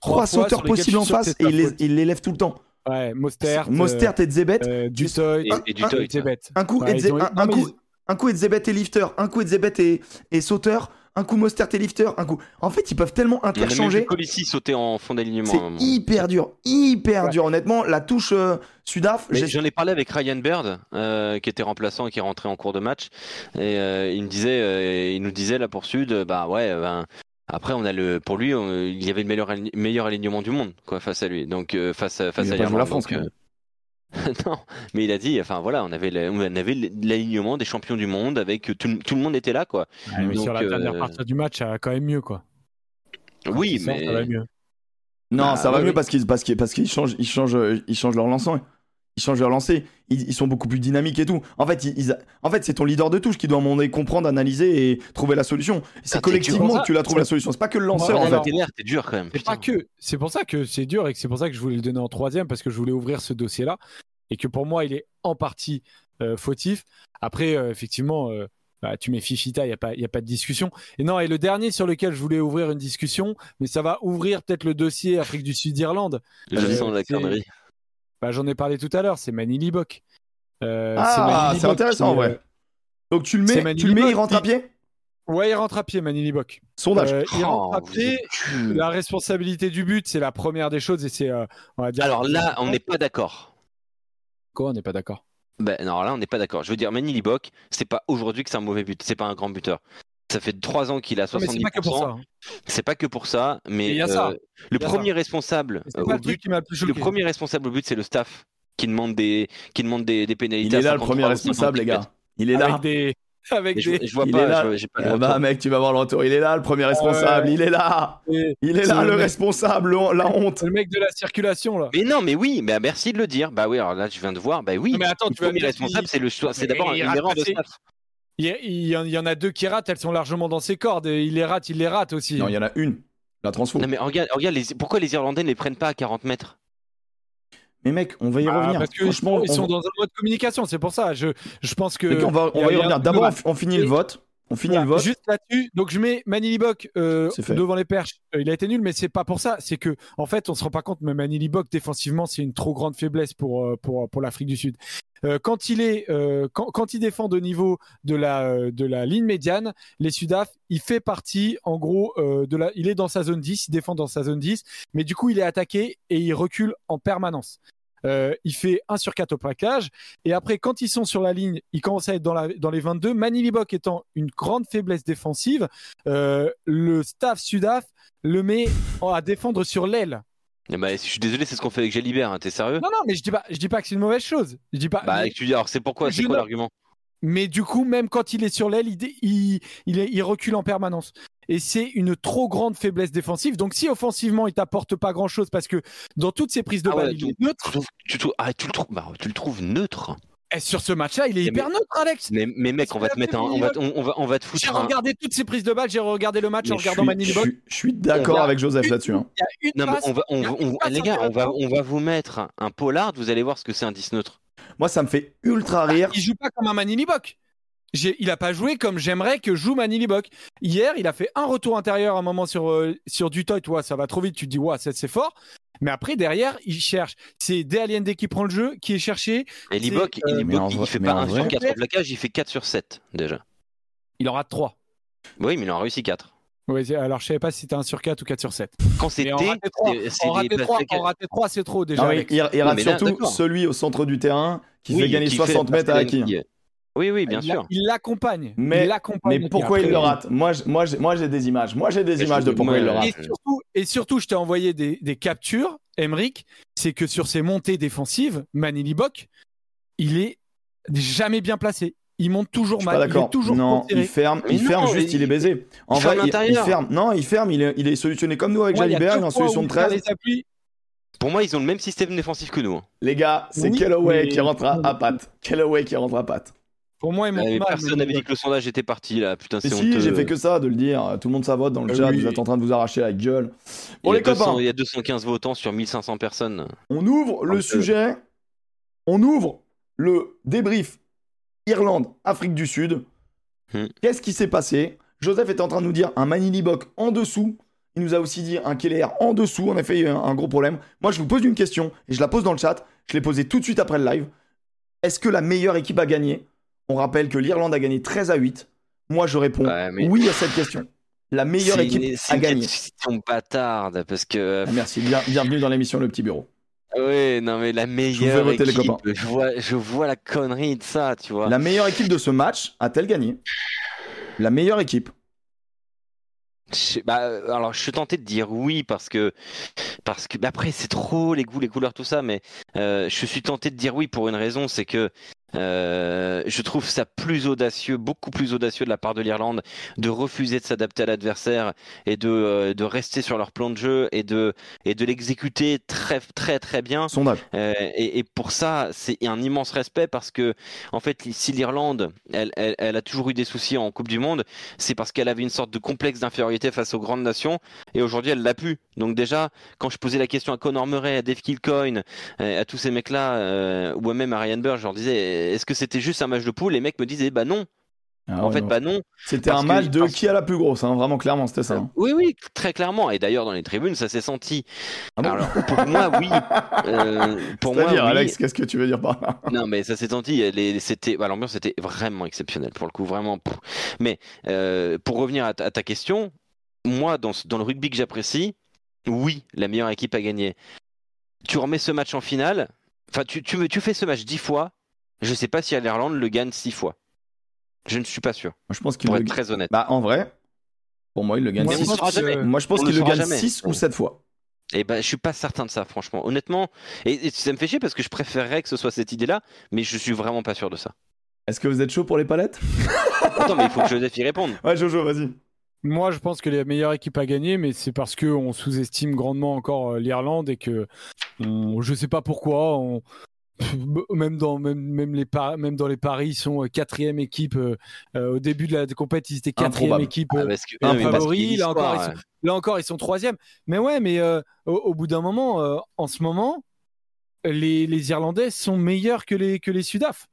trois, sauteurs possibles en face et il les, les lève tout le temps. Ouais, Mostert, Mostert et Zebet. euh, Dutoy Et, et du un- toy. Zebet. Un coup, Ouais, Edzé- ils ont- un, non, un mais coup, un coup Edzebet et lifter, un coup Edzebet et, et sauteur, un coup Mostert et lifter, un coup. En fait, ils peuvent tellement On a interchanger. vu Colissi sauter en fond d'alignement. C'est un moment. hyper dur, hyper Ouais. dur. Honnêtement, la touche euh, Sudaf, J'en ai parlé avec Ryan Baird, euh, qui était remplaçant et qui est rentré en cours de match. Et euh, il me disait, euh, il nous disait là pour Sud, bah ouais, ben, après on a le, pour lui, on- il y avait le meilleur, meilleur alignement du monde, quoi, face à lui. Donc euh, face à face a à la France, donc, euh, non, mais il a dit, enfin voilà, on avait, le- on avait l'alignement des champions du monde avec tout, le- tout le monde était là, quoi. Ouais, mais Donc, sur la dernière euh, partie du match, ça va quand même mieux quoi. Oui, mais ça va mieux. Non, Bah, ça va mieux parce qu'ils parce qu'ils parce qu'ils changent ils changent euh, ils changent leur lancement. Ils changent leur lancer. Ils, ils sont beaucoup plus dynamiques et tout. En fait, ils, ils- en fait, c'est ton leader de touche qui doit à un moment donné comprendre, analyser et trouver la solution. C'est t'es collectivement que tu la trouves la solution. C'est pas que le lanceur Ouais, en alors- fait. t'es dur quand même. C'est pas que, c'est pour ça que c'est dur et que c'est pour ça que je voulais le donner en troisième parce que je voulais ouvrir ce dossier-là et que pour moi il est en partie euh, fautif. Après, euh, effectivement, euh, bah, tu mets Fifita, il n'y a, pas- y a pas de discussion. Et non, et le dernier sur lequel je voulais ouvrir une discussion, mais ça va ouvrir peut-être le dossier Afrique du Sud-Irlande. Je Euh, sens la connerie. Bah, J'en ai parlé tout à l'heure, c'est Manny Libok. Euh, Ah, c'est intéressant, qui, en vrai. Donc tu le mets, Manny tu le mets, il rentre à pied? Ouais, il rentre à pied, Manny Libok. Sondage. Euh, il rentre à Oh, pied. La responsabilité du but, c'est la première des choses et c'est, euh, on va dire. Alors là, on n'est pas d'accord. Quoi, on n'est pas d'accord? Ben non, là on n'est pas d'accord. Je veux dire, Manny Libok, c'est pas aujourd'hui que c'est un mauvais but, c'est pas un grand buteur. Ça fait trois ans qu'il a Non, mais 70%. c'est pas que pour ça. hein. C'est pas que pour ça, mais Il y a ça. euh, le Il y a premier responsable euh, au le but, qui premier responsable au but, c'est le staff qui demande des qui demande des, des pénalités. Il est là le 53 premier responsable, les 58 gars. Il est là. Avec des, avec je, des. je vois Il pas, est là. je pas bah mec, tu vas voir le retour. Il est là, le premier responsable. Il est là. Et- Il est là, le responsable, le- la honte. Le mec de la circulation là. Mais non, mais oui, mais merci de le dire. Bah oui, alors là, je viens de voir. Bah oui, Non, mais attends, le tu premier responsable, c'est le choix. C'est d'abord rate erreur de staff. Il, il y en- il y en a deux qui ratent, elles sont largement dans ses cordes. Et il les rate, il les rate aussi. Non, il y en a une. La transfo. Non mais regarde, regarde les- pourquoi les Irlandais ne les prennent pas à 40 mètres? Mais mec, on va y Ah, revenir. parce que Franchement, ils sont on... dans un mode communication, c'est pour ça. Je, je pense que. Mec, on va, on va y revenir. D'abord, on, on finit le vote. On finit Voilà, le vote. Juste là-dessus, donc je mets Manili Bok euh, devant les perches. Euh, il a été nul, mais c'est pas pour ça. C'est que, en fait, on se rend pas compte, mais Manili Bok défensivement, c'est une trop grande faiblesse pour euh, pour pour l'Afrique du Sud. Euh, quand il est euh, quand, quand il défend de niveau de la euh, de la ligne médiane, les Sudaf, il fait partie en gros euh, de la. Il est dans sa zone 10, il défend dans sa zone 10, mais du coup, il est attaqué et il recule en permanence. Euh, il fait 1 sur 4 au plaquage. Et après, quand ils sont sur la ligne, ils commencent à être dans, la, dans les 22. Manilibok étant une grande faiblesse défensive, euh, le staff Sudaf le met à défendre sur l'aile. Eh bah, Je suis désolé, c'est ce qu'on fait avec Jalibert. Hein. T'es sérieux? Non, non, mais je dis pas, je dis pas que c'est une mauvaise chose. Je dis pas. Bah, mais, tu dis alors c'est pourquoi C'est quoi l'argument? Mais du coup, même quand il est sur l'aile, il, dé- il, il, est- il recule en permanence. Et c'est une trop grande faiblesse défensive. Donc, si offensivement, il t'apporte pas grand chose, parce que dans toutes ses prises de Ah balle, ouais, il tu- est neutre. tu, tu, ah, tu le trouves, bah, tu le trouves neutre. Et sur ce match-là, il est Mais- hyper neutre, Alex. Mais, mais mec, on va te mettre un, on va, on, va, on va te J'ai foutre un. regardé toutes ses prises de balle, j'ai regardé le match en regardant Manili je suis- d'accord avec Joseph là-dessus. hein. Mais on va, on, on- les gars, on va, intéressante. on va vous mettre un Pollard. Vous allez voir ce que c'est un 10 neutre. Moi, ça me fait ultra rire. Il joue pas comme un Manili. J'ai- Il a pas joué comme j'aimerais que joue Manili Bok. Hier, il a fait un retour intérieur à un moment sur, euh, sur du toit. Ouais, ça va trop vite. Tu te dis, ouais, c'est c'est fort. Mais après, derrière, il cherche. C'est DLND qui prend le jeu, qui est cherché. Et Libok, euh, il, en il fait mais pas en 1 sur vrai- 4 au plaquage, il fait 4 sur 7 déjà. Il en rate 3. Oui, mais il en a réussi 4. Ouais, alors je savais pas si c'était 1 sur 4 ou 4 sur 7. Quand c'était, en raté 3, c'est- c'est en raté des 3, plaquages- en raté 3, c'est trop déjà. Non, il, il rate surtout celui au centre du terrain qui Oui, fait gagner qui fait 60 mètres à Haki. Oui, oui, bien il sûr. Il l'accompagne. Mais- pourquoi il le rate? Moi, je- moi, j'ai- moi, j'ai des images. Moi, j'ai des Mais images je- de pourquoi il le euh, rate. Et surtout, et surtout, je t'ai envoyé des, des captures, Emric, c'est que sur ses montées défensives, Manili Bok, il est jamais bien placé. Il monte Je toujours suis pas mal, il d'accord. est toujours Non, il ferme, Mais il ferme juste, il- il est baisé. En il vrai, ferme il, ferme. Non, il ferme, il est, il est solutionné comme nous avec Moi, il Jalibert, est en solution de il perd 13. Pour moi, ils ont le même système défensif que nous. hein. Les gars, c'est Oui, Callaway mais- qui rentre à, patte. Callaway qui rentre à patte. Pour moi, il monte Euh, mal. personne n'avait dit que le sondage était parti là. Putain, Mais c'est si, honteux. j'ai fait que ça, de le dire. Tout le monde s'avote dans le Euh, chat, oui. vous êtes en train de vous arracher la gueule. Bon, il, y a les copains, 200 il y a 215 votants sur 1500 personnes. on ouvre le peu. sujet. On ouvre le débrief Irlande, Afrique du Sud. Hmm. Qu'est-ce qui s'est passé? Joseph était en train de nous dire un Manili Bok en dessous. Il nous a aussi dit un Keller en dessous. En effet, il y a eu un, gros problème. Moi, je vous pose une question et je la pose dans le chat. Je l'ai posée tout de suite après le live. Est-ce que la meilleure équipe a gagné? On rappelle que l'Irlande a gagné 13 à 8. Moi, je réponds Ouais, mais- oui à cette question. La meilleure C'est équipe une- c'est a une gagné. question bâtarde parce que. Ah, Merci, bien- bienvenue dans l'émission Le Petit Bureau. Oui, non, mais la meilleure équipe. copains. je, vois, je vois la connerie de ça, tu vois. La meilleure équipe de ce match a-t-elle gagné? La meilleure équipe. Bah, euh, alors, je suis tenté de dire oui parce que, parce que, après, c'est trop les goûts, les couleurs, tout ça, mais euh, je suis tenté de dire oui pour une raison, c'est que euh, je trouve ça plus audacieux, beaucoup plus audacieux de la part de l'Irlande de refuser de s'adapter à l'adversaire et de, euh, de rester sur leur plan de jeu et de, et de l'exécuter très, très, très bien. Sondage. Euh, et, et pour ça, c'est un immense respect parce que, en fait, si l'Irlande, elle, elle, elle a toujours eu des soucis en Coupe du Monde, c'est parce qu'elle avait une sorte de complexe d'infériorité face aux grandes nations, et aujourd'hui, elle l'a pu. Donc déjà, quand je posais la question à Conor Murray, à Dave Kilcoyne, euh, à tous ces mecs-là, euh, ou même à Ryan Burr, je leur disais, est-ce que c'était juste un match de poule? Les mecs me disaient, bah non. Ah en ouais, fait, non. bah non. C'était un que- match de parce- qui a la plus grosse, hein, vraiment clairement, c'était ça. hein. Oui, oui, très clairement. Et d'ailleurs, dans les tribunes, ça s'est senti. Ah bon Alors, pour moi, oui. Euh, pour moi, C'est-à-dire, oui. Alex, qu'est-ce que tu veux dire par là? Non, mais ça s'est senti. les- C'était, bah, l'ambiance était vraiment exceptionnelle pour le coup, vraiment. Mais euh, pour revenir à ta, à ta question, moi, dans, ce- dans le rugby que j'apprécie, oui, la meilleure équipe a gagné. Tu remets ce match en finale. Enfin, tu, tu fais ce match dix fois. Je sais pas si l'Irlande le gagne six fois. Je ne suis pas sûr, Moi, je pense qu'il pour le être très honnête. Bah, en vrai, pour moi, il le gagne Moi, Mais je on 6. saura pense que- jamais. Moi, je pense qu'il le gagne jamais. 6 ou 7 fois. Et ben, je suis pas certain de ça, franchement. Honnêtement, et, et ça me fait chier parce que je préférerais que ce soit cette idée-là, mais je suis vraiment pas sûr de ça. Est-ce que vous êtes chaud pour les palettes? Attends, mais il faut que Joseph y réponde. Ouais, Jojo, vas-y. Moi, je pense que la meilleure équipe à gagner, mais c'est parce que on sous-estime grandement encore euh, l'Irlande et que on- je sais pas pourquoi. On... Même dans même, même les par- même dans les paris, ils sont euh, quatrième équipe euh, euh, au début de la compétition. Ils étaient quatrième équipe. Ah, parce que, un non, mais parce favori, là encore, ils Là encore, ils sont troisième. Mais ouais, mais euh, au, au bout d'un moment, euh, en ce moment, les, les Irlandais sont meilleurs que les, que les Sudaf.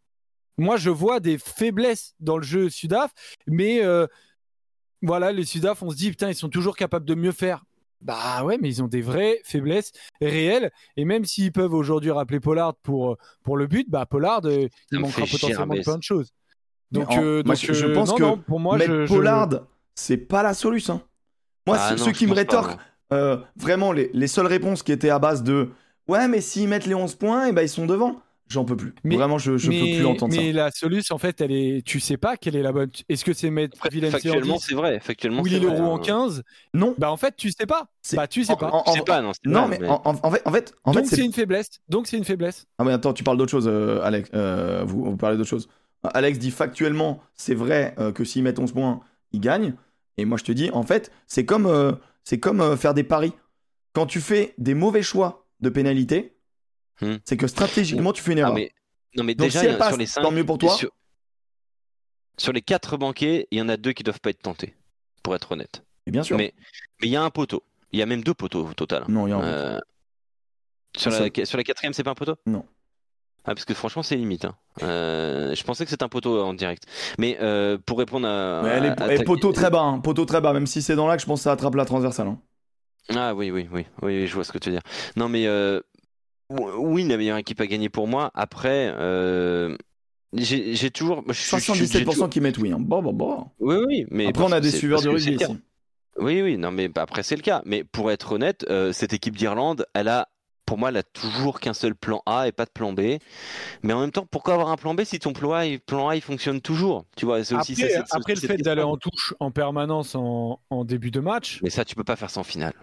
Moi, je vois des faiblesses dans le jeu Sudaf, mais euh, voilà, les Sudaf, on se dit, putain, ils sont toujours capables de mieux faire. Bah ouais, mais ils ont des vraies faiblesses réelles. Et même s'ils peuvent aujourd'hui rappeler Pollard pour, pour le but, bah Pollard, euh, il manquera chier, potentiellement plein de choses. Mais Donc, en- euh, moi, donc, je- je euh, pense non, que non, pour moi, Mettre je, je- Pollard, c'est pas la solution. Moi, Ah ceux- non, ceux je qui me pas, rétorquent, euh, vraiment, les, les seules réponses qui étaient à base de Ouais, mais s'ils mettent les 11 points, et ben ils sont devant. J'en peux plus. Mais- vraiment, je, je mais, peux plus entendre mais ça. la solution, en fait, elle est. Tu sais pas quelle est la bonne. Est-ce que c'est mettre Après, Villeneuve en factuellement, 10 c'est vrai. Factuellement, Willy c'est vrai, Leroux en hein. 15 Non. Bah en fait, tu sais pas. Bah tu sais en- pas. en- Je sais pas, non. Non, mais en, en- en fait, en fait, en Donc fait, c'est une faiblesse. Donc c'est une faiblesse. Ah mais attends, tu parles d'autre chose, euh, Alex. Euh, vous, vous parlez d'autre chose. Alex dit factuellement, c'est vrai euh, que s'ils mettent 11 points, ils gagnent. Et moi, je te dis, en fait, c'est comme, euh, c'est comme euh, faire des paris. Quand tu fais des mauvais choix de pénalité, Hmm. c'est que stratégiquement, tu fais une Ah, erreur. mais... Non, mais Donc, déjà, si elle passe, sur les 5, tant mieux pour toi. Sur... sur les 4 banquets, il y en a deux qui doivent pas être tentés, pour être honnête. Et bien sûr. Mais mais il y a un poteau. Il y a même deux poteaux au total. Non, il y a un- Euh, Sur, la... sur la quatrième, c'est pas un poteau? Non. Ah, parce que franchement, c'est limite. hein. Euh, je pensais que c'était un poteau en direct. Mais euh, pour répondre à. Mais elle est, à elle est ta- poteau très bas, hein, poteau très bas. Même si c'est dans l'axe, je pense que ça attrape la transversale. hein. Ah oui, oui, oui, oui, je vois ce que tu veux dire. Non, mais euh, oui, la meilleure équipe à gagner pour moi. Après, euh, j'ai toujours. je suis- je suis- j'ai 77% toujours- qui mettent oui. hein. Bon, bon, bon. Oui, oui, mais Après, on a des suiveurs c'est rugby ici. Oui, oui, non, mais après, c'est le cas. Mais pour être honnête, euh, cette équipe d'Irlande, elle a, pour moi, elle a toujours qu'un seul plan A et pas de plan B. Mais en même temps, pourquoi avoir un plan B si ton plan A, il- plan A il fonctionne toujours? Tu vois, c'est aussi Après, ça, le fait d'aller en touche en permanence en, en début de match, Mais ça, tu peux pas faire ça en finale.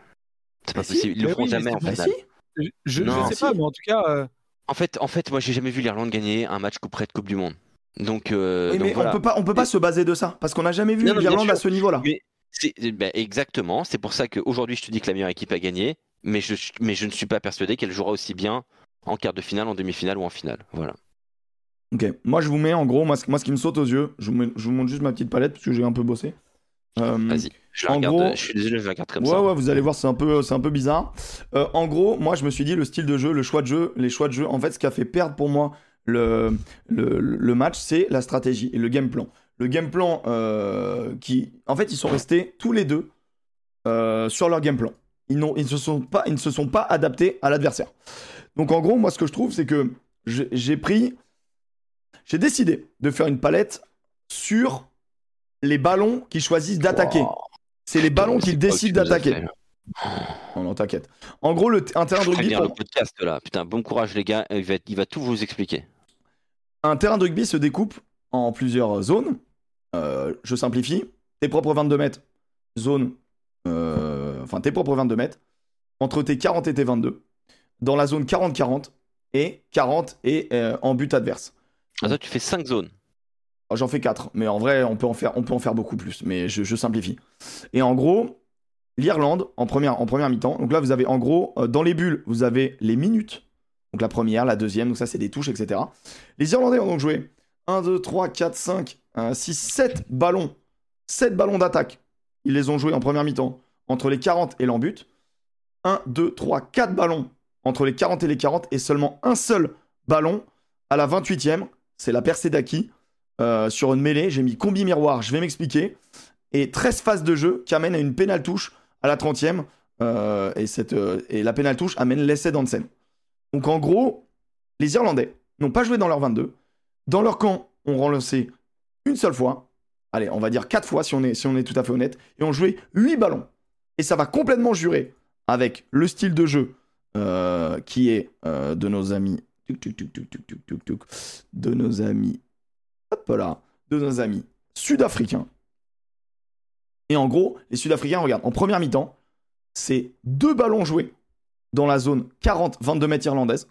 C'est pas si, possible. Ils le feront oui, jamais en c'est finale. si. Je, je Non, sais si. pas, mais en tout cas, euh, En fait, en fait, moi, j'ai jamais vu l'Irlande gagner un match coup près de Coupe du Monde. Donc, euh, Oui, donc mais voilà. on peut pas, on peut pas se baser de ça. Parce qu'on n'a jamais vu l'Irlande à ce niveau-là. Ben, exactement. C'est pour ça qu'aujourd'hui, je te dis que la meilleure équipe a gagné, mais je, mais je ne suis pas persuadé qu'elle jouera aussi bien en quart de finale, en demi-finale ou en finale. Voilà. Ok, moi je vous mets en gros, moi, ce- moi ce qui me saute aux yeux, je vous, mets- je vous montre juste ma petite palette parce que j'ai un peu bossé. Euh, Vas-y. Je la en regarde. gros- Je suis désolé, je la regarde comme ouais, ça. ouais, vous allez voir, c'est un peu, c'est un peu bizarre. Euh, en gros, moi je me suis dit le style de jeu, le choix de jeu, les choix de jeu, en fait, ce qui a fait perdre pour moi le, le, le match, c'est la stratégie et le game plan. Le game plan euh, qui, en fait, ils sont restés tous les deux euh, sur leur game plan. Ils, n'ont, ils, ne se sont pas, ils ne se sont pas adaptés à l'adversaire. Donc en gros, moi ce que je trouve, c'est que j'ai pris, j'ai décidé de faire une palette sur les ballons qu'ils choisissent d'attaquer. Wow. C'est les ballons C'est qu'ils décident d'attaquer. là. Non, non, t'inquiète. En gros, le, un terrain de rugby, pour- le podcast là. Putain, bon courage les gars. Il va, il va tout vous expliquer. un terrain de rugby se découpe en plusieurs zones. Euh, je simplifie. Tes propres 22 mètres, zone, euh, enfin tes propres 22 mètres, entre tes 40 et tes 22, dans la zone 40-40 et 40 et euh, en but adverse. Ah, toi, tu fais 5 zones. Alors, J'en fais 4, mais en vrai, on peut en faire, beaucoup plus, mais je, simplifie. Et en gros, l'Irlande, en première, en première mi-temps, donc là, vous avez en gros, euh, dans les bulles, vous avez les minutes. Donc la première, la deuxième, donc ça, c'est des touches, etc. Les Irlandais ont donc joué 1, 2, 3, 4, 5, 6, 7 ballons. 7 ballons d'attaque. Ils les ont joués en première mi-temps entre les 40 et l'embut. 1, 2, 3, 4 ballons entre les 40 et les 40 et seulement un seul ballon à la 28e. C'est la percée d'Aki. Euh, sur une mêlée, j'ai mis combi miroir, je vais m'expliquer, et 13 phases de jeu qui amènent à une pénale touche à la 30e, euh, euh, et, la pénale touche amène l'essai d'Ansen. Donc en gros, les Irlandais n'ont pas joué dans leur 22, dans leur camp ont relancé une seule fois, allez, on va dire 4 fois si on est, si on est tout à fait honnête, et ont joué 8 ballons. Et ça va complètement jurer avec le style de jeu qui est de nos amis de nos amis Hop là. De nos amis sud-africains. Et en gros, les Sud-Africains, regarde, en première mi-temps, c'est deux ballons joués dans la zone 40-22 mètres irlandaise.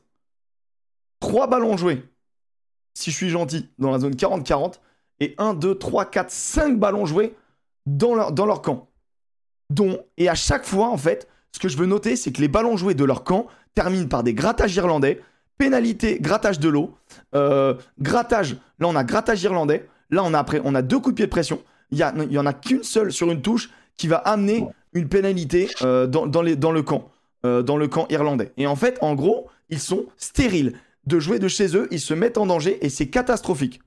Trois ballons joués si je suis gentil, dans la zone 40-40. Et 1, 2, 3, 4, 5 ballons joués dans leur, dans leur camp. Dont, et à chaque fois, en fait, ce que je veux noter, c'est que les ballons joués de leur camp terminent par des grattages irlandais, pénalité, grattage de l'eau, euh, grattage, là on a grattage irlandais, là on a après, on a deux coups de pied de pression, il y, a, il y en a qu'une seule sur une touche qui va amener une pénalité euh, euh, dans le camp irlandais. Et en fait, en gros, ils sont stériles de jouer de chez eux, ils se mettent en danger et c'est catastrophique.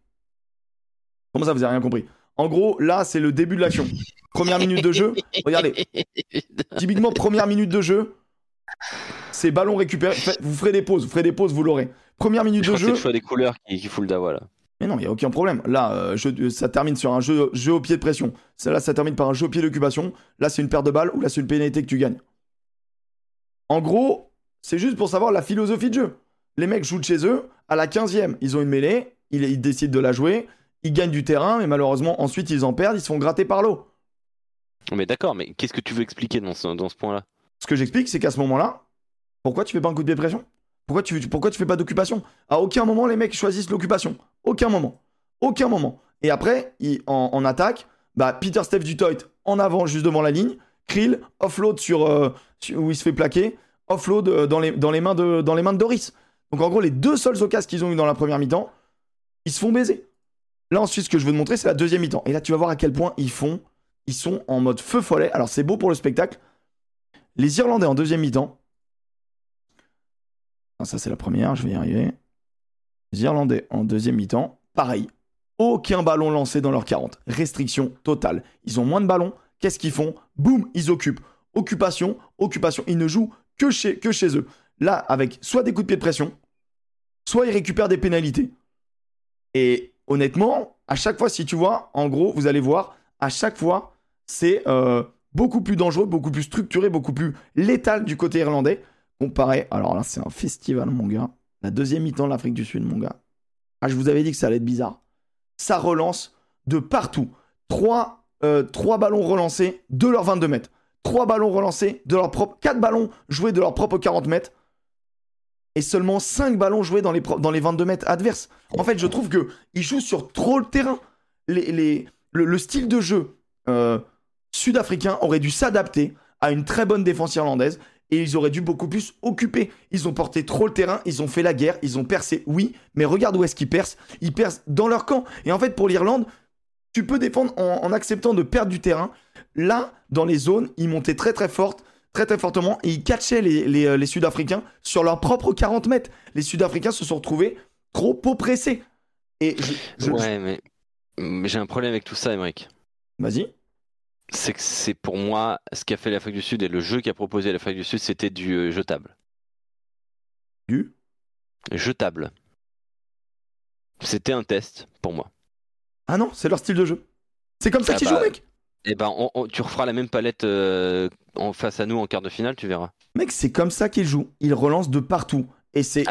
Comment ça, vous avez rien compris? En gros, là, c'est le début de l'action. Première minute de jeu, regardez. Typiquement, première minute de jeu, c'est ballon récupéré. Fait- Vous ferez des pauses, vous ferez des pauses, vous l'aurez. Première minute Je de crois que c'est jeu. le choix des couleurs qui, qui fout le dawa là. Mais non, il n'y a aucun problème. Là, euh, jeu- ça termine sur un jeu, jeu au pied de pression. Celle-là, ça termine par un jeu au pied d'occupation. Là, c'est une paire de balles ou là, c'est une pénalité que tu gagnes. En gros, c'est juste pour savoir la philosophie de jeu. Les mecs jouent de chez eux. À la 15e, ils ont une mêlée. Ils, ils décident de la jouer. Ils gagnent du terrain, mais malheureusement, ensuite, ils en perdent. Ils se font gratter par l'eau. Mais d'accord, mais qu'est-ce que tu veux expliquer dans ce, dans ce point-là? Ce que j'explique, c'est qu'à ce moment-là, pourquoi tu fais pas un coup de pied de pression pourquoi tu, pourquoi fais pas d'occupation? À aucun moment, les mecs choisissent l'occupation. Aucun moment. Aucun moment. Et après, en, attaque, bah, Peter Steph du Toit en avant, juste devant la ligne. Krill, offload sur, euh, où il se fait plaquer. Offload euh, dans les, mains de, Doris. Donc en gros, les deux seuls occasions qu'ils ont eu dans la première mi-temps, ils se font baiser. Là, ensuite, ce que je veux te montrer, c'est la deuxième mi-temps. Et là, tu vas voir à quel point ils font. Ils sont en mode feu follet. Alors, c'est beau pour le spectacle. Les Irlandais en deuxième mi-temps. Ah, ça, c'est la première, je vais y arriver. Les Irlandais en deuxième mi-temps, pareil. Aucun ballon lancé dans leur 40. Restriction totale. Ils ont moins de ballons. Qu'est-ce qu'ils font? Boum, ils occupent. Occupation, occupation. Ils ne jouent que chez, que eux. Là, avec soit des coups de pied de pression, soit ils récupèrent des pénalités. Et honnêtement, à chaque fois, si tu vois, en gros, vous allez voir, à chaque fois, c'est euh, beaucoup plus dangereux, beaucoup plus structuré, beaucoup plus létal du côté irlandais. Comparé, alors là, c'est un festival, mon gars. La deuxième mi-temps de l'Afrique du Sud, mon gars. Ah, je vous avais dit que ça allait être bizarre. Ça relance de partout. Trois, euh, ballons relancés de leurs 22 mètres. Trois ballons relancés de leur propre. Quatre ballons joués de leur propre 40 mètres. Et seulement 5 ballons joués dans les, dans les 22 mètres adverses. En fait, je trouve que ils jouent sur trop le terrain. Le style de jeu euh, sud-africain aurait dû s'adapter à une très bonne défense irlandaise et ils auraient dû beaucoup plus occuper. Ils ont porté trop le terrain, ils ont fait la guerre, ils ont percé, oui, mais regarde où est-ce qu'ils percent. Ils percent dans leur camp. Et en fait, pour l'Irlande, tu peux défendre en, en acceptant de perdre du terrain. Là, dans les zones, ils montaient très très forte, très très fortement, et ils catchaient les, les, euh, les Sud-Africains sur leurs propres 40 mètres. Les Sud-Africains se sont retrouvés trop oppressés. Et je, je- Ouais, mais, mais j'ai un problème avec tout ça, Emmerich. Vas-y. C'est que c'est pour moi ce qu'a fait l'Afrique du Sud et le jeu qu'a proposé l'Afrique du Sud, c'était du euh, jetable. Du? Jetable. C'était un test pour moi. Ah non, c'est leur style de jeu. C'est comme ça Ah qu'ils bah, jouent, mec. Et ben, on- on- tu referas la même palette euh, en face à nous en quart de finale, tu verras. Mec, c'est comme ça qu'ils jouent. Ils relancent de partout. Et c'est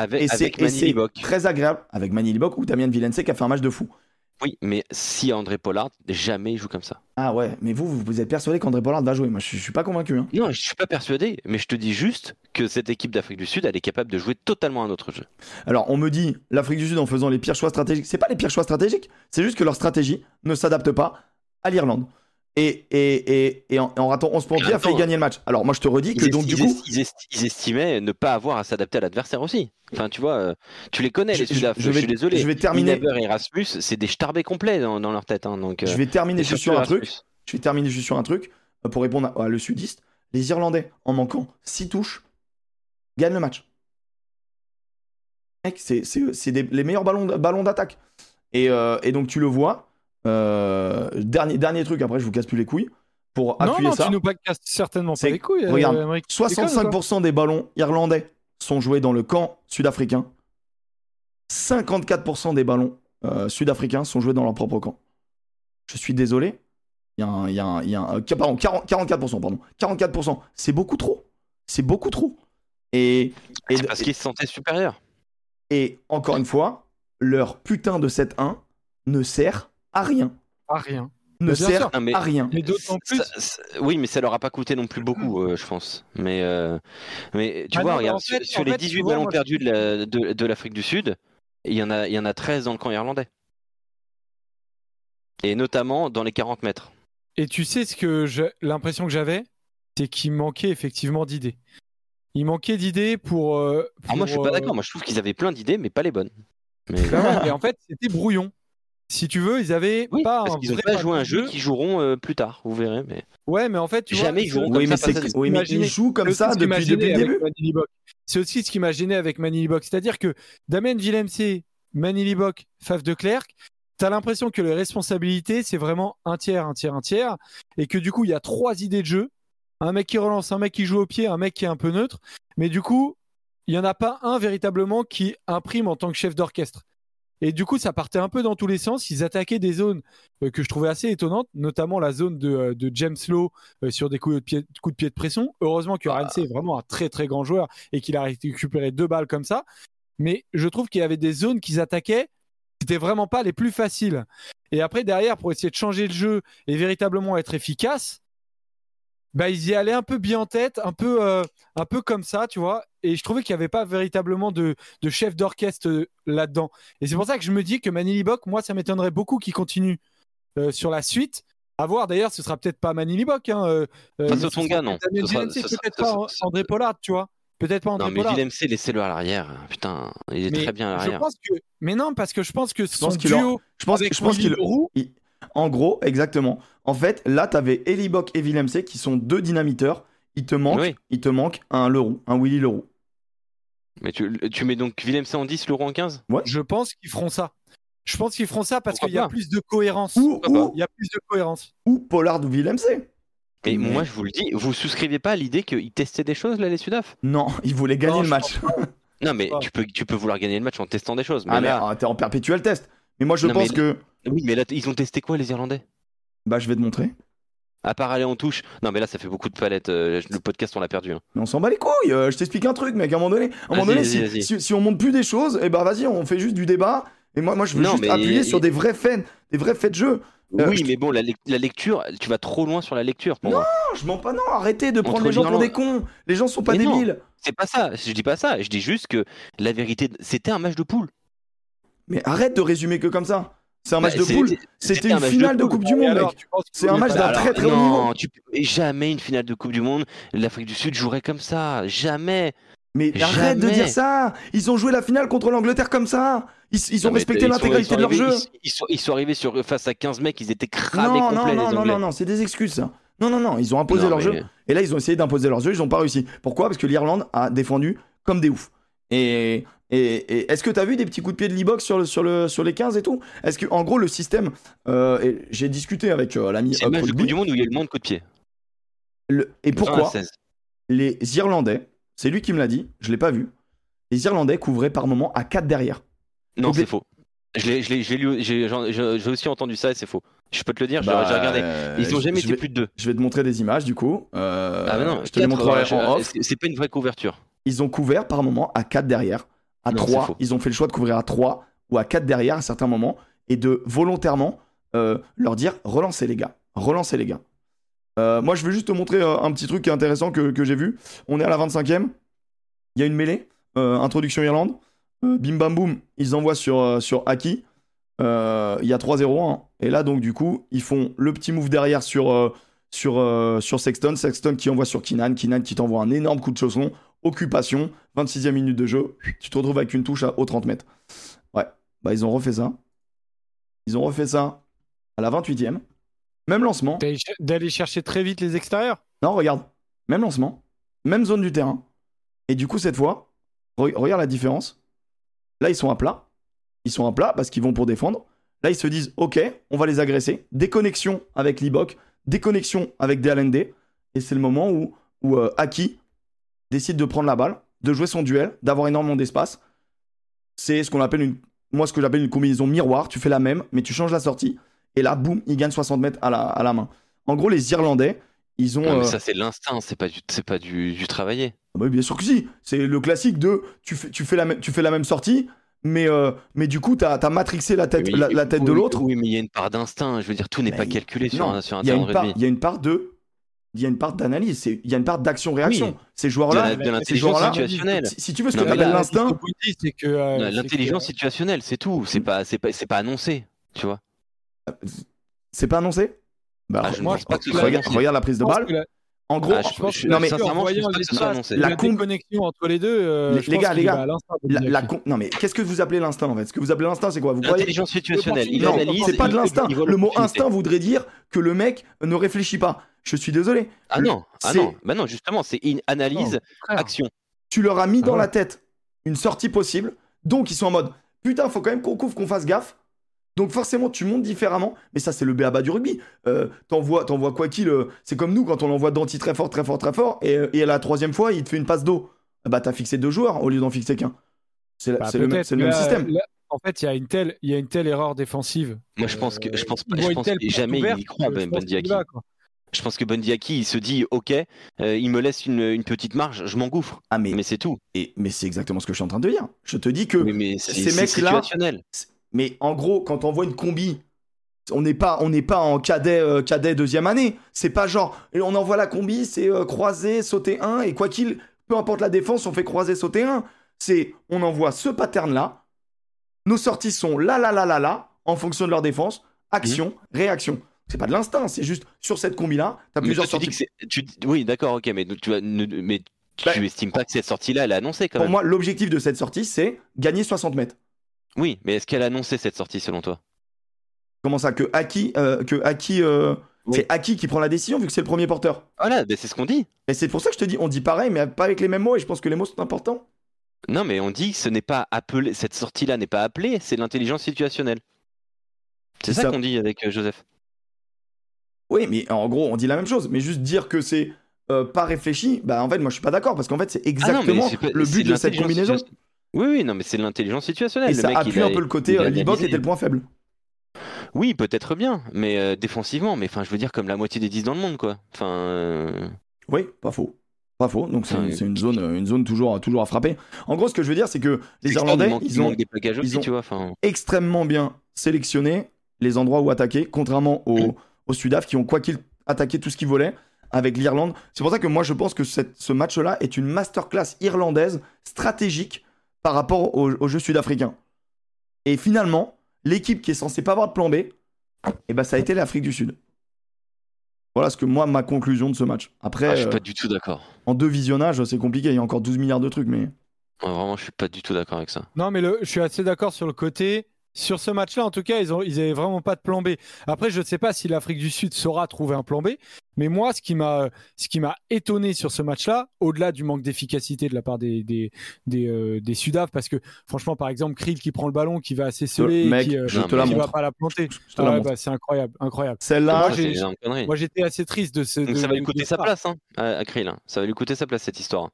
très agréable avec Manny Libok ou Damien Villeneuve qui a fait un match de fou. Oui, mais si André Pollard, jamais il joue comme ça. Ah ouais, mais vous, vous, êtes persuadé qu'André Pollard va jouer. Moi, je, je suis pas convaincu. Hein. Non, je suis pas persuadé, mais je te dis juste que cette équipe d'Afrique du Sud, elle est capable de jouer totalement un autre jeu. Alors, on me dit l'Afrique du Sud en faisant les pires choix stratégiques. C'est pas les pires choix stratégiques, c'est juste que leur stratégie ne s'adapte pas à l'Irlande. Et, et, et, et en, en ratant 11 points a failli Attends. gagner le match. Alors, moi, je te redis que donc, esti- du ils coup. esti- ils esti- ils estimaient ne pas avoir à s'adapter à l'adversaire aussi. Enfin, tu vois, euh, tu les connais, Je- les je- Sudaf. je Je, vais- suis désolé. je vais terminer- Inaber et Erasmus, c'est des starbés complets dans, dans leur tête. hein, donc, Je euh, vais terminer et juste sur un truc. Erasmus. Je vais terminer juste sur un truc euh, pour répondre à, à le sudiste. Les Irlandais, en manquant 6 touches, gagnent le match. Mec, c'est les meilleurs ballons, ballons d'attaque. Et, euh, et donc, tu le vois. Euh, dernier, dernier truc, après, je vous casse plus les couilles. Pour Non, appuyer non, ça. tu nous pas casses certainement C'est- pas les couilles. euh, regarde, Emmerich. Tu déconnes ou quoi 65% des ballons irlandais sont joués dans le camp sud-africain. 54% des ballons euh, sud-africains sont joués dans leur propre camp. Je suis désolé. Il y a un. il y a un- il y a un- euh, pardon, 40 44%, pardon. 44%. C'est beaucoup trop. C'est beaucoup trop. Et, et, C'est parce qu'ils se sentaient supérieurs. et encore une fois, leur putain de 7-1 ne sert à rien. Ah, rien. Ne sûr. sert mais- à rien. Mais d'autant plus. Ça- ça- oui, mais ça leur a pas coûté non plus beaucoup, euh, je pense. Mais, euh, mais tu Ah vois, non, mais regarde, fait- sur, les fait, tu 18 vois, ballons moi, perdus de la- de- de l'Afrique du Sud, il y, en a, il y en a 13 dans le camp irlandais. Et notamment dans les 40 mètres. Et tu sais ce que je... l'impression que j'avais, c'est qu'il manquait effectivement d'idées. Il manquait d'idées pour, euh, Ah, moi, je suis pas euh, d'accord. Moi, je trouve qu'ils avaient plein d'idées, mais pas les bonnes. Mais... bah ouais, mais en fait, c'était brouillon. Si tu veux, ils avaient Oui, pas parce un qu'ils ont vrai pas joué un jeu qu'ils joueront euh, plus tard, vous verrez. Mais... Ouais, mais en fait, tu Jamais vois, ils joueront comme ça, mais, oui, mais ils jouent comme ça aussi ce qui m'a depuis, le avec début. C'est aussi ce qui m'a gêné avec Manny Libok. C'est-à-dire que Damien Villemc, Manny Libok, Faf de Klerk, t'as l'impression que les responsabilités, c'est vraiment un tiers, un tiers, un tiers. Et que du coup, il y a trois idées de jeu. Un mec qui relance, un mec qui joue au pied, un mec qui est un peu neutre. Mais du coup, il n'y en a pas un véritablement qui imprime en tant que chef d'orchestre. Et du coup, ça partait un peu dans tous les sens. Ils attaquaient des zones euh, que je trouvais assez étonnantes, notamment la zone de, euh, de James Lowe euh, sur des coups de, pied, coups de pied de pression. Heureusement que Rennes est vraiment un très très grand joueur et qu'il a récupéré deux balles comme ça. Mais je trouve qu'il y avait des zones qu'ils attaquaient, c'était vraiment pas les plus faciles. Et après, derrière, pour essayer de changer le jeu et véritablement être efficace, bah, ils y allaient un peu bien en tête, un peu, euh, un peu comme ça, tu vois. Et je trouvais qu'il n'y avait pas véritablement de, de chef d'orchestre euh, là-dedans. Et c'est pour ça que je me dis que Manny Libok, moi, ça m'étonnerait beaucoup qu'il continue euh, sur la suite. À voir d'ailleurs, ce sera peut-être pas Manny Libok. Hein, euh, euh, Face mais au ce sera Tonga, non. peut-être pas André Pollard, tu vois. Peut-être pas André Non, mais Pollard. Villemc, laissez-le à l'arrière. Putain, il est Mais très bien à je l'arrière. pense que, mais non, parce que je pense que son pense duo Je pense, avec je pense qu'il. Il- En gros, exactement. En fait, là, t'avais Elibok et Villemc qui sont deux dynamiteurs. Il te manque, Oui. il te manque un Leroux, un Willy Leroux. Mais tu, tu mets donc Villemc en 10, Leroux en 15 je pense qu'ils feront ça. Je pense qu'ils feront ça parce qu'il y a plus de cohérence. Ou, ou, Il y a plus de cohérence. ou Pollard ou Villemc. Mais- moi, je vous le dis, vous souscrivez pas à l'idée qu'ils testaient des choses, là, les Sudaf? Non, il voulait gagner Non, le match. Non, mais tu peux, tu peux vouloir gagner le match en testant des choses. Mais Ah, mais là, ah, t'es en perpétuel test. Mais moi, je Non, pense mais- que. Oui, mais là, ils ont testé quoi, les Irlandais? Bah, je vais te montrer. À part aller en touche. Non, mais là, ça fait beaucoup de palettes. euh, le podcast, on l'a perdu. hein. Mais on s'en bat les couilles. euh, je t'explique un truc, mec. À un moment donné, à un moment donné si, vas-y. si- si on monte plus des choses, et bah, vas-y, on fait juste du débat. Et moi, moi je veux Non, juste mais- appuyer sur des vrais faits, des vrais faits de jeu. Euh, oui, je- mais bon, la, lec- la lecture, tu vas trop loin sur la lecture pour Non. moi. Je mens pas, non, arrêtez de prendre les gens pour des cons. Les gens sont pas Mais débiles. C'est pas ça. Je dis pas ça. Je dis juste que la vérité, c'était un match de poule. Mais arrête de résumer que comme ça. C'est un Bah, match de poule. c'était C'était un une finale de. Coupe du Monde, alors, mec. C'est un match d'un très, très haut non, niveau. tu- jamais une finale de Coupe du Monde, l'Afrique du Sud jouerait comme ça. Jamais. Mais arrête de dire ça. Ils ont joué la finale contre l'Angleterre comme ça. Ils, ils ont Non, respecté l'intégralité de leur jeu. Ils, ils sont, ils sont arrivés sur, face à 15 mecs, ils étaient cramés Non, non, complets, non, les non, non, non, c'est des excuses ça. Non, non, non, ils ont imposé Non, leur mais- jeu. Et là, ils ont essayé d'imposer leur jeu, ils n'ont pas réussi. Pourquoi? Parce que l'Irlande a défendu comme des oufs. Et, et, et est-ce que tu as vu des petits coups de pied de l'e-box sur, le, sur, le, sur les 15 et tout? Est-ce que, en gros, le système. euh, et j'ai discuté avec euh, l'ami C'est le match du Monde où il y a le moins de coups de pied. le- et pourquoi 16. les Irlandais, c'est lui qui me l'a dit, je l'ai pas vu, les Irlandais couvraient par moment à 4 derrière. Non, c'est faux. J'ai aussi entendu ça et c'est faux. Je peux te le dire, j'ai- Bah, j'ai regardé. euh, Ils ont jamais été vais, plus de deux. je vais te montrer des images du coup. Euh, ah, non, je te les montrerai en off. c'est, c'est pas une vraie couverture. Ils ont couvert par moment à 4 derrière, à Non, c'est 3. faux. Ils ont fait le choix de couvrir à 3 ou à 4 derrière à certains moments et de volontairement euh, leur dire relancez les gars, relancez les gars. Euh, moi, je vais juste te montrer euh, un petit truc qui est intéressant que, que j'ai vu. On est à la 25e. Il y a une mêlée. introduction Irlande. Bim bam boum. Ils envoient sur, sur Aki. Il y a 3-0. hein. Et là, donc, du coup, ils font le petit move derrière sur, sur, sur Sexton. Sexton qui envoie sur Kinan. Kinan qui t'envoie un énorme coup de chausson. Occupation. 26e minute de jeu. Tu te retrouves avec une touche à, aux 30 mètres. Ouais. Bah, ils ont refait ça. Ils ont refait ça à la 28e. Même lancement. D'aller ch- D'aller chercher très vite les extérieurs. Non, regarde. Même lancement. Même zone du terrain. Et du coup, cette fois, re- regarde la différence. Là, ils sont à plat. Ils sont à plat parce qu'ils vont pour défendre. Là, ils se disent, OK, on va les agresser. Déconnexion avec Libok. Déconnexion avec DLND. Et c'est le moment où, où euh, Aki décide de prendre la balle, de jouer son duel, d'avoir énormément d'espace. C'est ce qu'on appelle une. Moi, ce que j'appelle une combinaison miroir. Tu fais la même, mais tu changes la sortie. Et là, boum, il gagne 60 mètres à la, à la main. En gros, les Irlandais, ils ont. Non, mais euh, ça, c'est l'instinct, c'est pas du, c'est pas du, du travaillé. ah bah, bien sûr que si. C'est le classique de tu fais, tu fais, la, même, tu fais la même sortie, mais, euh, mais du coup, t'as as matrixé la tête, la, la tête de l'autre. Oui, mais il y a une part d'instinct. Je veux dire, tout n'est Mais pas calculé sur un, sur un terrain une de part, rugby. il y a une part de il y a une part d'analyse, il y a une part d'action-réaction. Oui. Ces joueurs-là, ces l'intelligence joueurs-là, situationnelle. si, si tu veux ce Non, que là, l'instinct, Bundy, c'est que. euh, c'est L'intelligence que- situationnelle, c'est tout. C'est pas, c'est pas, c'est pas annoncé, tu vois. c'est pas annoncé? Bah, Ah, je ne moi, je pense que regarde, regarde la prise de balle. la- En gros, Ah, je- je pense je- que non, mais- sincèrement, je voyant pense pas que ce soit l'espace, annoncé. La, déconnexion entre les deux. euh, Les- je les pense gars, les gars, la, Bundy. la con- non mais qu'est-ce que vous appelez l'instinct en fait? Ce que vous appelez l'instinct, c'est quoi? Vous croyez L'intelligence situationnelle. Il Non, analyse. c'est pas de l'instinct. Le mot instinct voudrait dire que le mec ne réfléchit pas. Je suis désolé. Ah non, ah non, bah non, justement, c'est une analyse, action. Tu leur as mis dans ouais. la tête une sortie possible, donc ils sont en mode putain, faut quand même qu'on couvre, qu'on fasse gaffe. Donc forcément, tu montes différemment, mais ça c'est le béaba du rugby. Euh, t'envoies, t'envoies quoi qu'il, euh, c'est comme nous quand on l'envoie Danti très fort, très fort, très fort, et, euh, et à la troisième fois, il te fait une passe d'eau. Bah t'as fixé deux joueurs au lieu d'en fixer qu'un. C'est Bah, le, même- peut-être, c'est le même là- système. là, en fait, il y a une telle, il y a une telle erreur défensive. Moi, je pense que, je pense, je que porte jamais ouverte il y croit, Ben quoi. Je pense que Bundiaki, il se dit, ok, euh, il me laisse une, une petite marge, je m'engouffre. Ah mais, Mais c'est tout. et- mais c'est exactement ce que je suis en train de dire. Je te dis que mais ces mecs-là-. Mais en gros, quand on voit une combi, on n'est pas, on n'est pas en cadet, euh, cadet deuxième année. C'est pas genre, on envoie la combi, c'est euh, croiser, sauter un, et quoi qu'il, peu importe la défense, on fait croiser, sauter un. C'est, on envoie ce pattern-là. Nos sorties sont là, là, là, là, là, en fonction de leur défense. Action, réaction. C'est pas de l'instinct, c'est juste sur cette combi-là, t'as plusieurs toi, tu dis sorties. tu Oui, d'accord, ok, mais tu, vas- mais tu Bah- estimes pas que cette sortie-là, elle est annoncée quand Pour même. moi, l'objectif de cette sortie, c'est gagner 60 mètres. Oui, mais est-ce qu'elle a annoncé cette sortie selon toi? Comment ça, que Aki, euh, que Aki, euh, Oui. c'est Aki qui prend la décision vu que c'est le premier porteur? Voilà, ben c'est ce qu'on dit. Et c'est pour ça que je te dis, on dit pareil, mais pas avec les mêmes mots, et je pense que les mots sont importants. Non, mais on dit que ce n'est pas appelé, cette sortie-là n'est pas appelée, c'est l'intelligence situationnelle. C'est ça, ça. qu'on dit avec euh, Joseph. Oui, mais en gros, on dit la même chose, mais juste dire que c'est euh, pas réfléchi, bah en fait, moi je suis pas d'accord, parce qu'en fait, c'est Ah non, mais exactement le but de cette combinaison. Oui, oui, non, mais c'est de l'intelligence situationnelle. Et Le ça mec, il appuie a- un peu le côté il euh, était le point faible. Oui, peut-être bien, mais euh, défensivement, mais enfin, je veux dire comme la moitié des 10 dans le monde, quoi. Enfin, euh, Oui, pas faux. Pas faux, donc c'est une zone, une zone toujours, toujours à frapper. En gros, ce que je veux dire, c'est que les Irlandais, il manque, il ils ont des ils aussi, ont- tu vois. Enfin, extrêmement bien sélectionné les endroits où attaquer, contrairement aux, aux Sudaf qui ont quoi qu'il attaqué tout ce qu'ils voulaient avec l'Irlande. C'est pour ça que moi je pense que cette- ce match-là est une masterclass irlandaise stratégique par rapport au, au jeu sud-africain. Et finalement, l'équipe qui est censée pas avoir de plan B, eh ben, ça a été l'Afrique du Sud. Voilà ce que moi, ma conclusion de ce match. Après, ah, je suis euh, pas du tout d'accord. en deux visionnages, c'est compliqué, il y a encore 12 milliards de trucs, mais... Ouais, Vraiment, je suis pas du tout d'accord avec ça. Non, mais le, je suis assez d'accord sur le côté. Sur ce match-là, en tout cas, ils, ont, ils avaient vraiment pas de plan B. Après, je ne sais pas si l'Afrique du Sud saura trouver un plan B, mais moi, ce qui m'a, ce qui m'a étonné sur ce match-là, au-delà du manque d'efficacité de la part des, des, des, euh, des parce que franchement, par exemple, Krill qui prend le ballon, qui va assez seulé, Euh, mec, qui, euh, je Non, te mais la qui va pas la planter. Ah ouais, bah, c'est incroyable, incroyable. Celle-là, Moi, j'étais assez triste de ce. Donc de- ça va lui coûter sa place, hein, à, à Krill. hein. Ça va lui coûter sa place, cette histoire.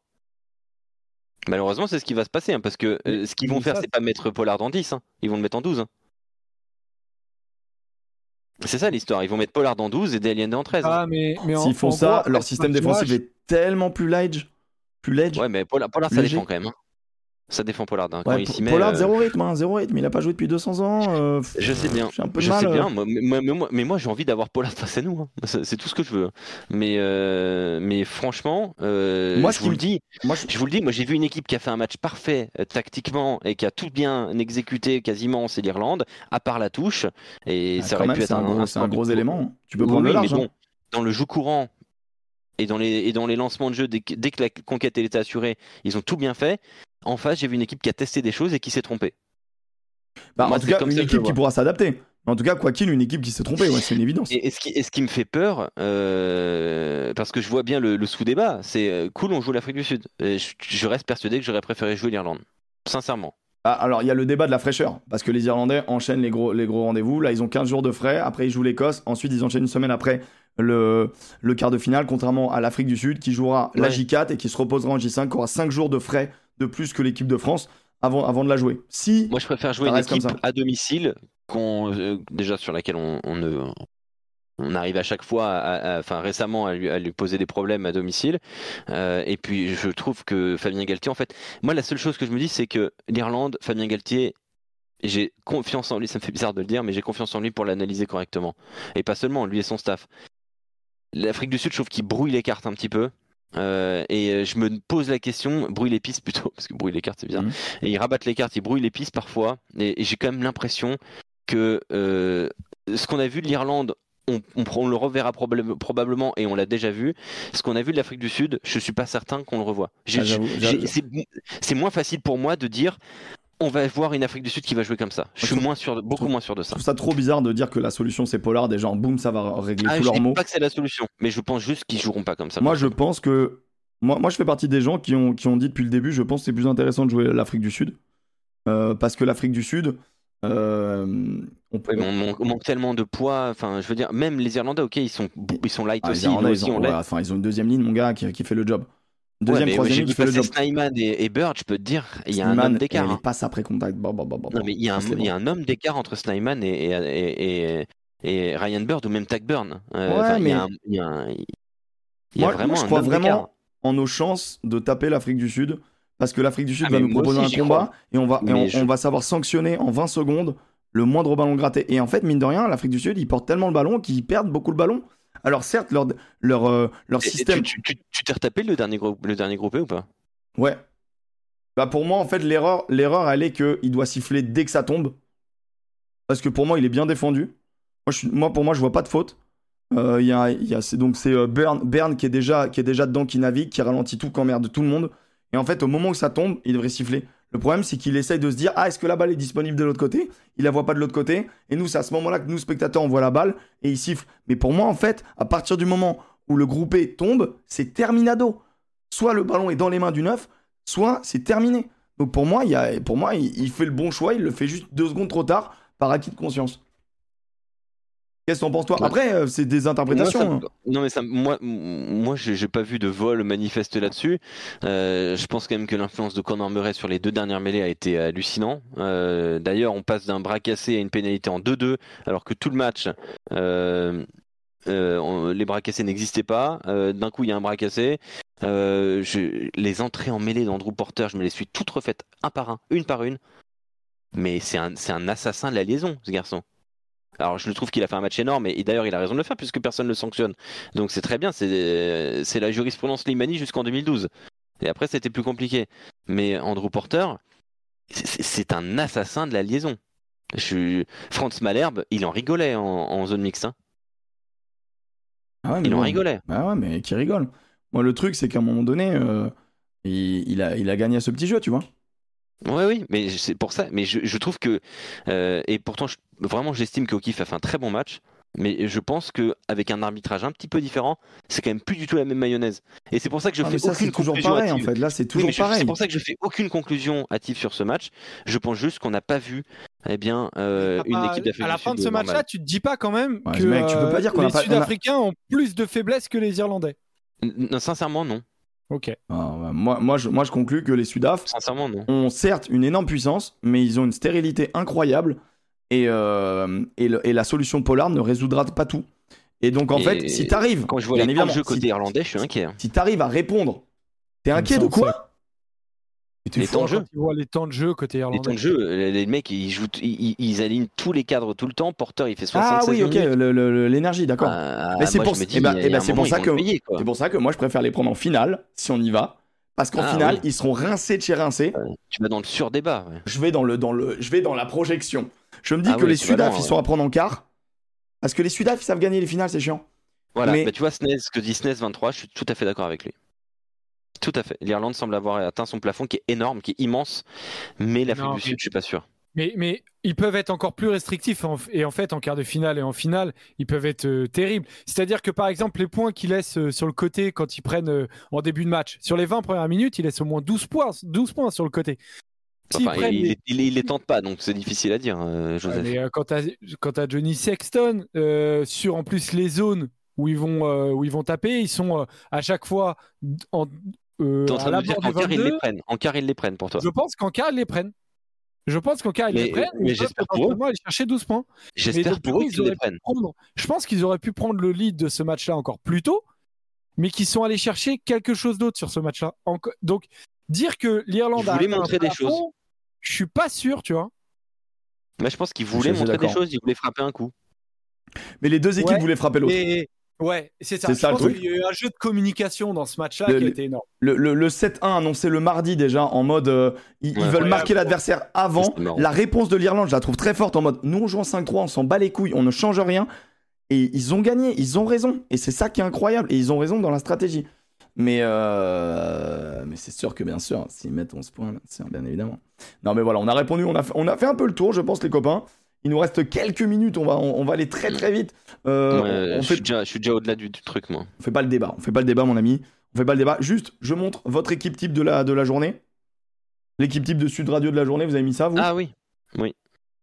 Malheureusement, c'est ce qui va se passer, hein, parce que euh, ce qu'ils vont faire, c'est pas mettre Pollard en 10, hein. ils vont le mettre en 12. hein. C'est ça l'histoire, ils vont mettre Pollard en 12 et Deliende en 13. Ah, mais, s'ils font en ça, leur système défensif est tellement plus ledge. Plus ledge. Ouais, mais Pollard, Pollard, ça défend quand même. Ça défend Pollard. hein. Quand Ouais, il s'y met. Pollard, euh, zéro rythme, hein, zéro rythme. Il a pas joué depuis 200 ans. euh, Je sais bien. Un peu Je mal. sais euh. bien, mais, moi- mais moi, mais moi, j'ai envie d'avoir Pollard face à nous. hein. C'est tout ce que je veux. Mais, euh, mais franchement, Moi, je vous le dis, Moi, je- je vous le dis, moi j'ai vu une équipe qui a fait un match parfait tactiquement et qui a tout bien exécuté quasiment, c'est l'Irlande, à part la touche. Et Ah, ça quand aurait même, pu être c'est un, gros, c'est un gros élément. Tu peux Oui, prendre le large. mais hein. bon, dans le jeu courant et dans les, et dans les lancements de jeu, dès que, dès que la conquête elle était assurée, ils ont tout bien fait. En face, j'ai vu une équipe qui a testé des choses et qui s'est trompée. Bah, Moi, en tout cas, comme une équipe qui pourra s'adapter. En tout cas, quoi qu'il, une équipe qui s'est trompée, ouais, c'est une évidence. Et, et ce qui, et ce qui me fait peur, euh, parce que je vois bien le, le sous-débat, c'est euh, cool, on joue l'Afrique du Sud. Et je, je reste persuadé que j'aurais préféré jouer l'Irlande. Sincèrement. Ah, alors, il y a le débat de la fraîcheur. Parce que les Irlandais enchaînent les gros, les gros rendez-vous. Là, ils ont 15 jours de frais. Après, ils jouent l'Écosse. Ensuite, ils enchaînent une semaine après le, le quart de finale, contrairement à l'Afrique du Sud, qui jouera la Ouais. J4 et qui se reposera en J5, qui aura 5 jours de frais de plus que l'équipe de France avant, avant de la jouer. Si. Moi, je préfère jouer une équipe à domicile, euh, déjà sur laquelle on, on ne- on arrive à chaque fois, à- à- enfin récemment, à lui, à lui poser des problèmes à domicile. Euh, et puis, je trouve que Fabien Galtier, en fait, moi, la seule chose que je me dis, c'est que l'Irlande, Fabien Galtier, j'ai confiance en lui, ça me fait bizarre de le dire, mais j'ai confiance en lui pour l'analyser correctement. Et pas seulement, lui et son staff. l'Afrique du Sud, je trouve qu'ils brouillent les cartes un petit peu. Euh, et euh, je me pose la question, brouille les pistes plutôt, parce que brouille les cartes c'est bien. Mhm. Et ils rabattent les cartes, ils brouillent les pistes parfois. Et, et j'ai quand même l'impression que euh, ce qu'on a vu de l'Irlande, on, on- on le reverra probable- probablement et on l'a déjà vu. Ce qu'on a vu de l'Afrique du Sud, je suis pas certain qu'on le revoit. Ah, c'est moins facile pour moi de dire on va voir une Afrique du Sud qui va jouer comme ça. Je suis trouve- moins sûr, de- beaucoup moins sûr de Je ça. trouve ça trop bizarre de dire que la solution c'est Pollard et genre boum ça va régler Ah, tous je leurs dis mots. pas que c'est la solution, mais je pense juste qu'ils joueront pas comme ça. Moi je pense que moi, moi je fais partie des gens qui ont, qui ont dit depuis le début je pense que c'est plus intéressant de jouer l'Afrique du Sud Euh, parce que l'Afrique du Sud euh, on peut on manque, on manque tellement de poids. Enfin, je veux dire, même les Irlandais, ok, ils sont, ils sont light Ah, les aussi. Irlandais, ils aussi, ont, on ouais, l'est. enfin, ils ont une deuxième ligne, mon gars, qui, qui fait le job. Ouais, Deuxième, mais troisième vu fait le job. Snyman et, et Bird, je peux te dire, il y a un homme d'écart. il hein. passe après contact. Bon, bon, bon, Non, mais il y a un, il y a un homme d'écart entre Snyman et, et, et, Ryan Bird ou même Tag Burn. Euh, Ouais, enfin, il y a mais- un- il y a un- il y a Moi, vraiment moi, je crois vraiment en nos chances de taper l'Afrique du Sud parce que l'Afrique du Sud Ah, va mais nous proposer aussi, un combat et on va, Mais on, je- on va savoir sanctionner en 20 secondes le moindre ballon gratté. Et en fait, mine de rien, l'Afrique du Sud, ils portent tellement le ballon qu'ils perdent beaucoup le ballon. Alors certes, leur, leur, euh, leur Et- et système... Tu tu- tu- tu t'es retapé le dernier, groupe, le dernier groupé ou pas? Ouais. Bah pour moi, en fait, l'erreur, l'erreur, elle est qu'il doit siffler dès que ça tombe. Parce que pour moi, il est bien défendu. Moi, je suis- moi pour moi, je vois pas de faute. Euh, il y a, il y a- c'est donc c'est euh, Bern, Bern qui est déjà qui est déjà dedans, qui navigue, qui ralentit tout, qui emmerde tout le monde. Et en fait, au moment où ça tombe, il devrait siffler. Le problème, c'est qu'il essaye de se dire ah est-ce que la balle est disponible de l'autre côté? Il la voit pas de l'autre côté. Et nous, c'est à ce moment-là que nous spectateurs on voit la balle et il siffle. Mais pour moi, en fait, à partir du moment où le groupé tombe, c'est terminado. Soit le ballon est dans les mains du neuf, soit c'est terminé. Donc pour moi, a, pour moi il, il fait le bon choix, il le fait juste deux secondes trop tard par acquis de conscience. Qu'est-ce que t'en penses toi Ouais. Après, euh, c'est des interprétations. Moi, ça hein. Non mais ça, moi, moi, j'ai pas vu de vol manifeste là-dessus. Euh, je pense quand même que l'influence de Conor Murray sur les deux dernières mêlées a été hallucinant. Euh, D'ailleurs, on passe d'un bras cassé à une pénalité en 2-2, alors que tout le match, euh, on- les bras cassés n'existaient pas. D'un coup, il y a un bras cassé. Je- les entrées en mêlée d'Andrew Porter, je me les suis toutes refaites un par un, une par une. Mais c'est un, c'est un assassin de la liaison, ce garçon. Alors je le trouve qu'il a fait un match énorme et, et d'ailleurs il a raison de le faire puisque personne ne le sanctionne. Donc c'est très bien, c'est c'est la jurisprudence Limani jusqu'en 2012. Et après c'était plus compliqué. Mais Andrew Porter, c'est- un assassin de la liaison. Je... Franz Malherbe, il en rigolait en, en zone mixte. hein. Ah ouais, mais Il en rigolait. Bah ouais, mais qui rigole. Moi, le truc, c'est qu'à un moment donné, euh, il, il a, il a gagné à ce petit jeu, tu vois. Oui, oui, mais c'est pour ça. Mais je, je trouve que. euh, et pourtant, je- vraiment, j'estime que O'Keefe a fait un très bon match. Mais je pense que avec un arbitrage un petit peu différent, c'est quand même plus du tout la même mayonnaise. Et c'est pour ça que je Ah, fais ça, aucune c'est toujours conclusion pareil, en hâtive. fait. Là, c'est toujours pareil. C'est pour ça que je fais aucune conclusion hâtive sur ce match. Je pense juste qu'on n'a pas vu, eh bien, euh, T'as une pas- équipe d'Afrique à la fin de ce match-là, tu te dis pas quand même Ouais, que mec, tu peux pas dire qu'on a les pas- on a- Sud-Africains ont plus de faiblesses que les Irlandais. Non, sincèrement, non. Ok. Ah, ouais, moi, moi, je, moi, je conclus que les Sudaf Sincèrement, non. ont certes une énorme puissance, mais ils ont une stérilité incroyable. Et, euh, et, le- et la solution Pollard ne résoudra pas tout. Et donc, en Et fait, si t'arrives, Quand je vois bien les temps de évidemment, jeu côté si, irlandais, je suis inquiet. hein. si t'arrives à répondre, t'es inquiet de quoi Les temps de jeu. Tu vois les temps de jeu côté Les irlandais. temps de jeu, les, les mecs, ils, jouent, ils, alignent tous les cadres tout le temps. Porter, il fait 76 Ah oui, ok, l'énergie, d'accord. Ah, Mais c'est pour- eh ben- eh ben, ça que-. C'est pour ça que moi, je préfère les prendre en finale, si on y va. Parce qu'en Ah, finale, oui. ils seront rincés de chez rincés. Tu vas dans le surdébat. ouais. Je vais dans le, dans le, je vais dans la projection. Je me dis Ah que oui, les Sudaf, ils ouais. sont à prendre en quart. Parce que les Sudaf, ils savent gagner les finales, c'est chiant. Voilà, Mais- bah, tu vois, ce que dit SNES 23, je suis tout à fait d'accord avec lui. Tout à fait. L'Irlande semble avoir atteint son plafond qui est énorme, qui est immense, mais l'Afrique du mais- Sud, je suis pas sûr. Mais, mais ils peuvent être encore plus restrictifs en- et en fait en quart de finale et en finale ils peuvent être euh, terribles. C'est-à-dire que par exemple les points qu'ils laissent euh, sur le côté quand ils prennent euh, en début de match, sur les 20 premières minutes ils laissent au moins 12 points, 12 points sur le côté. Enfin, prennent il, les- il, il- il les tente pas, donc c'est difficile à dire, Joseph. mais quand t'as Johnny Sexton sur en plus les zones où ils vont où ils vont taper, ils sont à chaque fois en euh, T'es en à train de me dire qu'en quart, ils les 22. prennent. En quart, ils les prennent pour toi. Je pense qu'en quart ils les prennent. Je pense qu'en quart ils Mais- les prennent. mais j'espère pour eux. aller chercher 12 points. J'espère pour eux qu'ils ils les auraient prennent. prendre- je pense qu'ils auraient pu prendre le lead de ce match-là encore plus tôt, mais qu'ils sont allés chercher quelque chose d'autre sur ce match-là. Donc, dire que l'Irlande Ils a un montrer des choses. Je suis pas sûr, tu vois. Moi, je pense qu'ils voulaient montrer des choses, ils voulaient frapper un coup. Mais les deux équipes Ouais. voulaient frapper l'autre. Ouais, c'est ça. C'est Je ça, le pense truc. qu'il y a eu un jeu de communication dans ce match-là qui a été énorme. Le, le- le 7-1 annoncé le mardi déjà en mode euh, ils, veulent Ouais, marquer ouais. l'adversaire avant. La réponse de l'Irlande, je la trouve très forte en mode nous on joue en 5-3, on s'en bat les couilles, on ne change rien. Et ils ont gagné, ils ont raison. Et c'est ça qui est incroyable. Et ils ont raison dans la stratégie. Mais, euh, mais c'est sûr que bien sûr, s'ils mettent 11 points, c'est bien évidemment. Non mais voilà, on a répondu, on a, fait, on a fait un peu le tour, je pense les copains. Il nous reste quelques minutes, on va, on, on va aller très très vite. Euh, Ouais, on, on je, fait, suis déjà, je suis déjà au-delà du, du truc, moi. on fait pas le débat, on fait pas le débat mon ami. On fait pas le débat. Juste, je montre votre équipe type de la, de la journée. L'équipe type de Sud Radio de la journée, vous avez mis ça vous? Ah oui.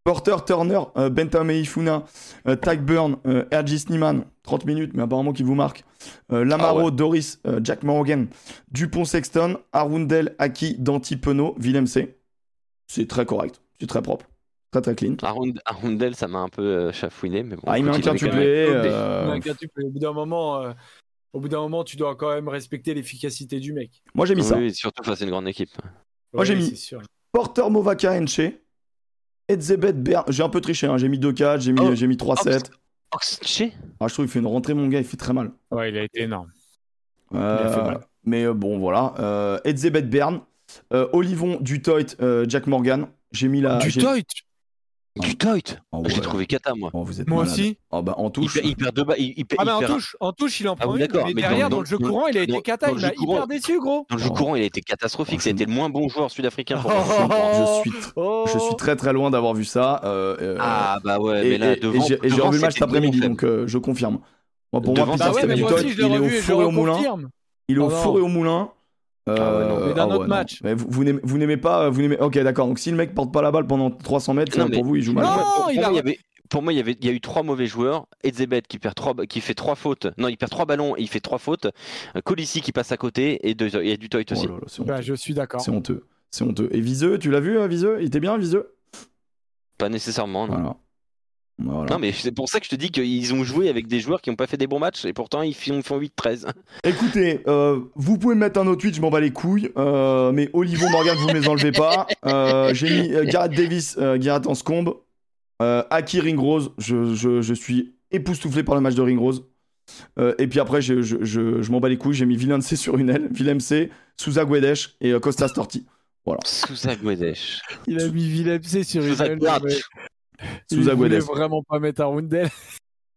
Porter, Turner, euh, Bentame Ifuna, euh, Burn, euh, RG Sneeman, 30 minutes, mais apparemment qui vous marque. Euh, Lamaro, Ah ouais. Doris, euh, Jack Morgan, Dupont Sexton, Arundel, Aki, Danti, Penaud, Willem C. C'est très correct, c'est très propre, très très clean. Arund- Arundel, ça m'a un peu euh, chafouiné. Mais bon, Ah, il met un quintuplé. Euh. Au bout d'un moment, euh, au bout d'un moment, tu dois quand même respecter l'efficacité du mec. Moi j'ai mis ça. Oui, surtout face à une grande équipe. Moi, j'ai mis-. Porter, Movaka, Enche, Edzebet, Bern. J'ai un peu triché, hein. j'ai mis 2-4, j'ai mis, Oh. j'ai mis 3-7. Oxche Ah, je trouve qu'il fait une rentrée, mon gars, il fait très mal. Ouais, il a été énorme. Euh, fait mal. mais bon, voilà. Euh, Edzebet Bern, euh, Olivon, Dutoit, euh, Jack Morgan. J'ai mis la. du j'ai- toit Du toit Oh, J'ai ouais. trouvé cata, moi. Oh, vous êtes Moi malade. aussi. Oh, bah, en touche. il perd deux balles. Il, il perd- Ah, mais il en perd- touche, en touche, il en Ah prend une. d'accord, Mais mais derrière, dans- dans le jeu courant, il a été le Il jeu a courant- hyper déçu, gros. Dans le jeu Oh. courant, il a été catastrophique. Oh, Ça a je- été le moins bon joueur sud-africain pour Oh. moi. Je suis, Oh. je suis très très loin d'avoir vu ça. euh, euh, Ah bah ouais, mais là, devant. et j'ai revu le match cet c'était après-midi, donc euh, je confirme. Moi, pour moi, Bah Peter Bah je il est au four et au moulin. Il est au Oh, four et au moulin. Ah. Euh, Mais d'un ah autre ouais, match. Mais vous, vous n'aimez- pas, vous n'aimez. Ok, d'accord. Donc si le mec porte pas la balle pendant 300 mètres, Non, ça, mais- pour vous, il joue mal. Non, Pour moi, il a- il y avait- Pour moi, il y, avait, il y a eu trois mauvais joueurs. Edzebet qui, perd trois, qui fait trois fautes. Non, il perd trois ballons et il fait trois fautes. Euh, Colissi qui passe à côté et, deux, et du Toit Oh aussi. là là, c'est Bah, honteux. je suis d'accord. C'est honteux. C'est honteux. Et Viseux, tu l'as vu, euh, Viseux? Il était bien, Viseux? Pas nécessairement. Non. Voilà. Voilà. Non, mais c'est pour ça que je te dis qu'ils ont joué avec des joueurs qui n'ont pas fait des bons matchs et pourtant ils font, font 8-13. Écoutez, euh, vous pouvez me mettre un autre tweet, je m'en bats les couilles. euh, mais Olivo Morgan, vous me les enlevez pas. Euh, J'ai mis euh, Gareth Davis, euh, Gareth Anscombe. Euh, Aki Ringrose, je, je, je suis époustouflé par le match de Ringrose. Euh, et puis après, je, je, je, je m'en bats les couilles. J'ai mis Villan C sur une aile, Willem C, Souza Guedes et euh, Costa Storti. Sousa Guedes. Il a mis Willem C sur une Sousa aile, Souza Il voulait vraiment pas mettre Arundel.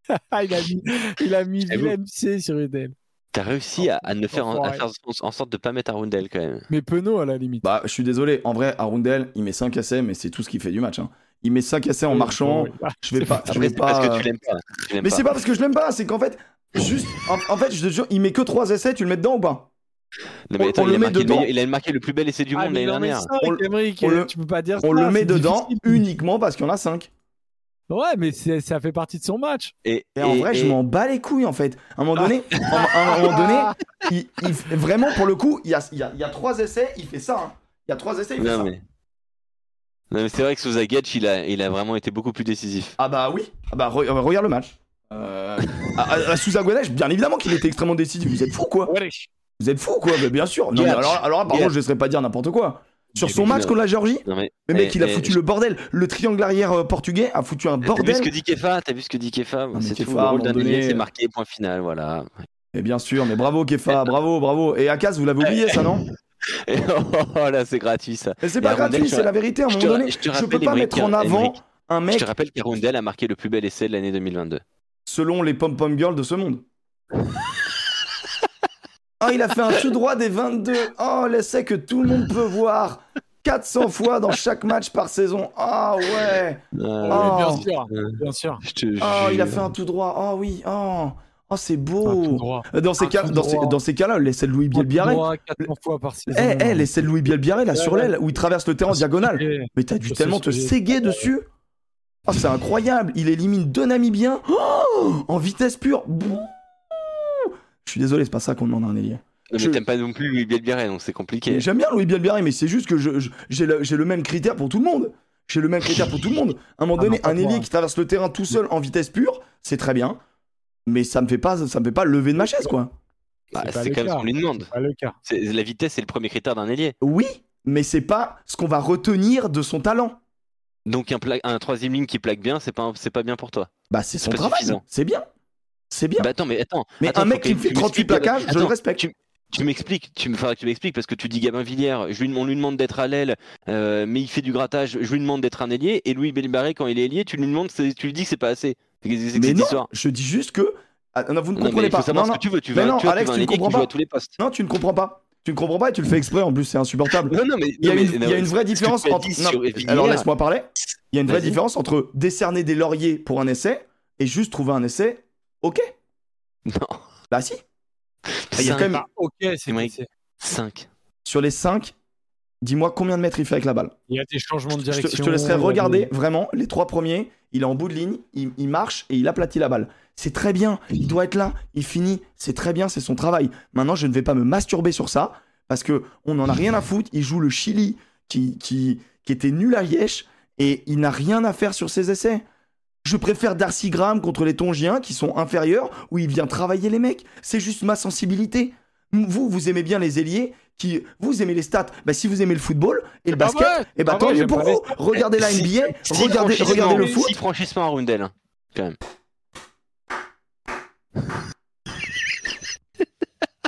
il a mis, il a mis Eh bon. Willem C sur une aile. T'as réussi à, à ne faire, en, à Enfoiré. faire en sorte de pas mettre Arundel quand même. Mais Penaud à la limite. Bah, je suis désolé. En vrai, Arundel, il met 5 essais, mais c'est tout ce qu'il fait du match. hein. Il met 5 essais en marchant. Je vais pas. Je vais parce pas. que tu l'aimes pas. Tu Mais c'est pas parce que je l'aime pas, c'est qu'en fait, juste. En, en fait, je te jure, il met que 3 essais, tu le mets dedans ou pas? Non, mais on- attends, on il, le a met marqué le dedans. meilleur- il a marqué le plus bel essai du Ah, monde mais l'année dernière. On le- Emmerich, on le- tu peux pas dire On ça, le met dedans difficile. uniquement parce qu'il y en a 5. Ouais, mais ça fait partie de son match. Et, Et en vrai, je m'en bats les couilles en fait. À un moment donné, à un- à un moment donné il, il fait- vraiment pour le coup, il y a, il y, a, il y a 3 essais, il fait ça. hein. Il y a 3 essais, il fait ça. Non, mais c'est vrai que Sousa Guedes, il a, il a vraiment été beaucoup plus décisif. Ah bah oui, ah bah re- euh, regarde le match. Euh, à, bien évidemment qu'il était extrêmement décisif. Vous êtes fou quoi Vous êtes fou quoi Mais Bien sûr. Non, mais alors, alors là, par contre, je ne laisserai pas dire n'importe quoi. Sur son match contre la Géorgie, Non, mais, le mec, eh, il a eh, foutu je- le bordel. Le triangle arrière euh, portugais a foutu un T'as vu bordel. ce que dit Kefa T'as vu ce que dit Kefa C'est tout. Le rôle d'un c'est marqué, point final, voilà. Et bien sûr, mais bravo Kefa, bravo, bravo. Et Akas, vous l'avez oublié ça, non Et oh là, c'est gratuit ça. Mais c'est pas gratuit, je c'est la vérité. À un je moment donné, je je rappelle, peux pas mettre en avant un Je mec te rappelle qu'Arundel a marqué le plus bel essai de l'année 2022. selon les pom-pom girls de ce monde. Ah, il a fait un tout droit des 22. Oh, l'essai que tout le monde peut voir. 400 fois dans chaque match par saison. Ah ouais. Euh, Oh. Bien sûr, euh, bien sûr. je te Oh, il a fait un tout droit. Oh oui. Oh, oh c'est beau. Dans ces Un cas, tout dans ces, droit. dans ces cas-là, l'essai de Louis Bielbiaré. droit, 400 fois par saison. Eh, eh, l'essai de Louis Bielbiaré là sur Ouais, ouais. l'aile où il traverse le terrain en diagonale. Mais t'as dû Je tellement te séguer dessus. Oh, c'est incroyable. Il élimine deux Namibiens oh, en vitesse pure. Bouh. Je suis désolé, c'est pas ça qu'on demande à un ailier. Non, mais je- t'aimes pas non plus Louis Bielbiaré, donc c'est compliqué. J'aime bien Louis Bielbiaré, mais c'est juste que je- je- j'ai le, j'ai le même critère pour tout le monde. J'ai le même critère pour tout le monde. À un moment Ah donné, non, un ailier hein. qui traverse le terrain tout seul en vitesse pure, c'est très bien. Mais ça me fait pas, ça me fait pas lever de ma chaise, quoi. Bah, c'est quand même ce qu'on lui demande. Pas le cas. La vitesse, c'est le premier critère d'un ailier. Oui, mais c'est pas ce qu'on va retenir de son talent. Donc un, pla- un troisième ligne qui plaque bien, c'est pas, c'est pas bien pour toi. Bah, c'est son travail. C'est bien. C'est bien. Bah attends, mais attends. mais attends, un mec qui me fait tu 38 m'expliques, plaquages, je le respecte. tu- Tu m'expliques, tu me tu m'expliques parce que tu dis Gabin Villiers, je lui, on lui demande d'être à l'aile, euh, mais il fait du grattage. Je lui demande d'être un ailier et Louis Belbarré quand il est ailier, tu lui demandes, tu lui dis que c'est pas assez. C'est c'est Mais non, histoire. je dis juste que. Ah, non, vous ne Non, mais comprenez pas. Non, ce non. que tu veux. Tu Mais veux, non, tu vois, tu Alex, un tu ne comprends pas. tous les postes. non, tu ne comprends pas. Tu ne comprends pas et tu le fais exprès. En plus, c'est insupportable. Non, non, mais Il y a une, mais- il y a une vraie différence entre. alors laisse-moi parler. Il y a une vraie Vas-y. différence entre décerner des lauriers pour un essai et juste trouver un essai. Ok. Non. Bah si. Il y a quand même- Bah, ok, c'est Mec. c'est- 5. Sur les 5, dis-moi combien de mètres il fait avec la balle. Il y a des changements de Je te, direction. je te laisserai regarder des- vraiment les trois premiers. Il est en bout de ligne, il, il marche et il aplatit la balle. C'est très bien, il doit être là, il finit, c'est très bien, c'est son travail. Maintenant, je ne vais pas me masturber sur ça parce que on n'en a rien à foutre. Il joue le Chili qui, qui, qui était nul à Liège et il n'a rien à faire sur ses essais. Je préfère Darcy Graham contre les Tongiens qui sont inférieurs où il vient travailler les mecs. C'est juste ma sensibilité. Vous, vous aimez bien les ailiers qui, vous aimez les stats. Bah, si vous aimez le football et le basket, vrai, et bah tant mieux pour les vous. Regardez la Si- NBA, Si regardez, le foot. Si franchissement à Rundel.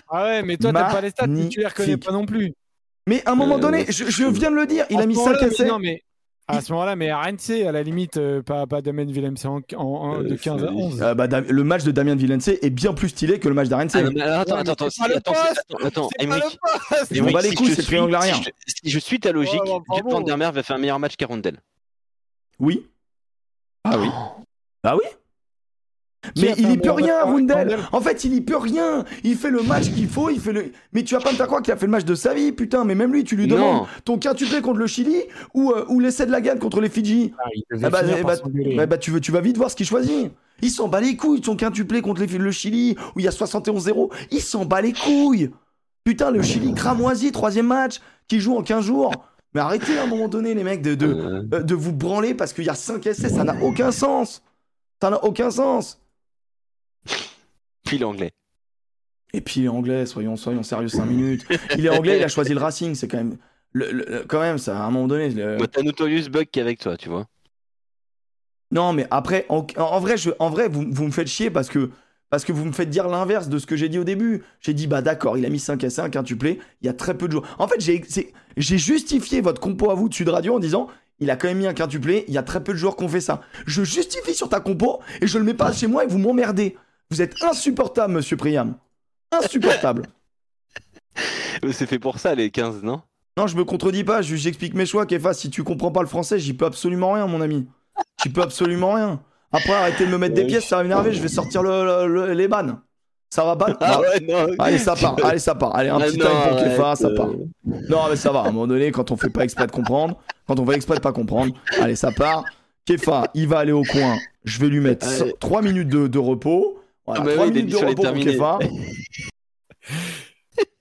Ah ouais, mais toi, t'as pas les stats, tu les reconnais pas non plus. Mais à un moment Euh, donné, je, je viens de le dire, il a mis moment-là, 5 mais essais. Non, mais à ce moment-là, mais RNC, à la limite, euh, pas, pas Damien Willemse en, en- en- de Euh, 15 à c'est- 11. Euh, bah, Dam- le match de Damien Villeneuve est bien plus stylé que le match d'Arense. Ah, attends, Ouais, attends, attends, pas le attends, attends, attends, m'en bats les si couilles, je c'est suis- triangle arrière. Si je, si je suis ta logique, bah, bravo. Van der Merwe va faire un meilleur match qu'Arundel. Oui. Ah oui. Ah oui. Mais il un y peut rien. Rundel En fait, il y peut rien. Il fait le match qu'il faut. Il fait le. Mais tu vas pas me faire croire qu'il a fait le match de sa vie, putain. Mais même lui, tu lui demandes Non. ton quintuplé contre le Chili ou, euh, ou l'essai de la gagne contre les Fidji. Ah, Ah bah, eh bah, bah, bah, tu, veux, tu vas vite voir ce qu'il choisit. Il s'en bat les couilles de son quintuplé contre les- le Chili où il y a 71-0. Il s'en bat les couilles. Putain, le Chili cramoisi, troisième match, qui joue en 15 jours. Mais arrêtez à un moment donné, les mecs, de, de, Euh, euh, de vous branler parce qu'il y a 5 essais. Ça n'a aucun sens. Ça n'a aucun sens. Puis l'anglais. Et puis il est anglais, soyons, soyons sérieux 5 minutes. Il est anglais, il a choisi le Racing, c'est quand même. le- le- le- quand même, ça, à un moment donné. le- Bah, T'as Notorious Bug qui est avec toi, tu vois. Non, mais après, en, en vrai, je, en vrai vous, vous me faites chier parce que, parce que vous me faites dire l'inverse de ce que j'ai dit au début. J'ai dit, bah d'accord, il a mis 5 essais, un quintuplé, il y a très peu de joueurs. En fait, j'ai justifié votre compo à vous de Sud Radio en disant, il a quand même mis un quintuplé, il y a très peu de joueurs qui ont fait ça. Je justifie sur ta compo et je le mets pas chez moi et vous m'emmerdez. Vous êtes insupportable, monsieur Priam. Insupportable. C'est fait pour ça, les 15, non? Non, je me contredis pas, je- j'explique mes choix, Kefa. Si tu comprends pas le français, j'y peux absolument rien, mon ami. J'y peux absolument rien. Après, arrêtez de me mettre des pièces, ça va m'énerver, je vais sortir le, le- le- les bannes. Ça va pas? Ah Non. ouais, non. Allez, ça part, allez, ça part. Allez, un Ah petit non, time pour Kefa, ça part. Non, mais ça va, à un moment donné, quand on fait pas exprès de comprendre, quand on fait exprès de pas comprendre, allez, ça part. Kefa, il va aller au coin, je vais lui mettre Allez. 3 minutes de, de repos. Voilà, Ah bah 3 oui, minutes de repos pour. Kefa.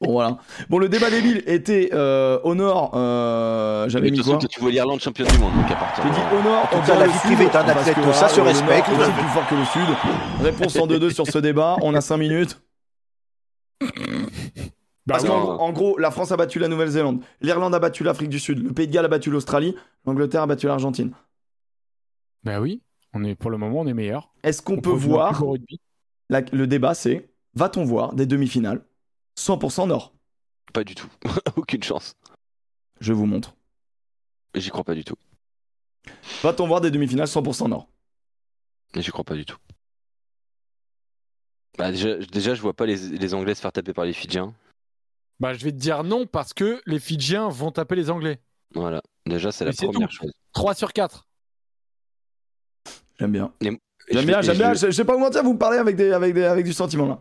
Bon, voilà. Bon, le débat débile était euh, au nord, euh, j'avais mis quoi tu vois l'Irlande championne du monde, donc à partir j'ai de dit nord, En tout cas, la vie privée est un parce athlète, que, ça se voilà, le respecte. nord est plus fort que le sud. Réponse en 2-2 sur ce débat, on a 5 minutes. Bah Parce oui. qu'en en gros, la France a battu la Nouvelle-Zélande, l'Irlande a battu l'Afrique du Sud, le Pays de Galles a battu l'Australie, l'Angleterre a battu l'Argentine. Bah oui, on est, pour le moment, on est meilleur. Est-ce qu'on On peut voir. La- le débat c'est, va-t-on voir des demi-finales 100% nord? Pas du tout. Aucune chance. Je vous montre. J'y crois pas du tout. Va-t-on voir des demi-finales 100% nord? J'y crois pas du tout. Bah, déjà, déjà, je vois pas les, les Anglais se faire taper par les Fidjiens. Bah, je vais te dire non parce que les Fidjiens vont taper les Anglais. Voilà. Déjà, c'est la première tout. chose. 3 sur 4. J'aime bien. Et J'aime je bien, j'aime bien. je- Je je vais pas vous mentir, vous me parlez avec, des, avec, des, avec du sentiment là.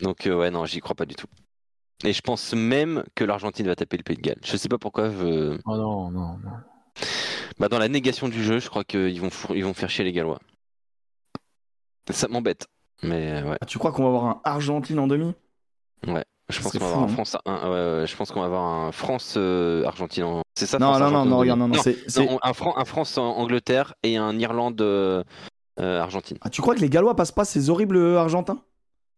Donc, euh, ouais, non, j'y crois pas du tout. Et je pense même que l'Argentine va taper le Pays de Galles. Je sais pas pourquoi. je- Oh non, non, non. Bah, dans la négation du jeu, je crois qu'ils vont, four- ils vont faire chier les Gallois. Ça m'embête. Mais euh, ouais, Ah, Tu crois qu'on va avoir un Argentine en demi? Je Ça pense qu'on va avoir un hein. France, ouais, ouais, je pense qu'on va avoir un France euh, Argentine. en- C'est ça. Non, France, non, non, non, regarde, non, non, c'est. un, Fran- un France en Angleterre et un Irlande euh, Argentine. Ah, tu crois que les Gallois passent pas ces horribles euh, Argentins?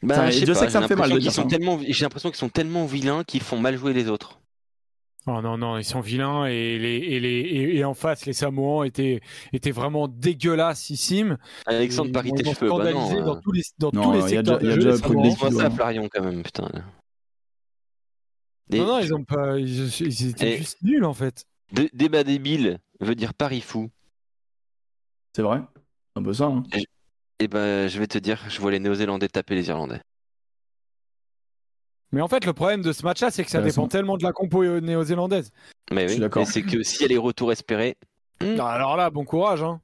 Bah, je sais pas, que ça j'ai me fait mal de qu'ils sont ça. tellement, j'ai l'impression qu'ils sont tellement vilains qu'ils font mal jouer les autres. Oh non, non, ils sont vilains et, les, et, les, et, et en face, les Samoans étaient, étaient vraiment dégueulassissimes. Alexandre Paris ils tes cheveux, bah non. dans euh, tous les, dans Non, tous les il y a secteurs déjà- il y a de déjà Samoans. des- Dis-moi ça, Flarion, quand même, putain. Non, non, ils ont pas, ils, ils étaient Et- juste nuls en fait. dé- débat débile veut dire Paris fou. C'est vrai? Un peu ça. hein. Et ben, je vais te dire, je vois les Néo-Zélandais taper les Irlandais. Mais en fait, le problème de ce match-là, c'est que ça dépend tellement de la compo euh, néo-zélandaise. Mais oui, d'accord. c'est que s'il y a les retours espérés, Mm. Ah, Alors là, bon courage. Hein.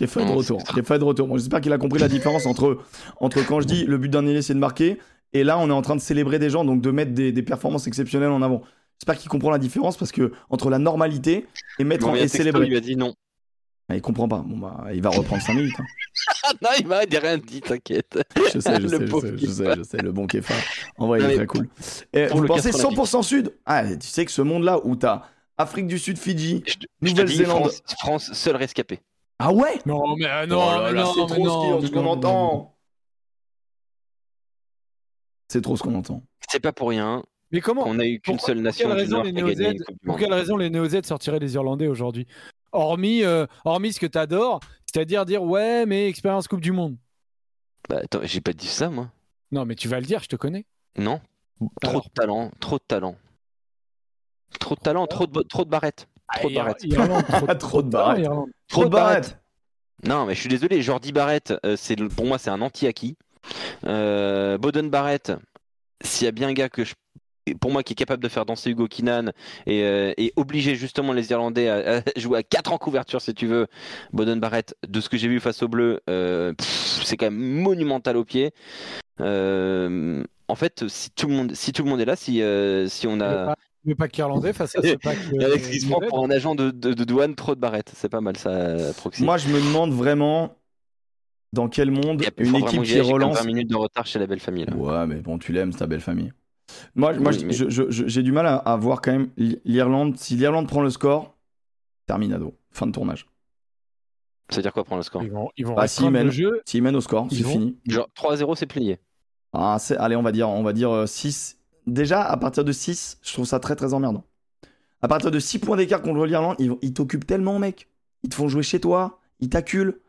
Est fait de retour. de. Bon, J'espère qu'il a compris la différence entre, entre quand je dis le but d'un ailier c'est de marquer et là on est en train de célébrer des gens, donc de mettre des, des performances exceptionnelles en avant. J'espère qu'il comprend la différence parce que entre la normalité et mettre Bon, en, et texto, célébrer. il lui a dit non. Ah, il comprend pas. Bon bah il va reprendre 5 minutes. hein. Non, il m'a il a rien dit, t'inquiète. Je sais, je Le sais, je sais, je sais, Kefa. je sais, le bon Kefa. En vrai, il est très cool. Et pour vous le pensez 90. 100% sud? Ah, tu sais que ce monde-là où t'as Afrique du Sud, Fidji. Nouvelle-Zélande. France, France, seul rescapé. Ah ouais? Non, mais euh, non, Oh là c'est trop non, ce qu'on entend. C'est trop ce qu'on entend. C'est pas pour rien Mais comment qu'on a eu qu'une seule pour nation quelle du raison Nord les qui a gagné Néo-Z une Coupe du Pour quelle raison les Néo-Z sortiraient les Irlandais aujourd'hui? Hormis, euh, hormis ce que t'adores, c'est-à-dire dire ouais, mais expérience Coupe du Monde. Bah, attends, j'ai pas dit ça, moi. Non, mais tu vas le dire, je te connais. Non. Trop Alors. de talent, trop de talent. Trop de talent, trop de, trop de barrettes. Trop de barrettes. Trop, de Non, barrettes. Trop de barrettes. Non, mais je suis désolé, Jordi Barrett, euh, c'est pour moi, c'est un anti-acquis. Euh, Boden Barrett, s'il y a bien un gars que je pour moi qui est capable de faire danser Hugo Kinan et, euh, et obliger justement les Irlandais à, à jouer à 4 en couverture si tu veux, Boden Barrett, de ce que j'ai vu face aux Bleus, euh, pff, c'est quand même monumental au pied. Euh, en fait, si tout le monde, si tout le monde est là, si, euh, si on a Le pack irlandais face à ce pack. Alex qui se prend pour un agent de, de- de douane, trop de Barrett, c'est pas mal ça, Proxy. Moi, je me demande vraiment dans quel monde Il y a- une équipe qui relance. 20 minutes de retard chez la belle famille. Là. Ouais, mais bon, tu l'aimes, c'est ta belle famille. Moi, moi Oui, mais- je- je- j'ai du mal à, à voir quand même l'I- l'Irlande. Si l'Irlande prend le score, terminado. Fin de tournage. C'est-à-dire quoi prendre le score? Ils vont, ils vont Bah, mènent. le jeu. S'ils mènent au score, c'est vont- fini. Genre 3-0 c'est plié. Ah, c'est- allez, on va dire, on va dire 6. Déjà, à partir de 6, je trouve ça très très emmerdant. À partir de 6 points d'écart contre l'Irlande, ils t'occupent tellement, mec. Ils te font jouer chez toi, ils t'acculent.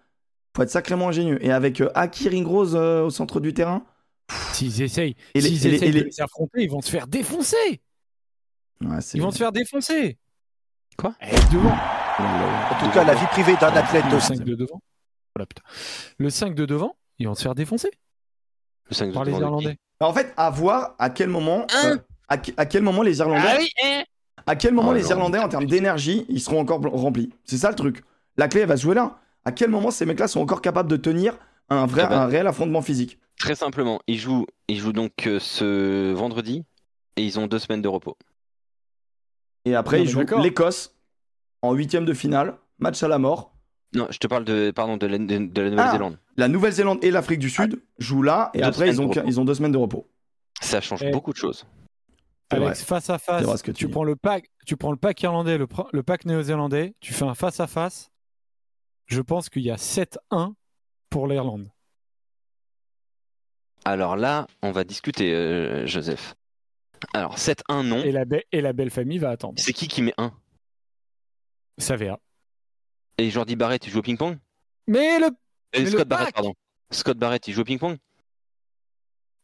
Faut être sacrément ingénieux. Et avec euh, Aki Ringrose euh, au centre du terrain. S'ils essayent, Et les- s'ils et les- essayent et de les- les affronter, ils vont se faire défoncer. Ouais, c'est- Ils vont se faire défoncer. Quoi? Eh, devant. En tout cas, la vie privée d'un athlète Le de 5 de devant. Voilà, putain. Le 5 de devant, ils vont se faire défoncer Le 5 de par les de Irlandais. En fait, à voir à quel moment. Hein euh, à, que- à quel moment les Irlandais. Ah oui, hein À quel moment Oh les Irlandais, en termes d'énergie, ils seront encore remplis C'est ça le truc. La clé, elle va se jouer là. À quel moment ces mecs-là sont encore capables de tenir un, vrai, Ah un réel affrontement physique Très simplement, ils jouent, ils jouent donc euh, ce vendredi et ils ont deux semaines de repos. Et après, Non, ils jouent l'Écosse en huitième de finale, match à la mort. Non, je te parle de, pardon, de la, de- de la Nouvelle-Zélande. La Nouvelle-Zélande et l'Afrique du Sud jouent là, et après, ils ont, ils ont deux semaines de repos. Ça change Eh. beaucoup de choses. C'est Alex, vrai. face à face, que tu tu, prends le pack, tu prends le pack irlandais, le, le pack néo-zélandais, tu fais un face à face. Je pense qu'il y a 7-1 pour l'Irlande. Alors là, on va discuter, euh, Joseph. Alors, 7-1, non. Et la, et la belle famille va attendre. C'est qui qui met 1 Ça verra. Et Jordi Barrett, il joue au ping-pong? Mais le. Mais le Scott Barrett, pardon. Scott Barrett, il joue au ping-pong?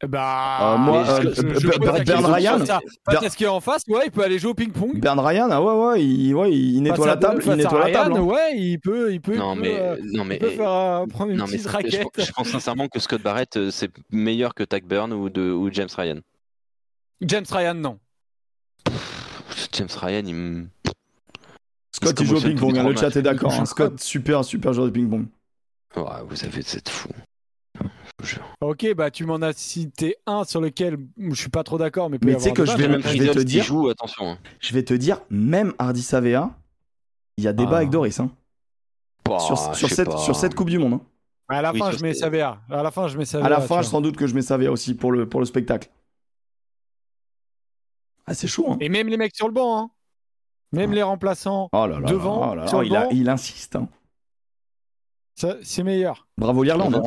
Bah. Euh, moi, euh, je- je pose la Bern Ryan- face à- face à ce qui est en face, ouais, il peut aller jouer au ping-pong. Bern Ryan, ah ouais, ouais, il, ouais, il nettoie la table. Il nettoie la Ryan, table. hein. Ouais, il peut, il peut. Non, il peut, mais, euh, non, mais, il peut faire euh, prendre une non, petite raquette. je pense sincèrement que Scott Barrett, euh, c'est meilleur que Tag Burn ou, de, ou James Ryan. James Ryan, non. James Ryan, il me. Scott, Il joue au ping-pong. hein, Le chat est d'accord. hein. Scott, super, super joueur de ping-pong. Ouais, vous avez cette fou. Ok, bah tu m'en as cité un sur lequel je suis pas trop d'accord, mais Mais tu sais que je vais après- je vais te dire- qui joue, attention. hein. Je vais te dire, même Hardy Savea, il y a débat Ah. avec Doris. hein. Bah, sur, cette, pas. sur cette Coupe du Monde. hein. À la Oui, fin, je mets Savea. À la fin, je mets Savea. À la fin, sans doute que je mets Savea aussi pour le, pour le spectacle. Ah, c'est chaud. Hein. Et même les mecs sur le banc, hein. Même Ah. les remplaçants, Oh là là, devant, oh là là, sur oh, le il, a- banc. il insiste. hein. ça, c'est meilleur. Bravo l'Irlande.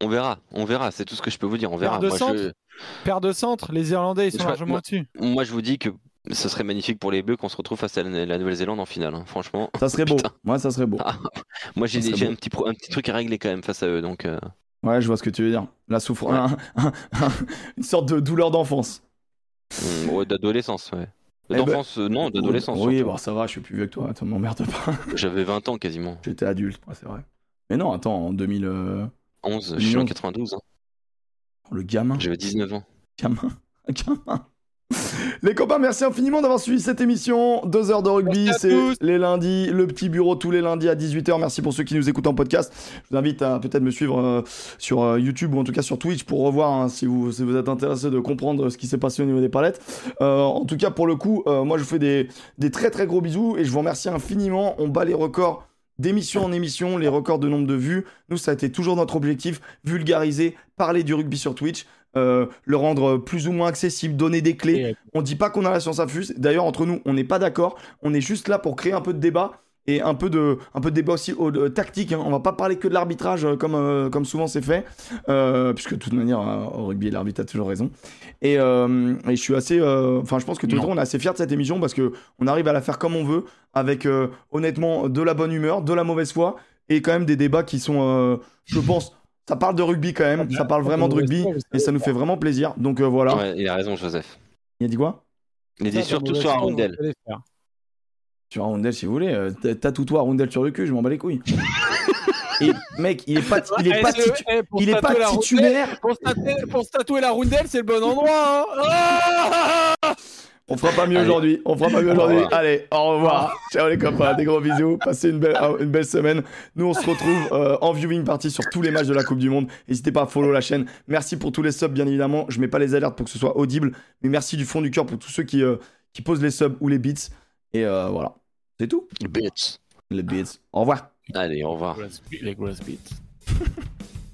On verra, on verra, c'est tout ce que je peux vous dire, on verra. de Moi centre je, Paire de centre, les Irlandais ils sont Je largement moi- au-dessus. moi, je vous dis que ce serait magnifique pour les Bleus qu'on se retrouve face à la, la Nouvelle-Zélande en finale. hein. Franchement, Ça serait beau. Ouais, ça serait beau. Ah. moi j'ai un petit, pro- un petit truc à régler quand même face à eux. Donc, euh, Ouais, je vois ce que tu veux dire. La souffrance, une sorte de douleur d'enfance. hum, ouais, d'adolescence, ouais. Eh D'enfance, euh, non, d'adolescence. Oui, bon, ça va, je suis plus vieux que toi. Attends, m'emmerde pas. J'avais 20 ans quasiment. J'étais adulte, c'est vrai. Mais non, attends, en 2000. Euh, 11, je suis en Mignon. 92, hein. Le gamin. j'avais 19 ans. Gamin. Gamin. Les copains, merci infiniment d'avoir suivi cette émission. Deux heures de rugby, c'est les lundis, le petit bureau tous les lundis à 18h. Merci pour ceux qui nous écoutent en podcast. Je vous invite à peut-être me suivre euh, sur euh, YouTube ou en tout cas sur Twitch pour revoir hein, si, vous, si vous êtes intéressé de comprendre ce qui s'est passé au niveau des palettes. Euh, en tout cas, pour le coup, euh, moi je vous fais des, des très très gros bisous et je vous remercie infiniment. On bat les records d'émission en émission, les records de nombre de vues. Nous, ça a été toujours notre objectif, vulgariser, parler du rugby sur Twitch, euh, le rendre plus ou moins accessible, donner des clés. Euh, On dit pas qu'on a la science infuse. D'ailleurs, entre nous, on n'est pas d'accord. On est juste là pour créer un peu de débat et un peu de, un peu de débat aussi au- tactique. hein. On va pas parler que de l'arbitrage euh, comme, euh, comme souvent c'est fait, euh, puisque de toute manière, euh, au rugby, l'arbitre a toujours raison. Et, euh, et je suis assez, euh, enfin, je pense que Non. trois, on est assez fiers de cette émission parce que on arrive à la faire comme on veut, avec euh, honnêtement de la bonne humeur, de la mauvaise foi et quand même des débats qui sont, euh, je pense, ça parle de rugby quand même. Ça parle vraiment de rugby et ça nous fait vraiment plaisir. Donc euh, voilà. Ouais, il a raison, Joseph. Il a dit quoi? Il a dit ça, surtout sur Arundel. on va les faire. Sur Arundel, si vous voulez. euh, Tatoue-toi Arundel sur le cul, je m'en bats les couilles. Et mec, il est pas, il est pas, c'est- titu- eh, pour il est se pas tatouer la rondelle- titulaire. Pour se, tatouer, pour se tatouer la rondelle, c'est le bon endroit. hein. Ah On fera pas mieux aujourd'hui. On fera pas mieux Au aujourd'hui. Allez, au revoir. Ciao les copains, des gros bisous. Passez une belle, une belle semaine. Nous, on se retrouve euh, en viewing party sur tous les matchs de la Coupe du Monde. N'hésitez pas à follow la chaîne. Merci pour tous les subs, bien évidemment. Je mets pas les alertes pour que ce soit audible, mais merci du fond du cœur pour tous ceux qui, euh, qui posent les subs ou les beats. Et euh, voilà, c'est tout? Bitch. Les beats. Au revoir. Allez, au revoir. Les grosses beats.